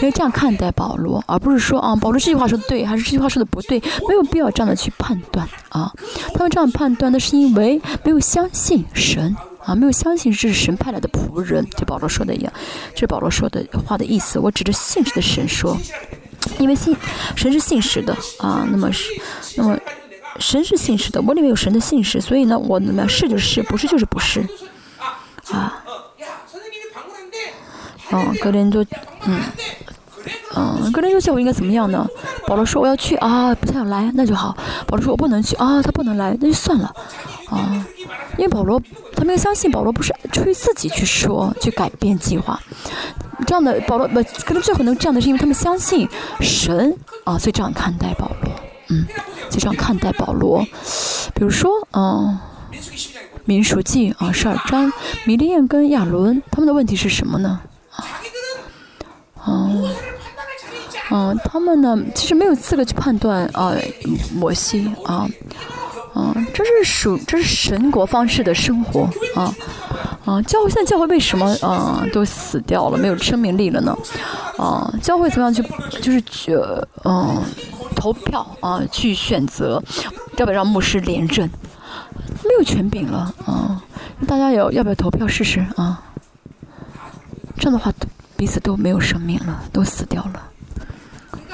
因为这样看待保罗，而不是说啊，保罗这句话说的对，还是这句话说的不对，没有必要这样的去判断啊。他们这样判断，那是因为没有相信神啊，没有相信这是神派来的仆人，就保罗说的一样，这是保罗说的话的意思。我指着信实的神说，因为信神是信实的啊，那么是那么。神是信实的，我里面有神的信实，所以呢，我怎么样是就是，不是就是不是，啊，嗯，格林多，嗯，嗯，格林多叫我应该怎么样呢？保罗说我要去啊，不太想来，那就好。保罗说我不能去啊，他不能来，那就算了，啊，因为保罗他没有相信保罗不是出于自己去说去改变计划，这样的保罗不可能最后能这样的是因为他们相信神啊，所以这样看待保罗。嗯，就这样看待保罗。比如说，嗯，民书记啊，十二章，米利亚跟亚伦，他们的问题是什么呢？啊，嗯，嗯，他们呢，其实没有资格去判断啊，摩西啊，嗯，这是属，这是神国方式的生活啊，啊，教会现在教会为什么啊都死掉了，没有生命力了呢？啊，教会怎么样去，就是去，嗯。投票啊，去选择要不要让牧师连任，没有权柄了啊！大家有要不要投票试试啊？这样的话，彼此都没有生命了，都死掉了。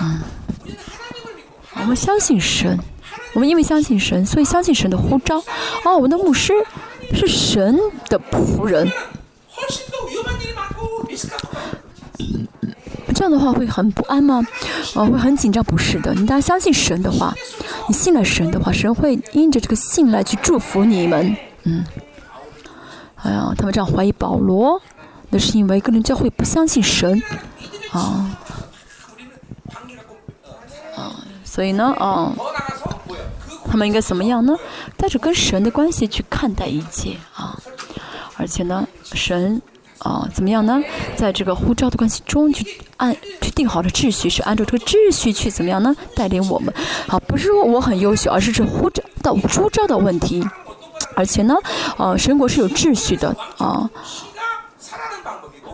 嗯，我们相信神，我们因为相信神，所以相信神的呼召。哦，我们的牧师是神的仆人。这样的话会很不安吗？哦，会很紧张？不是的，你大家相信神的话，你信了神的话，神会因着这个信来去祝福你们。嗯，哎呀，他们这样怀疑保罗，那是因为个人教会不相信神啊啊，所以呢，啊，他们应该怎么样呢？带着跟神的关系去看待一切啊，而且呢，神。啊，怎么样呢？在这个呼召的关系中，去按去定好的秩序，是按照这个秩序去怎么样呢？带领我们。好，不是说我很优秀，而是这呼召的呼召的问题。而且呢，啊，神国是有秩序的啊。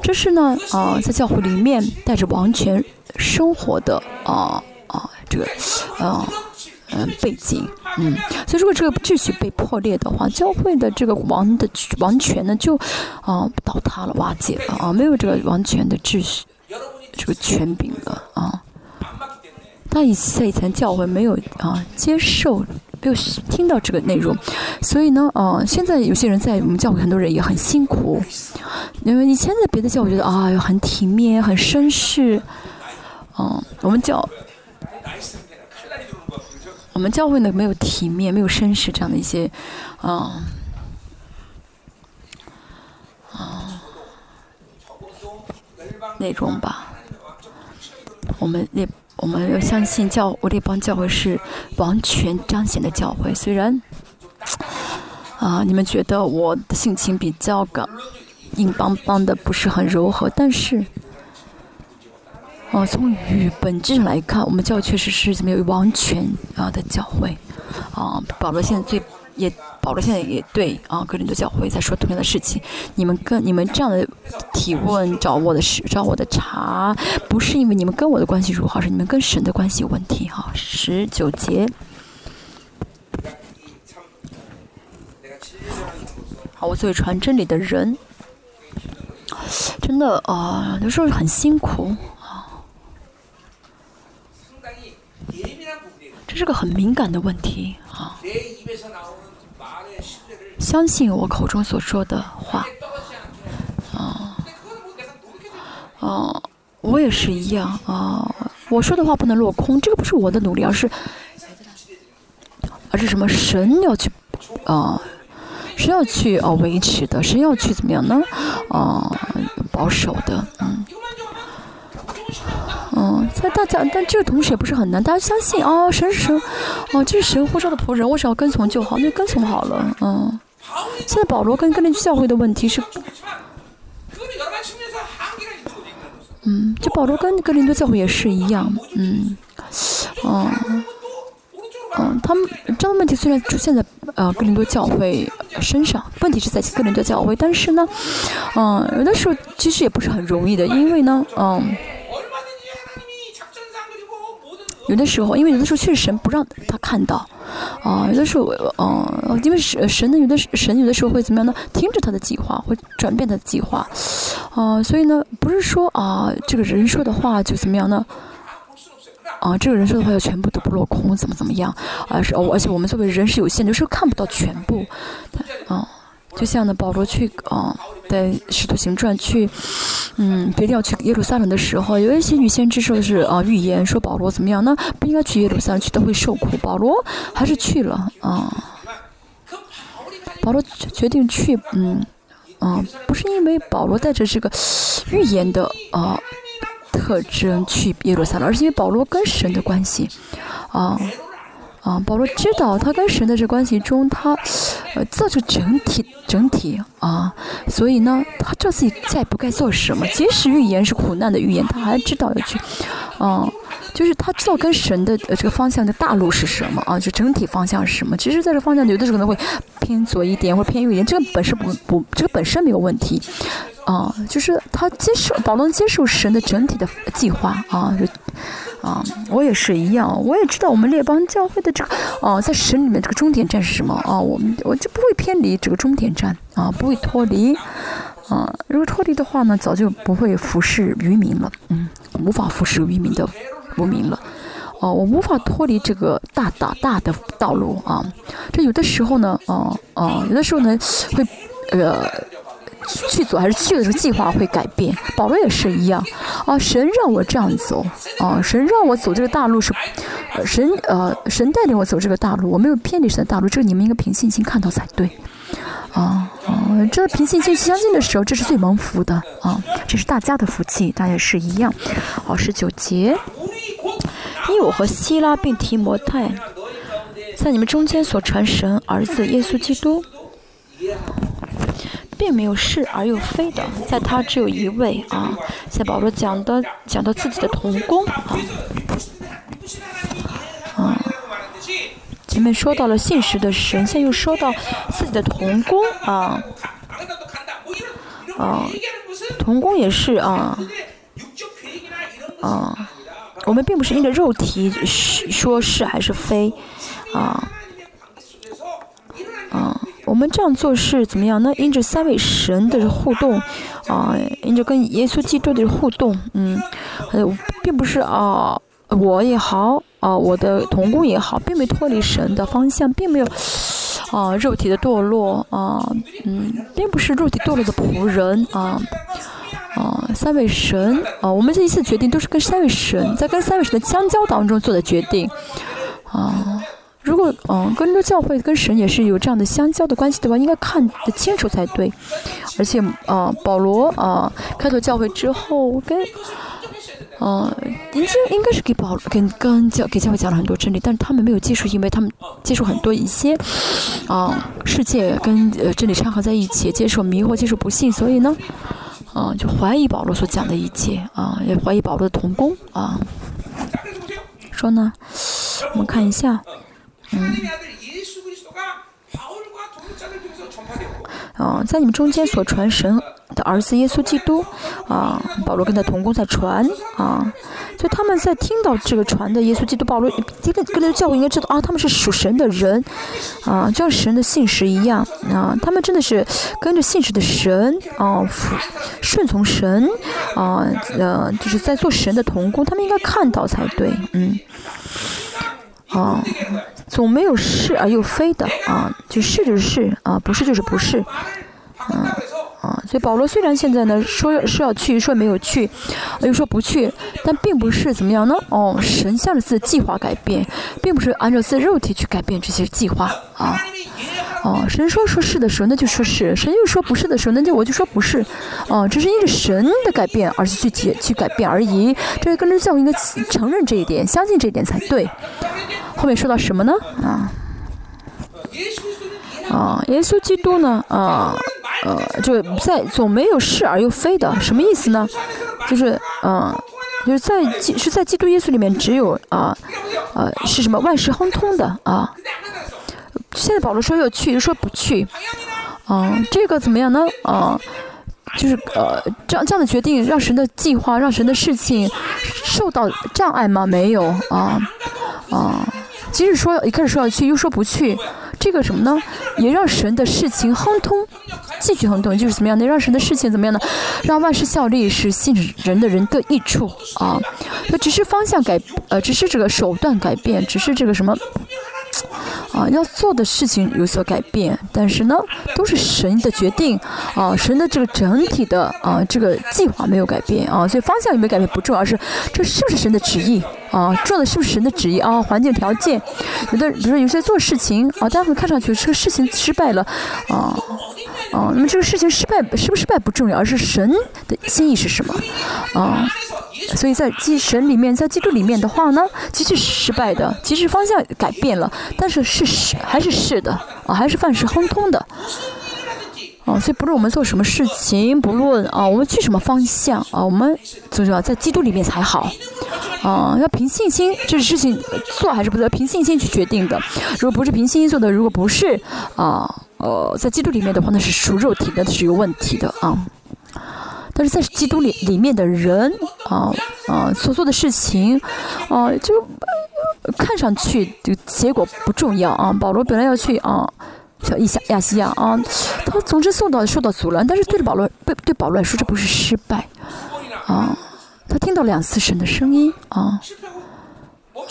这是呢，啊，在教会里面带着王权生活的啊啊，这个啊。嗯，背景，嗯，所以如果这个秩序被破裂的话，教会的这个王的王权呢就啊倒塌了、瓦解了啊，没有这个王权的秩序这个权柄了啊。他以在以前教会没有啊接受，没有听到这个内容，所以呢，啊，现在有些人在我们教会，很多人也很辛苦，因为以前在别的教会觉得啊，很体面、很绅士，嗯，我们教我们教会呢没有体面、没有绅士这样的一些，啊，啊，那种吧，我们那。我们要相信教，我这帮教会是完全彰显的教会。虽然啊，你们觉得我的性情比较刚硬邦邦的，不是很柔和，但是哦，从语本质上来看，我们教会确实是没有完全啊的教会啊。保罗现在最。也保罗现在也对啊，格林多教会在说同样的事情。你们跟你们这样的提问找我的事，找我的茬，不是因为你们跟我的关系如何，是你们跟神的关系有问题哈。十九节，好，我作为传真理的人，真的啊，有时候很辛苦啊，这是个很敏感的问题啊。相信我口中所说的话，啊，啊，我也是一样啊。我说的话不能落空，这个不是我的努力，而是，而是什么？神要去，啊，神要去啊维持的，神要去怎么样呢？啊，保守的，嗯，嗯，在大家，但这个同时也不是很难，大家相信啊，神是神，哦，这是神呼召的仆人，我只要跟从就好，那跟从好了，嗯。现在保罗跟哥林多教会的问题是，嗯，就保罗跟哥林多教会也是一样，嗯，嗯，嗯，他们这个问题虽然出现在呃哥林多教会身上，问题是在哥林多教会，但是呢，嗯，有的时候其实也不是很容易的，因为呢，嗯。有的时候，因为有的时候确实神不让他看到，啊，有的时候，嗯，因为神神呢，有的神有的时候会怎么样呢？停止他的计划，会转变他的计划，啊，所以呢，不是说啊，这个人说的话就怎么样呢？啊，这个人说的话要全部都不落空，怎么怎么样？而是，而且我们作为人是有限的，有时候看不到全部，啊。就像呢，保罗去啊，在使徒行传去，嗯，决定要去耶路撒冷的时候，有一些女先知说是啊，预言说保罗怎么样？那不应该去耶路撒冷，去都会受苦。保罗还是去了啊。保罗决定去，嗯，啊，不是因为保罗带着这个预言的啊特征去耶路撒冷，而是因为保罗跟神的关系，啊。啊，保罗知道他跟神的这关系中，他呃做出整体整体啊，所以呢，他知道自己再不该做什么。即使预言是苦难的预言，他还知道要去，啊，就是他知道跟神的呃这个方向的大路是什么啊，就整体方向是什么。其实在这方向有的时候可能会偏左一点或者偏右一点，这个本身不不，这个本身没有问题，啊，就是他接受保罗接受神的整体的计划啊。啊，我也是一样，我也知道我们列邦教会的这个，哦，在神里面这个终点站是什么啊？我们我就不会偏离这个终点站啊，不会脱离，啊，如果脱离的话呢，早就不会服侍渔民了，嗯，无法服侍渔民的无民了，哦，我无法脱离这个大大大的道路啊，这有的时候呢，哦哦，有的时候呢，会，呃。去走还是去的时候计划会改变，保罗也是一样啊。神让我这样走啊，神让我走这个大路是，神呃神带领我走这个大路，我没有偏离神的大路，这个你们应该凭信心看到才对啊啊！这凭信心相信的时候，这是最蒙福的啊，这是大家的福气，大家是一样。好，十九节，因为我和希拉并提摩太，在你们中间所传神儿子耶稣基督。并没有是而又非的，在他只有一位啊。在保罗讲的讲到自己的童工啊，啊，前面说到了信实的神，现在又说到自己的童工啊，啊，童工也是啊，啊，我们并不是因着肉体是说是还是非啊，啊。我们这样做是怎么样呢？因着三位神的互动，啊，因着跟耶稣基督的互动，嗯，呃，并不是啊，我也好啊，我的童工也好，并没脱离神的方向，并没有啊肉体的堕落啊，嗯，并不是肉体堕落的仆人啊。啊，三位神啊，我们这一次决定都是跟三位神在跟三位神的相交当中做的决定啊。如果嗯，跟着教会跟神也是有这样的相交的关系的话，应该看得清楚才对。而且啊，保罗啊，开拓教会之后跟嗯，应该应该是给保跟跟教给教会讲了很多真理，但是他们没有接触，因为他们接触很多一些啊世界跟呃真理掺合在一起，接受迷惑，接受不幸，所以呢。啊，就怀疑保罗所讲的一切啊，也怀疑保罗的童工啊。说呢，我们看一下，嗯。啊，在你们中间所传神的儿子耶稣基督，啊，保罗跟他同工在传，啊，所以他们在听到这个传的耶稣基督，保罗跟跟那个教会应该知道啊，他们是属神的人，啊，就像神的信使一样，啊，他们真的是跟着信使的神，啊，顺从神，啊，呃，就是在做神的同工，他们应该看到才对，嗯，哦。总没有是而又非的啊，就是就是是啊，不是就是不是，嗯啊，所以保罗虽然现在呢说是要去，说没有去，又说不去，但并不是怎么样呢？哦，神向着自己的计划改变，并不是按照自己肉体去改变这些计划啊。哦，神说说是的时候，那就说是；神又说不是的时候，那就我就说不是。哦，这是因着神的改变而去去去改变而已。这个跟着教应该承认这一点，相信这一点才对。后面说到什么呢？啊，啊，耶稣基督呢？啊，呃，就在总没有是而又非的，什么意思呢？就是，嗯，就是在基是在基督耶稣里面只有啊，呃，是什么万事亨通的啊？现在保罗说要去，又说不去，啊，这个怎么样呢？啊，就是呃，这样这样的决定让神的计划，让神的事情受到障碍吗？没有啊，啊。即使说一开始说要去，又说不去，这个什么呢？也让神的事情亨通，继续亨通，就是怎么样呢？让神的事情怎么样呢？让万事效力，是信人的人的益处啊。那只是方向改，呃，只是这个手段改变，只是这个什么？啊，要做的事情有所改变，但是呢，都是神的决定啊，神的这个整体的啊，这个计划没有改变啊，所以方向有没有改变不重要，是这是不是神的旨意啊？做的是不是神的旨意啊？环境条件，有的比如说有些做事情啊，大家会看上去这个事情失败了啊啊，那么这个事情失败失不失败不重要，而是神的心意是什么啊？所以在基神里面，在基督里面的话呢，即使失败的，其实方向改变了，但是是是还是是的啊，还是万事亨通的啊。所以不论我们做什么事情，不论啊我们去什么方向啊，我们最重要在基督里面才好啊。要凭信心，这事情做还是不做，凭信心去决定的。如果不是凭信心做的，如果不是啊呃在基督里面的话，那是属肉体的，是有问题的啊。但是在基督里里面的人啊啊所做的事情啊，就看上去就结果不重要啊。保罗本来要去啊，小亚亚西亚啊，他总之受到受到阻拦，但是对着保罗对对保罗来说这不是失败啊。他听到两次神的声音啊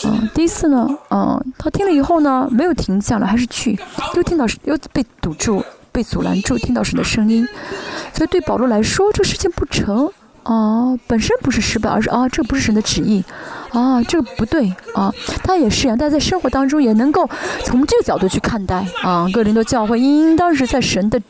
啊，第一次呢啊，他听了以后呢没有停下来，还是去，又听到又被堵住。被阻拦住，听到神的声音，所以对保罗来说，这事情不成啊，本身不是失败，而是啊，这不是神的旨意啊，这个不对啊。他也是啊，但在生活当中也能够从这个角度去看待啊。各林多教会应当是在神的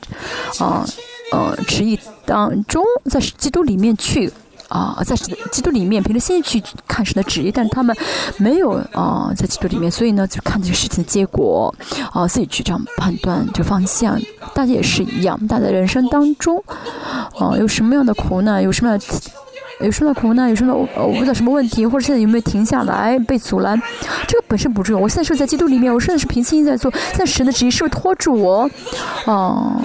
啊呃旨意当中，在基督里面去。啊，在基督里面凭着心去看神的旨意，但是他们没有啊，在基督里面，所以呢，就看这个事情的结果，啊，自己去这样判断这个方向。大家也是一样，大家人生当中，啊，有什么样的苦难，有什么样的。有受到苦难？有受到呃遇到什么问题？或者现在有没有停下来被阻拦？这个本身不重要。我现在是在基督里面，我现在是平心在做。现在神的旨意是不是拖住我？啊，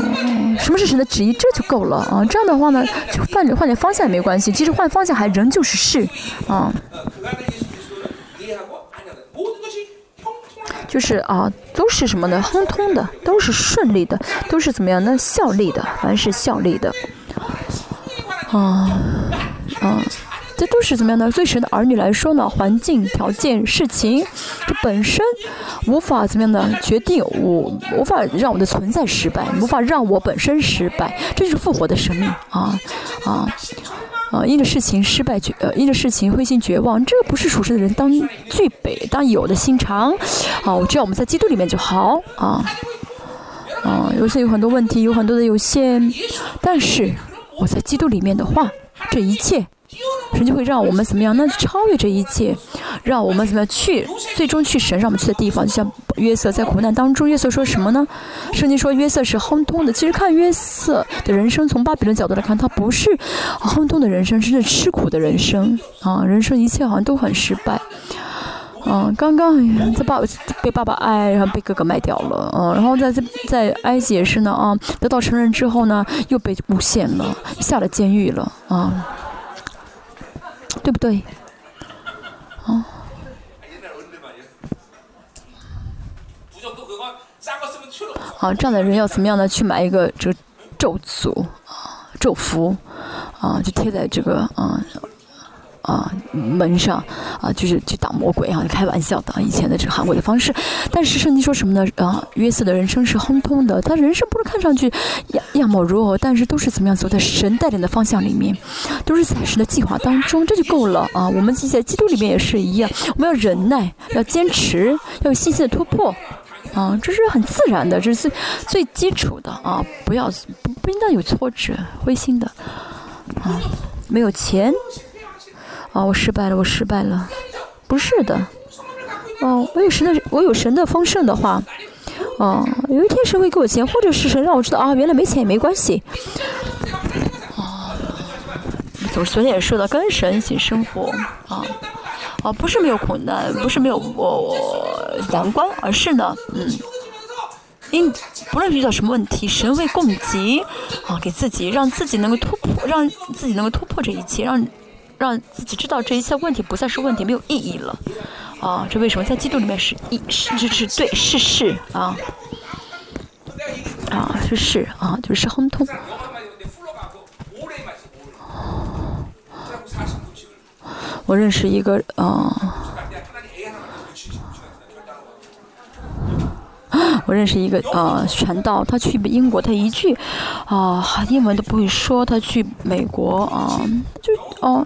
什么是神的旨意？这就够了啊！这样的话呢，就换点换点方向也没关系。其实换方向还仍旧是是啊，就是啊，都是什么呢？亨通的，都是顺利的，都是怎么样呢？效力的，凡是效力的。啊，啊，这都是怎么样呢？对神的儿女来说呢，环境条件事情，这本身无法怎么样的决定我，无法让我的存在失败，无法让我本身失败，这就是复活的生命啊啊啊！因着事情失败绝，呃，因着事情灰心绝望，这个不是属实的人当具备，当有的心肠啊！只要我们在基督里面就好啊啊！有些有很多问题，有很多的有限，但是我在基督里面的话，这一切。神就会让我们怎么样？那超越这一切，让我们怎么样去？最终去神让我们去的地方。就像约瑟在苦难当中，约瑟说什么呢？圣经说约瑟是亨通的。其实看约瑟的人生，从巴比伦角度来看，他不是 亨通的人生，真正吃苦的人生啊！人生一切好像都很失败。嗯，刚刚在爸被爸爸爱，然后被哥哥卖掉了。嗯，然后在在在埃及也是呢啊，得到承认之后呢，又被诬陷了，下了监狱了啊。对不对？啊。啊，这样的人要怎么样呢？去买一个这个咒诅啊，咒符啊，就贴在这个啊。啊，门上啊，就是去打魔鬼啊，开玩笑的。以前的这个韩国的方式，但是圣经说什么呢？啊，约瑟的人生是亨通的，他人生不是看上去样样貌如何，但是都是怎么样走在神带领的方向里面，都是在神的计划当中，这就够了啊。我们自己在基督里面也是一样，我们要忍耐，要坚持，要有信心的突破啊，这是很自然的，这是最基础的啊，不要不不应当有挫折、灰心的啊，没有钱。啊，我失败了，我失败了，不是的，哦，我有神的，我有神的丰盛的话，哦，有一天神会给我钱，或者是神让我知道啊，原来没钱也没关系，啊，总昨天也说到跟神一起生活，啊，啊，不是没有苦难，不是没有我难关，而是呢，嗯，因不论遇到什么问题，神会供给，啊，给自己，让自己能够突破，让自己能够突破这一切，让。让自己知道这一切问题不再是问题，没有意义了，啊，这为什么在基督里面是意是是是对是是啊，啊是是啊就是亨通。我认识一个啊。我认识一个呃传道，他去英国，他一句啊英文都不会说。他去美国啊，就哦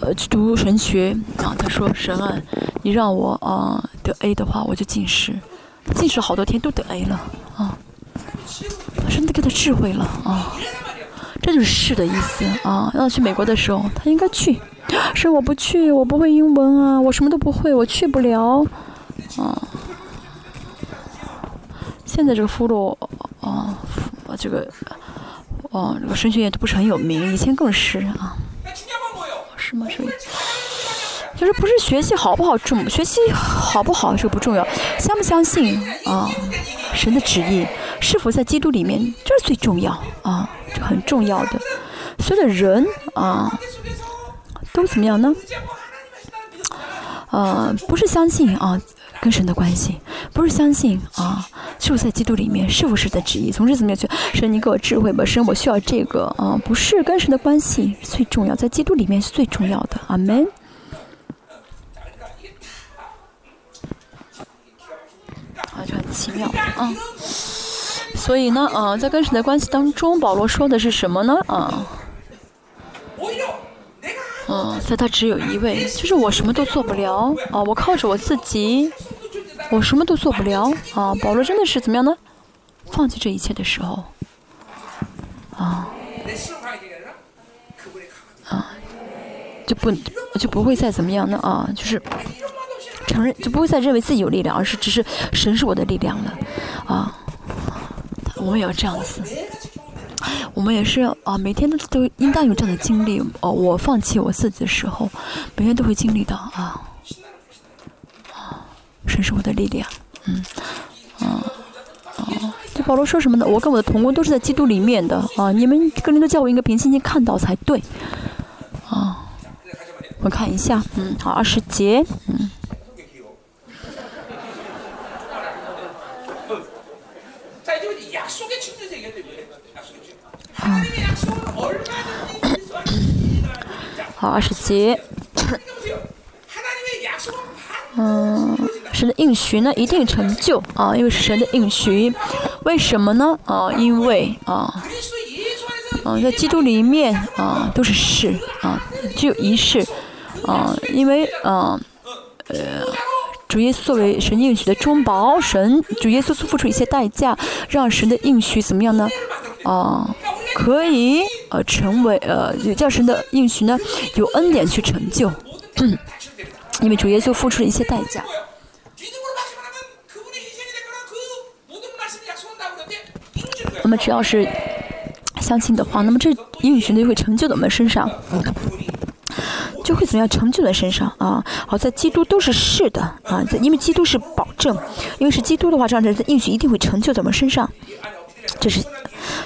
呃去读神学啊。他说神啊，你让我啊得 A 的话，我就近视，近视好多天都得 A 了啊。他说你给他智慧了啊，这就是是的意思啊。让他去美国的时候，他应该去。是我不去，我不会英文啊，我什么都不会，我去不了啊。现在这个俘虏，哦，这个，哦，这个神学院都不是很有名，以前更是啊。是吗？是。就是不是学习好不好重，学习好不好这个不重要，相不相信啊？神的旨意是否在基督里面，这是最重要啊，这很重要的。所有的人啊，都怎么样呢？呃，不是相信啊。跟神的关系不是相信啊，是在基督里面，是否是在旨意？从这怎么样去？神，你给我智慧吧，神，我需要这个啊，不是跟神的关系最重要，在基督里面是最重要的。阿门。啊，就很奇妙啊。所以呢，啊，在跟神的关系当中，保罗说的是什么呢？啊。嗯，在他只有一位，就是我什么都做不了啊！我靠着我自己，我什么都做不了啊！保罗真的是怎么样呢？放弃这一切的时候，啊，啊，就不就不会再怎么样呢？啊，就是承认就不会再认为自己有力量，而是只是神是我的力量了，啊，我们也要这样子。我们也是啊，每天都都应当有这样的经历哦。我放弃我自己的时候，每天都会经历到啊，神是我的力量，嗯，啊，啊，这保罗说什么呢？我跟我的同工都是在基督里面的啊，你们个人都叫我应该凭信心看到才对，啊，我看一下，嗯，好，二十节，嗯。好，二十节。嗯，神的应许呢一定成就啊，因为是神的应许。为什么呢？啊，因为啊，啊，在基督里面啊都是事啊，只有一事啊，因为啊，呃，主耶稣作为神应许的中保，神主耶稣付出一些代价，让神的应许怎么样呢？啊，可以呃成为呃叫神的应许呢有恩典去成就。因为主耶稣付出了一些代价。那么只要是相信的话，那么这应许呢就会成就在我们身上，就会怎么样成就在身上啊？好在基督都是是的啊，因为基督是保证，因为是基督的话，这样的应许一定会成就在我们身上。这是，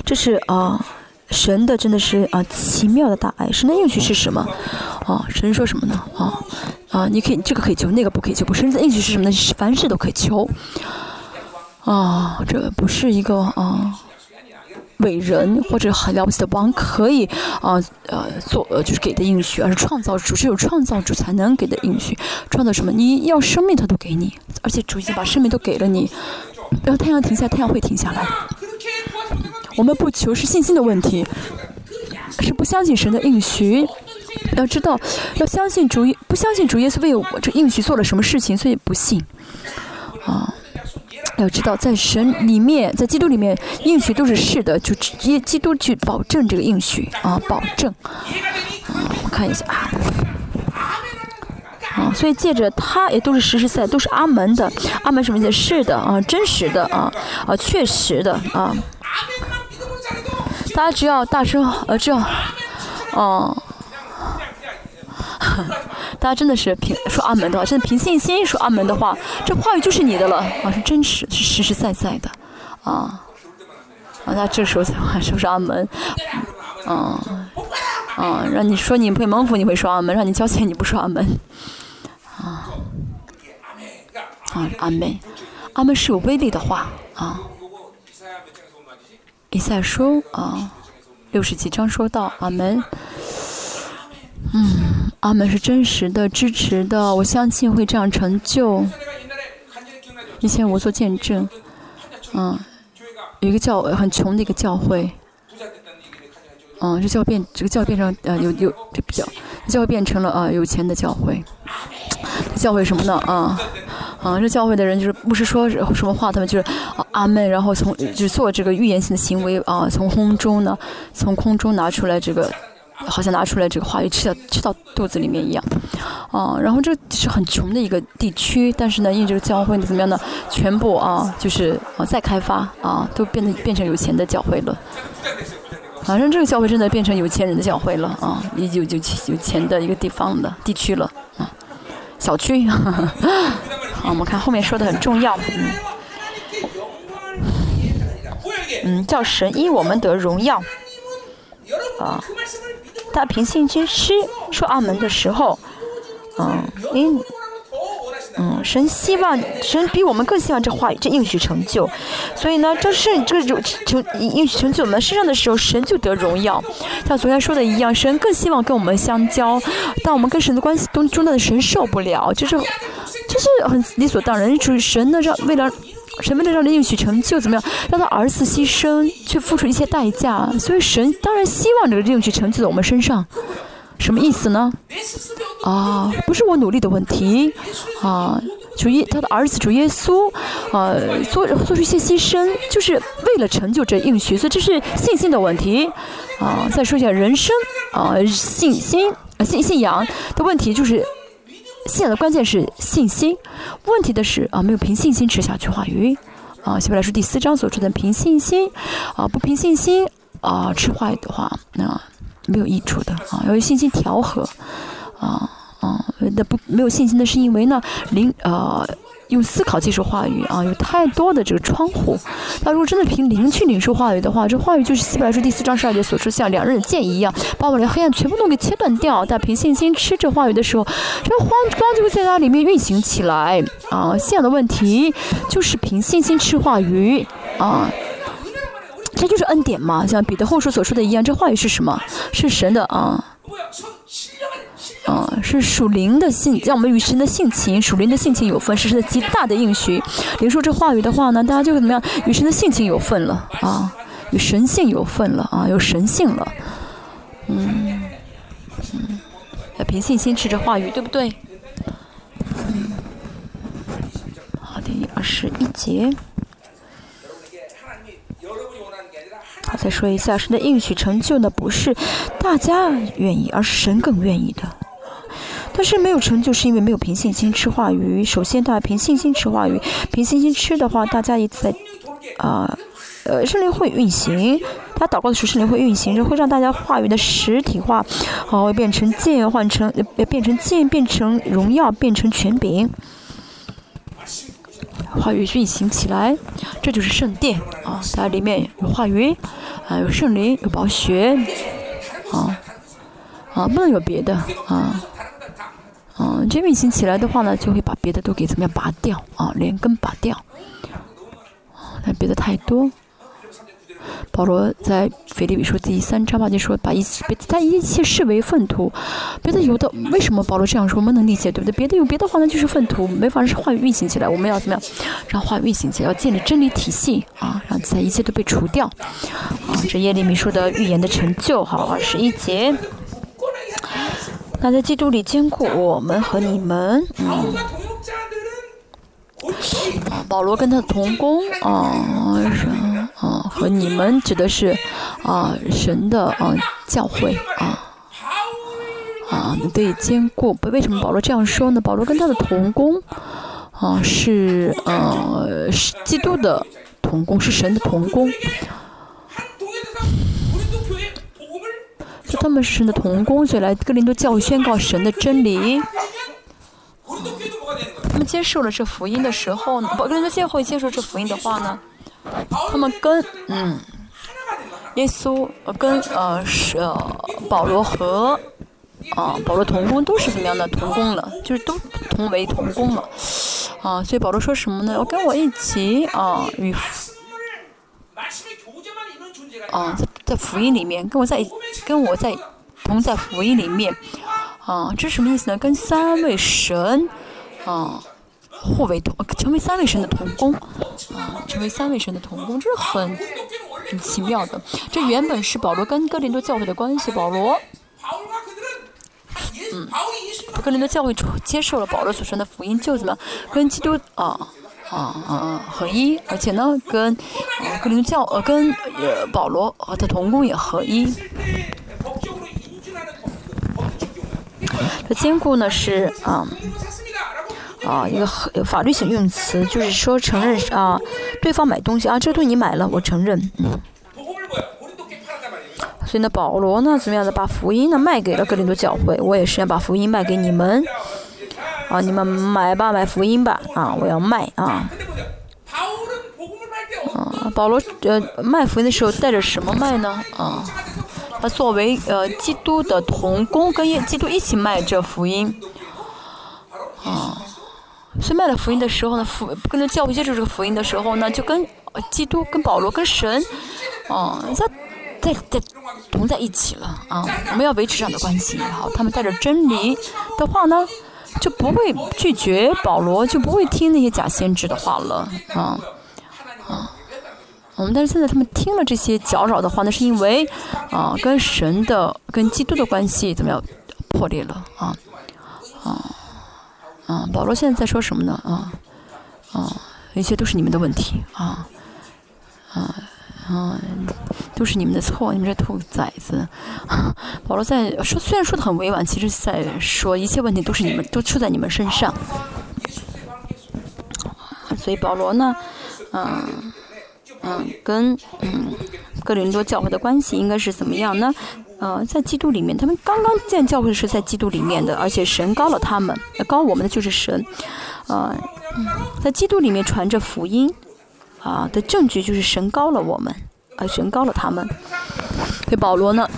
这是啊。神的真的是啊奇妙的大爱，神的应许是什么？啊，神说什么呢？啊啊，你可以这个可以求，那个不可以求。不，神的应许是什么呢？凡事都可以求。啊，这不是一个啊伟人或者很了不起的王可以啊呃做呃就是给的应许，而是创造主，只有创造主才能给的应许。创造什么？你要生命，他都给你，而且主已经把生命都给了你。然后太阳停下，太阳会停下来。我们不求是信心的问题，是不相信神的应许。要知道，要相信主，不相信主耶稣为我这应许做了什么事情，所以不信。啊，要知道，在神里面，在基督里面，应许都是是的，就基基督去保证这个应许啊，保证。啊，我看一下啊，啊，所以借着他也都是实实在在，都是阿门的。阿门什么意思？是的啊，真实的啊，啊，确实的啊。大家只要大声，呃，只要，哦，大家真的是凭说阿门的话，真的凭信心说阿门的话，这话语就是你的了啊，是真实，是实实在在的，啊，啊，那这时候才话是不是阿门，嗯，啊，让你说你会蒙福，你会说阿门；让你交钱，你不说阿门，啊，啊，阿门，阿门是有威力的话，啊。以赛书啊，六十几章说到阿门，嗯，阿门是真实的、支持的，我相信会这样成就。以前我做见证，嗯，有一个教很穷的一个教会，嗯，这教变这个教变成呃有有这教教会变成了啊有钱的教会，教会什么呢啊？啊，这教会的人就是不是说什么话，他们就是啊阿门，然后从就做这个预言性的行为啊，从空中呢，从空中拿出来这个，好像拿出来这个话语吃到吃到肚子里面一样，啊，然后这是很穷的一个地区，但是呢，因为这个教会怎么样呢，全部啊就是啊再开发啊，都变得变成有钱的教会了，反正这个教会真的变成有钱人的教会了啊，有有有有钱的一个地方的地区了啊，小区。好，我们看后面说的很重要，嗯，嗯，叫神因我们得荣耀，啊，他平信军师说澳门的时候，嗯，因。嗯，神希望神比我们更希望这话语这应许成就，所以呢，这是这个成应许成就我们身上的时候，神就得荣耀。像昨天说的一样，神更希望跟我们相交，但我们跟神的关系中中的神受不了，就是就是很理所当然。属于神的让为了神为了让的应许成就怎么样，让他儿子牺牲去付出一些代价，所以神当然希望这个应许成就在我们身上。什么意思呢？啊，不是我努力的问题，啊，主耶他的儿子主耶稣，啊，做做出一些牺牲，就是为了成就这应许，所以这是信心的问题，啊，再说一下人生，啊，信心，信信仰的问题，就是信仰的关键是信心，问题的是啊，没有凭信心吃下去话语，啊，希伯来说第四章所说的凭信心，啊，不凭信心啊吃话语的话，那。没有益处的啊，要有信心调和，啊啊，那不没有信心的是因为呢，灵呃用思考接受话语啊，有太多的这个窗户。那如果真的凭灵去领受话语的话，这话语就是《希伯来书》第四章十二节所说，像两刃剑一样，把我们的黑暗全部都给切断掉。但凭信心吃这话语的时候，这光光就会在它里面运行起来啊。信仰的问题就是凭信心吃话语啊。这就是恩典嘛，像彼得后书所说的一样，这话语是什么？是神的啊，啊，是属灵的性，让我们与神的性情、属灵的性情有份，是神的极大的应许。领受这话语的话呢，大家就怎么样？与神的性情有份了啊，与神性有份了啊，有神性了。嗯嗯，要凭信心吃着话语，对不对？嗯好，第二十一节。再说一下，神的应许成就呢，不是大家愿意，而是神更愿意的。但是没有成就，是因为没有凭信心吃话语。首先，大家凭信心吃话语，凭信心吃的话，大家一直在啊，呃，圣灵会运行。他祷告的时候，圣灵会运行，就会让大家话语的实体化，好，变成剑，换成变成剑，变成荣耀，变成权柄。话语运行起来，这就是圣殿啊！它里面有话语，啊，有圣灵，有宝血，啊，啊，不能有别的啊，啊，这运行起来的话呢，就会把别的都给怎么样拔掉啊，连根拔掉，啊，那别的太多。保罗在腓立比书第三章吧，就说把一切别他一切视为粪土。别的有的为什么保罗这样说？我们能理解对不对？别的有别的话呢，就是粪土，没法让话语运行起来。我们要怎么样让话语运行起来？要建立真理体系啊，让在一切都被除掉。啊，这耶利米书的预言的成就，好，二十一节。那在基督里兼顾我们和你们，嗯。保罗跟他的同工啊，是啊，和你们指的是啊神的啊教会啊啊，你可以兼顾。为什么保罗这样说呢？保罗跟他的同工啊是呃是基督的同工，是神的同工。就他们是神的同工，所以来哥林多教会宣告神的真理。他们接受了这福音的时候呢，不，跟他们教会接受这福音的话呢，他们跟嗯，耶稣跟呃是保罗和啊保罗同工都是怎么样的同工了，就是都同为同工了啊，所以保罗说什么呢？要跟我一起啊与啊在在福音里面跟我在跟我在同在福音里面啊，这什么意思呢？跟三位神。啊，互为同，成为三位神的同工，啊，成为三位神的同工，这是很很奇妙的。这原本是保罗跟哥林多教会的关系，保罗，嗯，哥林多教会接受了保罗所传的福音，就怎么跟基督啊啊啊合一，而且呢，跟啊哥林多教呃跟呃保罗和他同工也合一。这坚固呢是啊。啊，一个法律性用词，就是说承认啊，对方买东西啊，这个东西你买了，我承认。所以呢，保罗呢，怎么样的把福音呢卖给了格林多教会？我也是要把福音卖给你们。啊，你们买吧，买福音吧。啊，我要卖啊。啊，保罗呃卖福音的时候带着什么卖呢？啊，他作为呃基督的同工，跟基督一起卖这福音。啊。所以卖了福音的时候呢，福跟着教会接触这个福音的时候呢，就跟基督、跟保罗、跟神，啊，在在在同在一起了啊。我们要维持这样的关系，好，他们带着真理的话呢，就不会拒绝保罗，就不会听那些假先知的话了啊啊。我们但是现在他们听了这些搅扰的话，那是因为啊，跟神的、跟基督的关系怎么样破裂了啊啊。啊，保罗现在在说什么呢？啊，啊，一切都是你们的问题啊，啊，啊，都是你们的错，你们这兔崽子！保罗在说，虽然说的很委婉，其实在说一切问题都是你们，都出在你们身上。所以保罗呢，嗯，嗯，跟嗯哥林多教会的关系应该是怎么样呢？呃，在基督里面，他们刚刚建教会是在基督里面的，而且神高了他们，高我们的就是神，呃，在基督里面传着福音，啊的证据就是神高了我们，啊神高了他们。所以保罗呢，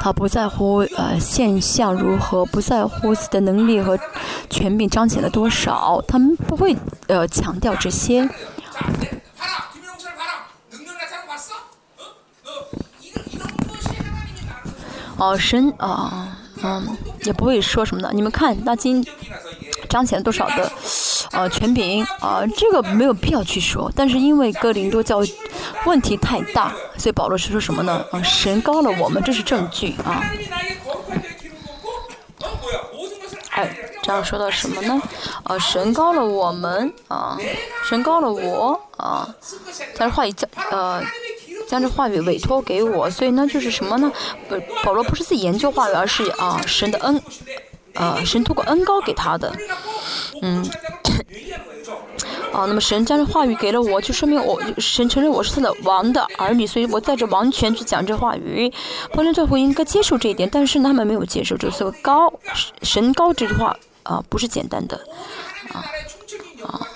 他不在乎呃现象如何，不在乎自己的能力和权柄彰显了多少，他们不会呃强调这些。哦，神啊嗯，也不会说什么的。你们看，那今彰显多少的呃权柄啊？这个没有必要去说。但是因为哥林多教问题太大，所以保罗是说什么呢？啊，神高了我们，这是证据啊。哎，这样说到什么呢？啊，神高了我们啊，神高了我啊，但是话语叫呃。将这话语委托给我，所以呢，就是什么呢？不，保罗不是自己研究话语，而是啊，神的恩，呃，神通过恩高给他的，嗯，啊，那么神将这话语给了我，就说明我神承认我是他的王的儿女，所以我带着王权去讲这话语。伯伦教会应该接受这一点，但是他们没有接受这个高神高这句话啊，不是简单的啊啊。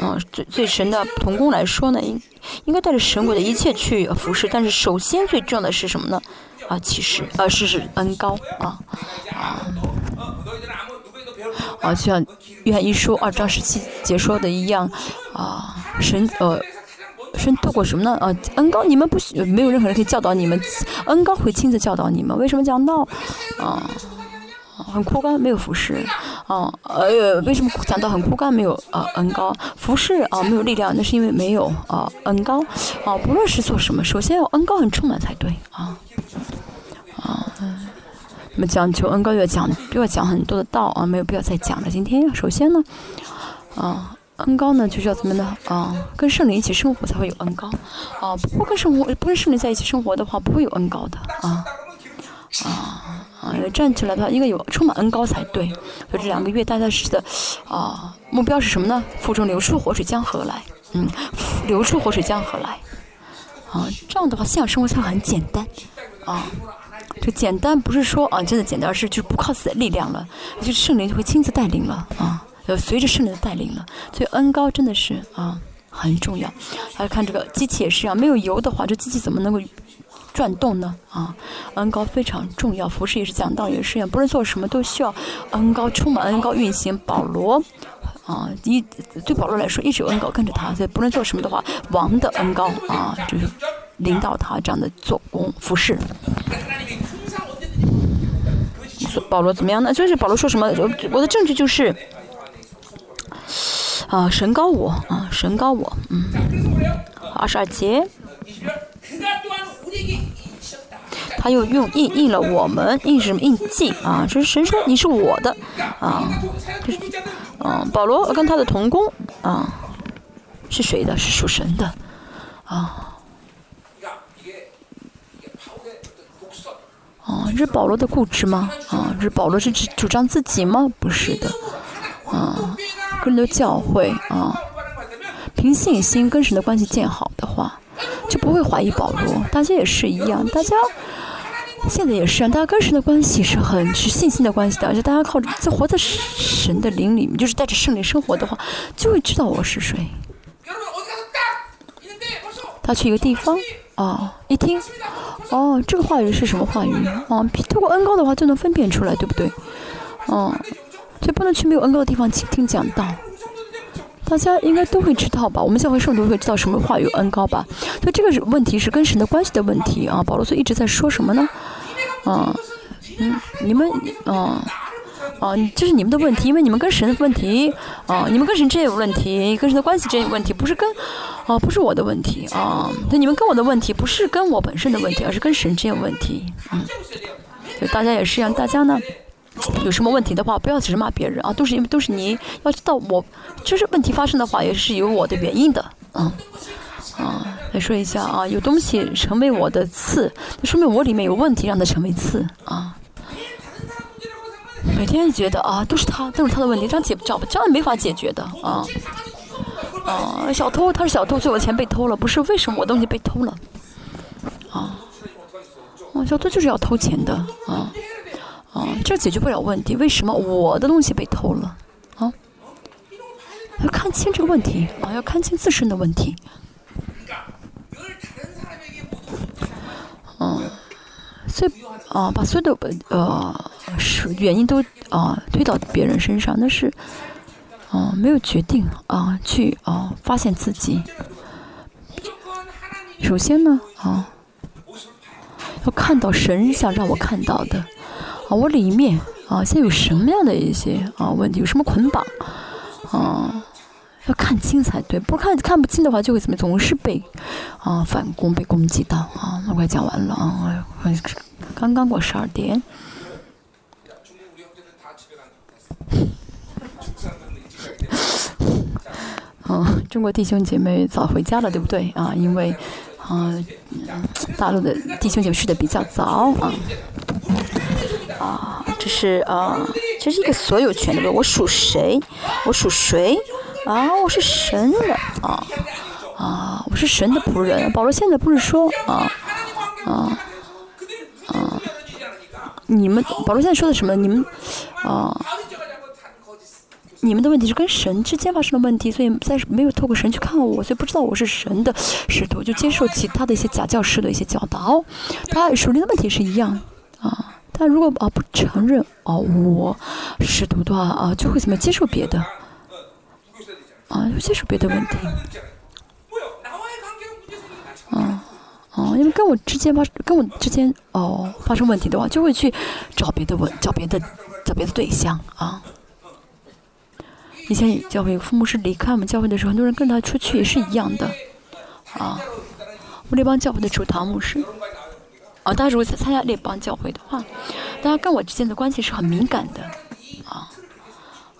嗯，最最神的童工来说呢，应应该带着神国的一切去服侍，但是首先最重要的是什么呢？啊，其实啊，是是恩高啊啊啊，就像约翰一书二章十七节说的一样啊，神呃神透过什么呢？啊，恩高，你们不许没有任何人可以教导你们，恩高会亲自教导你们。为什么讲到啊？很枯干，没有服饰，啊，呃，为什么讲到很枯干，没有啊恩高服饰啊，没有力量，那是因为没有啊恩高，啊，不论是做什么，首先要恩高很充满才对，啊，啊，那么讲求恩高要讲，又要讲很多的道啊，没有必要再讲了。今天首先呢，啊，恩高呢就是要怎么呢？啊，跟圣灵一起生活才会有恩高，啊，不过跟生活不跟圣灵在一起生活的话，不会有恩高的，啊，啊。啊，站起来的话，应该有充满恩高才对。所以这两个月，大家是的，啊，目标是什么呢？腹中流出活水江河来，嗯，流出活水江河来。啊，这样的话，信仰生活才很简单。啊，这简单不是说啊真的简单，而是就不靠自己的力量了，就圣灵就会亲自带领了。啊，呃，随着圣灵的带领了，所以恩高真的是啊很重要。还有看这个机器也是一样，没有油的话，这机器怎么能够？转动呢啊，恩高非常重要，服饰也是讲道也是一样，不论做什么都需要恩高充满恩高运行。保罗啊，一对保罗来说一直有恩高跟着他，所以不论做什么的话，王的恩高啊，就是领导他这样的做工服饰。保罗怎么样呢？就是保罗说什么？我的证据就是啊，神高我啊，神高我，嗯，二十二节。他又用印印了我们印什么印记啊？这是神说你是我的啊，就是嗯，保罗跟他的同工啊，是谁的？是属神的啊。啊，这是保罗的固执吗？啊，这是保罗是主张自己吗？不是的啊，跟的教会啊，凭信心跟神的关系建好的话。就不会怀疑保罗，大家也是一样，大家现在也是啊，大家跟神的关系是很是信心的关系的，而且大家靠着在活在神的灵里面，就是带着圣灵生活的话，就会知道我是谁。他去一个地方，哦，一听，哦，这个话语是什么话语？哦，通过恩高的话就能分辨出来，对不对？哦，所以不能去没有恩高的地方听听讲道。大家应该都会知道吧？我们教会圣徒会知道什么话语恩高吧？所以这个问题是跟神的关系的问题啊。保罗所以一直在说什么呢？啊，嗯，你们，啊，啊，这是你们的问题，因为你们跟神的问题，啊，你们跟神之间有问题，跟神的关系之间有问题，不是跟，啊，不是我的问题啊。那你们跟我的问题不是跟我本身的问题，而是跟神之间有问题。嗯，就大家也是一样，大家呢？有什么问题的话，不要只是骂别人啊，都是因为都是你要知道，我就是问题发生的话，也是有我的原因的，啊啊，再说一下啊，有东西成为我的刺，那说明我里面有问题，让它成为刺啊。每天觉得啊，都是他，都是他的问题，这样解找这样没法解决的啊啊，小偷他是小偷，所以我钱被偷了，不是为什么我东西被偷了啊？啊，小偷就是要偷钱的啊。啊，这解决不了问题。为什么我的东西被偷了？啊，要看清这个问题啊，要看清自身的问题。嗯，所以啊，把所有的呃是原因都啊推到别人身上，那是啊没有决定啊去啊发现自己。首先呢啊，要看到神想让我看到的。啊，我里面啊，现在有什么样的一些啊问题，有什么捆绑啊？要看清才对，不看看不清的话，就会怎么总是被啊反攻被攻击到啊。那快讲完了啊，刚刚过十二点。嗯，中国弟兄姐妹早回家了，对不对啊？因为啊，大陆的弟兄姐妹睡得比较早啊。啊，这是啊，这是一个所有权的问题，我属谁？我属谁？啊，我是神的啊啊，我是神的仆人。保罗现在不是说啊啊啊，你们保罗现在说的什么？你们啊，你们的问题是跟神之间发生的问题，所以在没有透过神去看我，所以不知道我是神的使徒，就接受其他的一些假教师的一些教导。他属灵的问题是一样啊，但如果啊不承认啊我使徒的话啊，就会怎么接受别的。啊，接受别的问题。嗯，哦，因为跟我之间发跟我之间哦发生问题的话，就会去找别的问，找别的，找别的对象啊。以前教会父母是离开我们教会的时候，很多人跟他出去也是一样的啊。我列邦教会的主堂牧师，啊，大家如果参加列邦教会的话，大家跟我之间的关系是很敏感的啊。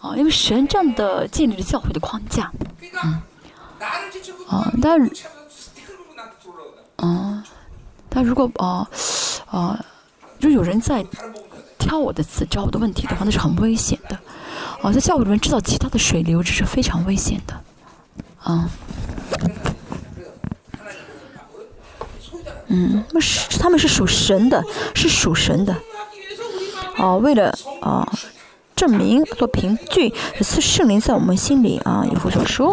啊，因为神这样的建立了教会的框架，嗯，啊，但，啊，但如果啊啊，就有人在挑我的刺、找我的问题的话，那是很危险的。啊，在教会里面制造其他的水流，这是非常危险的。啊，嗯，那是他们是属神的，是属神的。哦，为了啊。证明做凭据，是圣灵在我们心里啊。以弗所说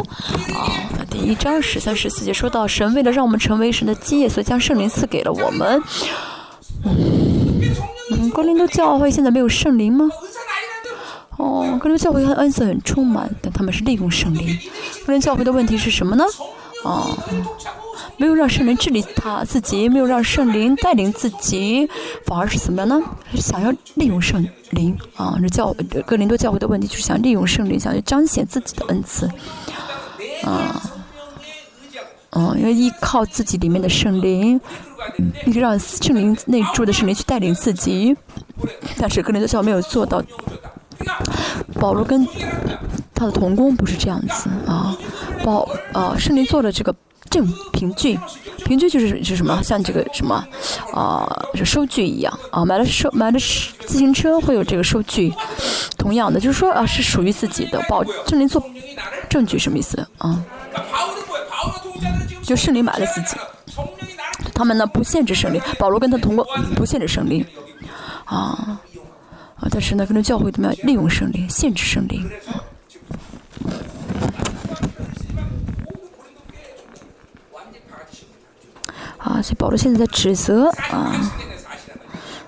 啊，第一章十三十四节说到，神为了让我们成为神的基业，所以将圣灵赐给了我们。嗯，格林多教会现在没有圣灵吗？哦，格林多教会的恩赐很充满，但他们是利用圣灵。格林教会的问题是什么呢？啊。没有让圣灵治理他自己，没有让圣灵带领自己，反而是怎么样呢？想要利用圣灵啊！这教哥林多教会的问题就是想利用圣灵，想去彰显自己的恩赐啊！嗯，因为依靠自己里面的圣灵，你让圣灵内住的圣灵去带领自己，但是哥林多教会没有做到。保罗跟他的同工不是这样子啊！保啊，圣灵做了这个。证凭据，凭据就是是什么？像这个什么，啊，收据一样啊。买了收买了自行车会有这个收据，同样的就是说啊，是属于自己的，保证明做证据什么意思啊？就圣灵买了自己，他们呢不限制圣灵，保罗跟他同过不限制圣灵，啊啊，但是呢跟着教会怎么样利用圣灵，限制圣灵。啊，所以保罗现在在指责啊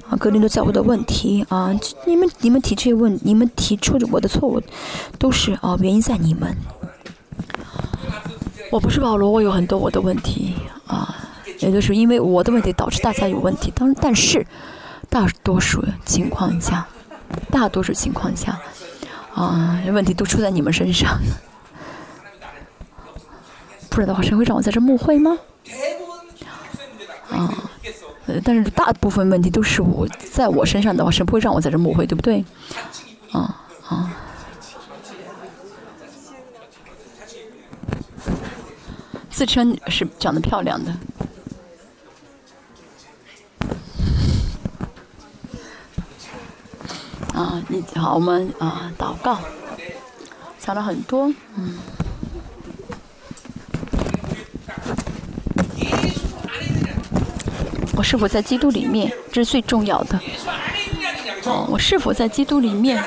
啊格林多教会的问题啊，你们你们提这些问，你们提出的我的错误，都是啊原因在你们。我不是保罗，我有很多我的问题啊，也就是因为我的问题导致大家有问题。当但是大多数情况下，大多数情况下啊，问题都出在你们身上。不然的话，谁会让我在这慕会吗？啊，呃，但是大部分问题都是我在我身上的话，是不会让我在这抹灰，对不对？啊啊，自称是长得漂亮的。啊，你好，我们啊祷告，讲了很多，嗯。我是否在基督里面？这是最重要的。哦，我是否在基督里面？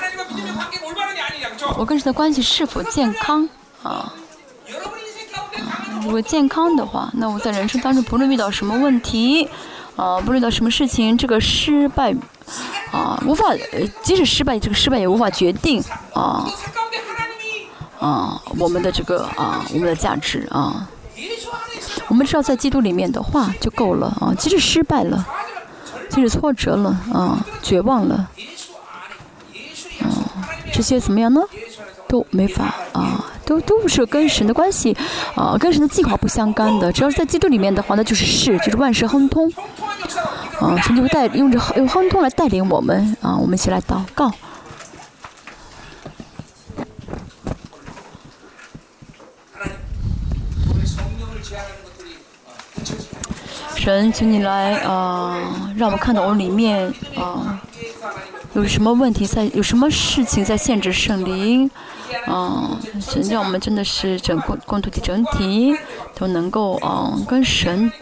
我跟神的关系是否健康？啊，如果健康的话，那我在人生当中不论遇到什么问题，啊，不论遇到什么事情，这个失败，啊，无法，即使失败，这个失败也无法决定，啊，啊，我们的这个啊，我们的价值啊。我们知道在基督里面的话就够了啊，即使失败了，即使挫折了啊，绝望了，啊，这些怎么样呢？都没法啊，都都是跟神的关系啊，跟神的计划不相干的。只要是在基督里面的话，那就是事，就是万事亨通。啊，神就会带用着用亨通来带领我们啊，我们一起来祷告。神，请你来啊，让我们看到我里面啊有什么问题在，有什么事情在限制圣灵。啊，神让我们真的是整个共同体整体都能够啊跟神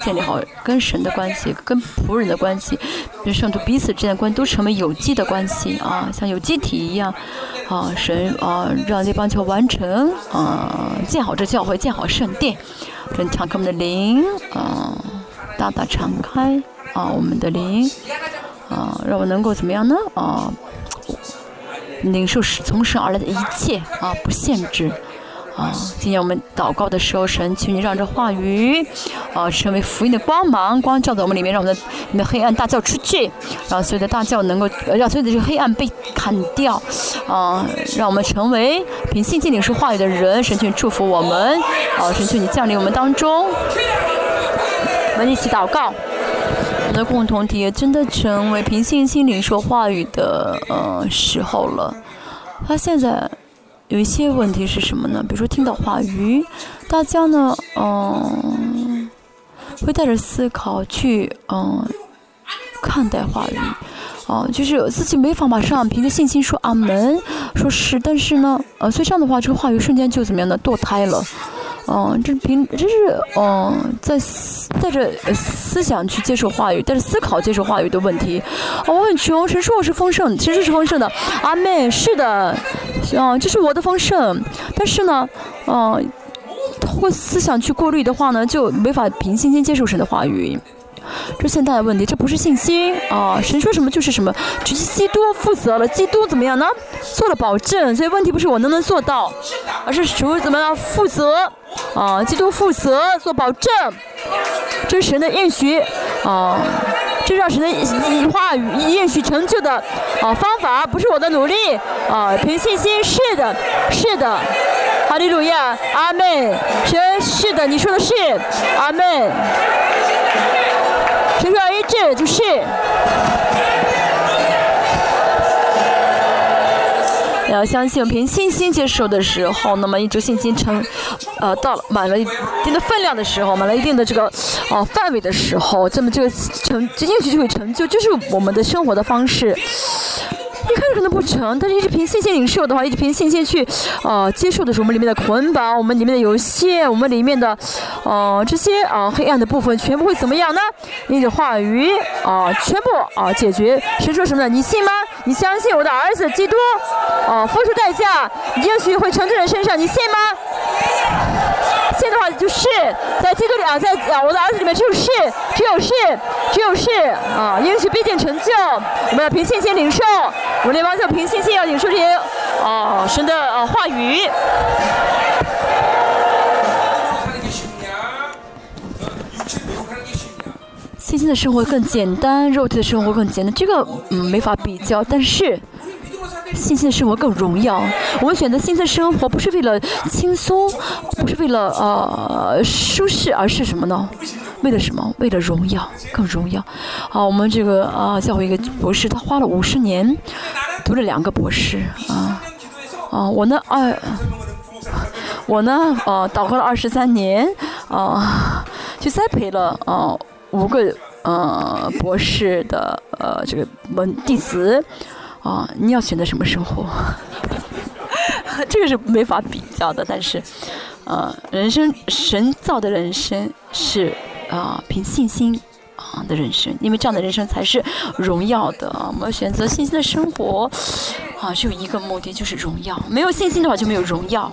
建立好跟神的关系，跟仆人的关系，跟圣徒彼此之间的关系都成为有机的关系啊，像有机体一样啊，神啊让这帮球完成啊建好这教会，建好圣殿。神敞开我们的灵，啊，大大敞开，啊，我们的灵，啊，让我能够怎么样呢？啊，领受是从神而来的一切，啊，不限制，啊，今天我们祷告的时候，神，请你让这话语，啊，成为福音的光芒，光照在我们里面，让我们的你的黑暗大叫出去，让所有的大叫能够，让所有的这个黑暗被砍掉，啊，让我们成为凭信心领受话语的人，神，请祝福我们，啊，神，请你降临我们当中，我们一起祷告，我们的共同体真的成为凭信心领受话语的呃时候了，他现在。有一些问题是什么呢？比如说听到话语，大家呢，嗯，会带着思考去，嗯，看待话语，哦，就是自己没法马上凭着信心说阿门，说是，但是呢，呃，所以这样的话，这个话语瞬间就怎么样呢？堕胎了。哦，这是凭，这是哦，在带着思想去接受话语，带着思考接受话语的问题。哦，我很穷，谁说我是丰盛？其实是丰盛的。阿妹，是的，嗯，这是我的丰盛。但是呢，嗯，通过思想去过滤的话呢，就没法凭信心接受神的话语。这现在的问题，这不是信心啊！神说什么就是什么，只是基督负责了，基督怎么样呢？做了保证，所以问题不是我能不能做到，而是主怎么样负责啊？基督负责做保证，这是神的应许啊！这让神的话语应许成就的啊方法，不是我的努力啊！凭信心，是的，是的，哈利路亚，阿门。神是的，你说的是，阿门。这就是，要相信凭信心接受的时候，那么一直信心成，呃，到了满了一定的分量的时候，满了一定的这个哦范围的时候，这么这个成进去就会成就，就是我们的生活的方式。一开始可能不成，但是一直凭信心领受的话，一直凭信心去，呃，接受的是我们里面的捆绑，我们里面的游戏，我们里面的，呃，这些啊黑暗的部分全部会怎么样呢？你的话语啊，全部啊解决。神说什么呢？你信吗？你相信我的儿子基督啊，付出代价，也许会成就人身上，你信吗？信的话就是在基督里啊，在啊我的儿子里面只有是，只有是，只有是啊，也许必定成就。我们要凭信心领受。我那帮就凭信心要领受这些啊神的啊话语。信心的生活更简单，肉体的生活更简单，这个嗯没法比较。但是信心的生活更荣耀。我们选择信心的生活不是为了轻松，不是为了呃舒适，而是什么呢？为了什么？为了荣耀，更荣耀。啊，我们这个啊，教会一个博士，他花了五十年，读了两个博士。啊，啊，我呢，二，我呢，呃，祷告了二十三年，啊，去栽培了啊五个呃博士的呃这个门弟子。啊，你要选择什么生活？这个是没法比较的。但是，呃，人生神造的人生是。啊，凭信心啊的人生，因为这样的人生才是荣耀的。我们选择信心的生活，啊，只有一个目的，就是荣耀。没有信心的话，就没有荣耀。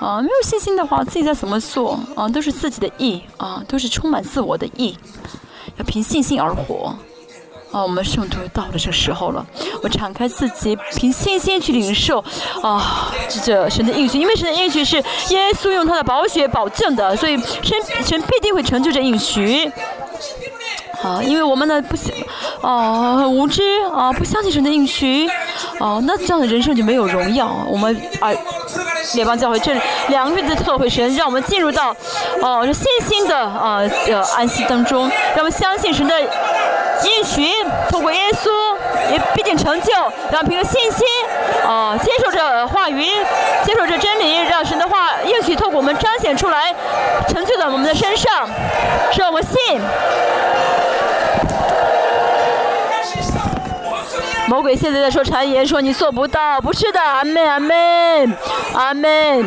啊，没有信心的话，自己在怎么做啊，都是自己的意啊，都是充满自我的意。要凭信心而活。啊，我们圣徒到了这时候了，我敞开自己，凭信心去领受啊，这神的应许，因为神的应许是耶稣用他的宝血保证的，所以神神必定会成就这应许。啊，因为我们呢不相，啊，很无知啊，不相信神的应许，啊，那这样的人生就没有荣耀。我们啊，联邦教会这两个月的特会，神让我们进入到哦，这信心的啊呃安息当中，让我们相信神的应许，透过耶稣也必定成就，让凭着信心啊接受这话语，接受这真理，让神的话应许透过我们彰显出来，成就在我们的身上，让我们信。魔鬼现在在说谗言，说你做不到，不是的，阿门，阿门，阿门。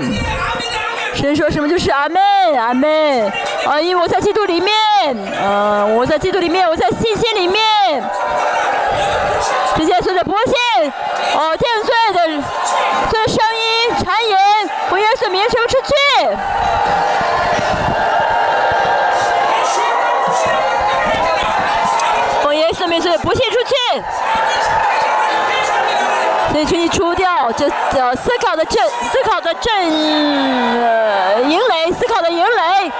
神说什么就是阿门，阿门。啊，因我在基督里面，呃，我在基督里面，我在信心里面。这些随着不信，哦，定罪的，这声音谗言，我耶稣名全部出去。我耶稣名所以不信出去。所以，请你除掉这这思考的正思考的正呃营垒，思考的营垒。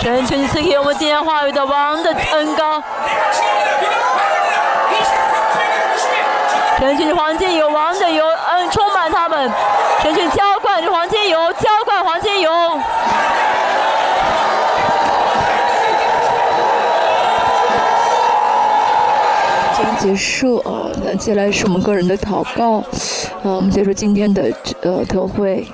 神，求你赐给我们今天话语的王的恩高。神，求你黄金有王的有恩充满他们。神，求你浇灌这黄金油，浇灌黄金油。今天结束啊，那接下来是我们个人的祷告。啊，我们结束今天的呃特会。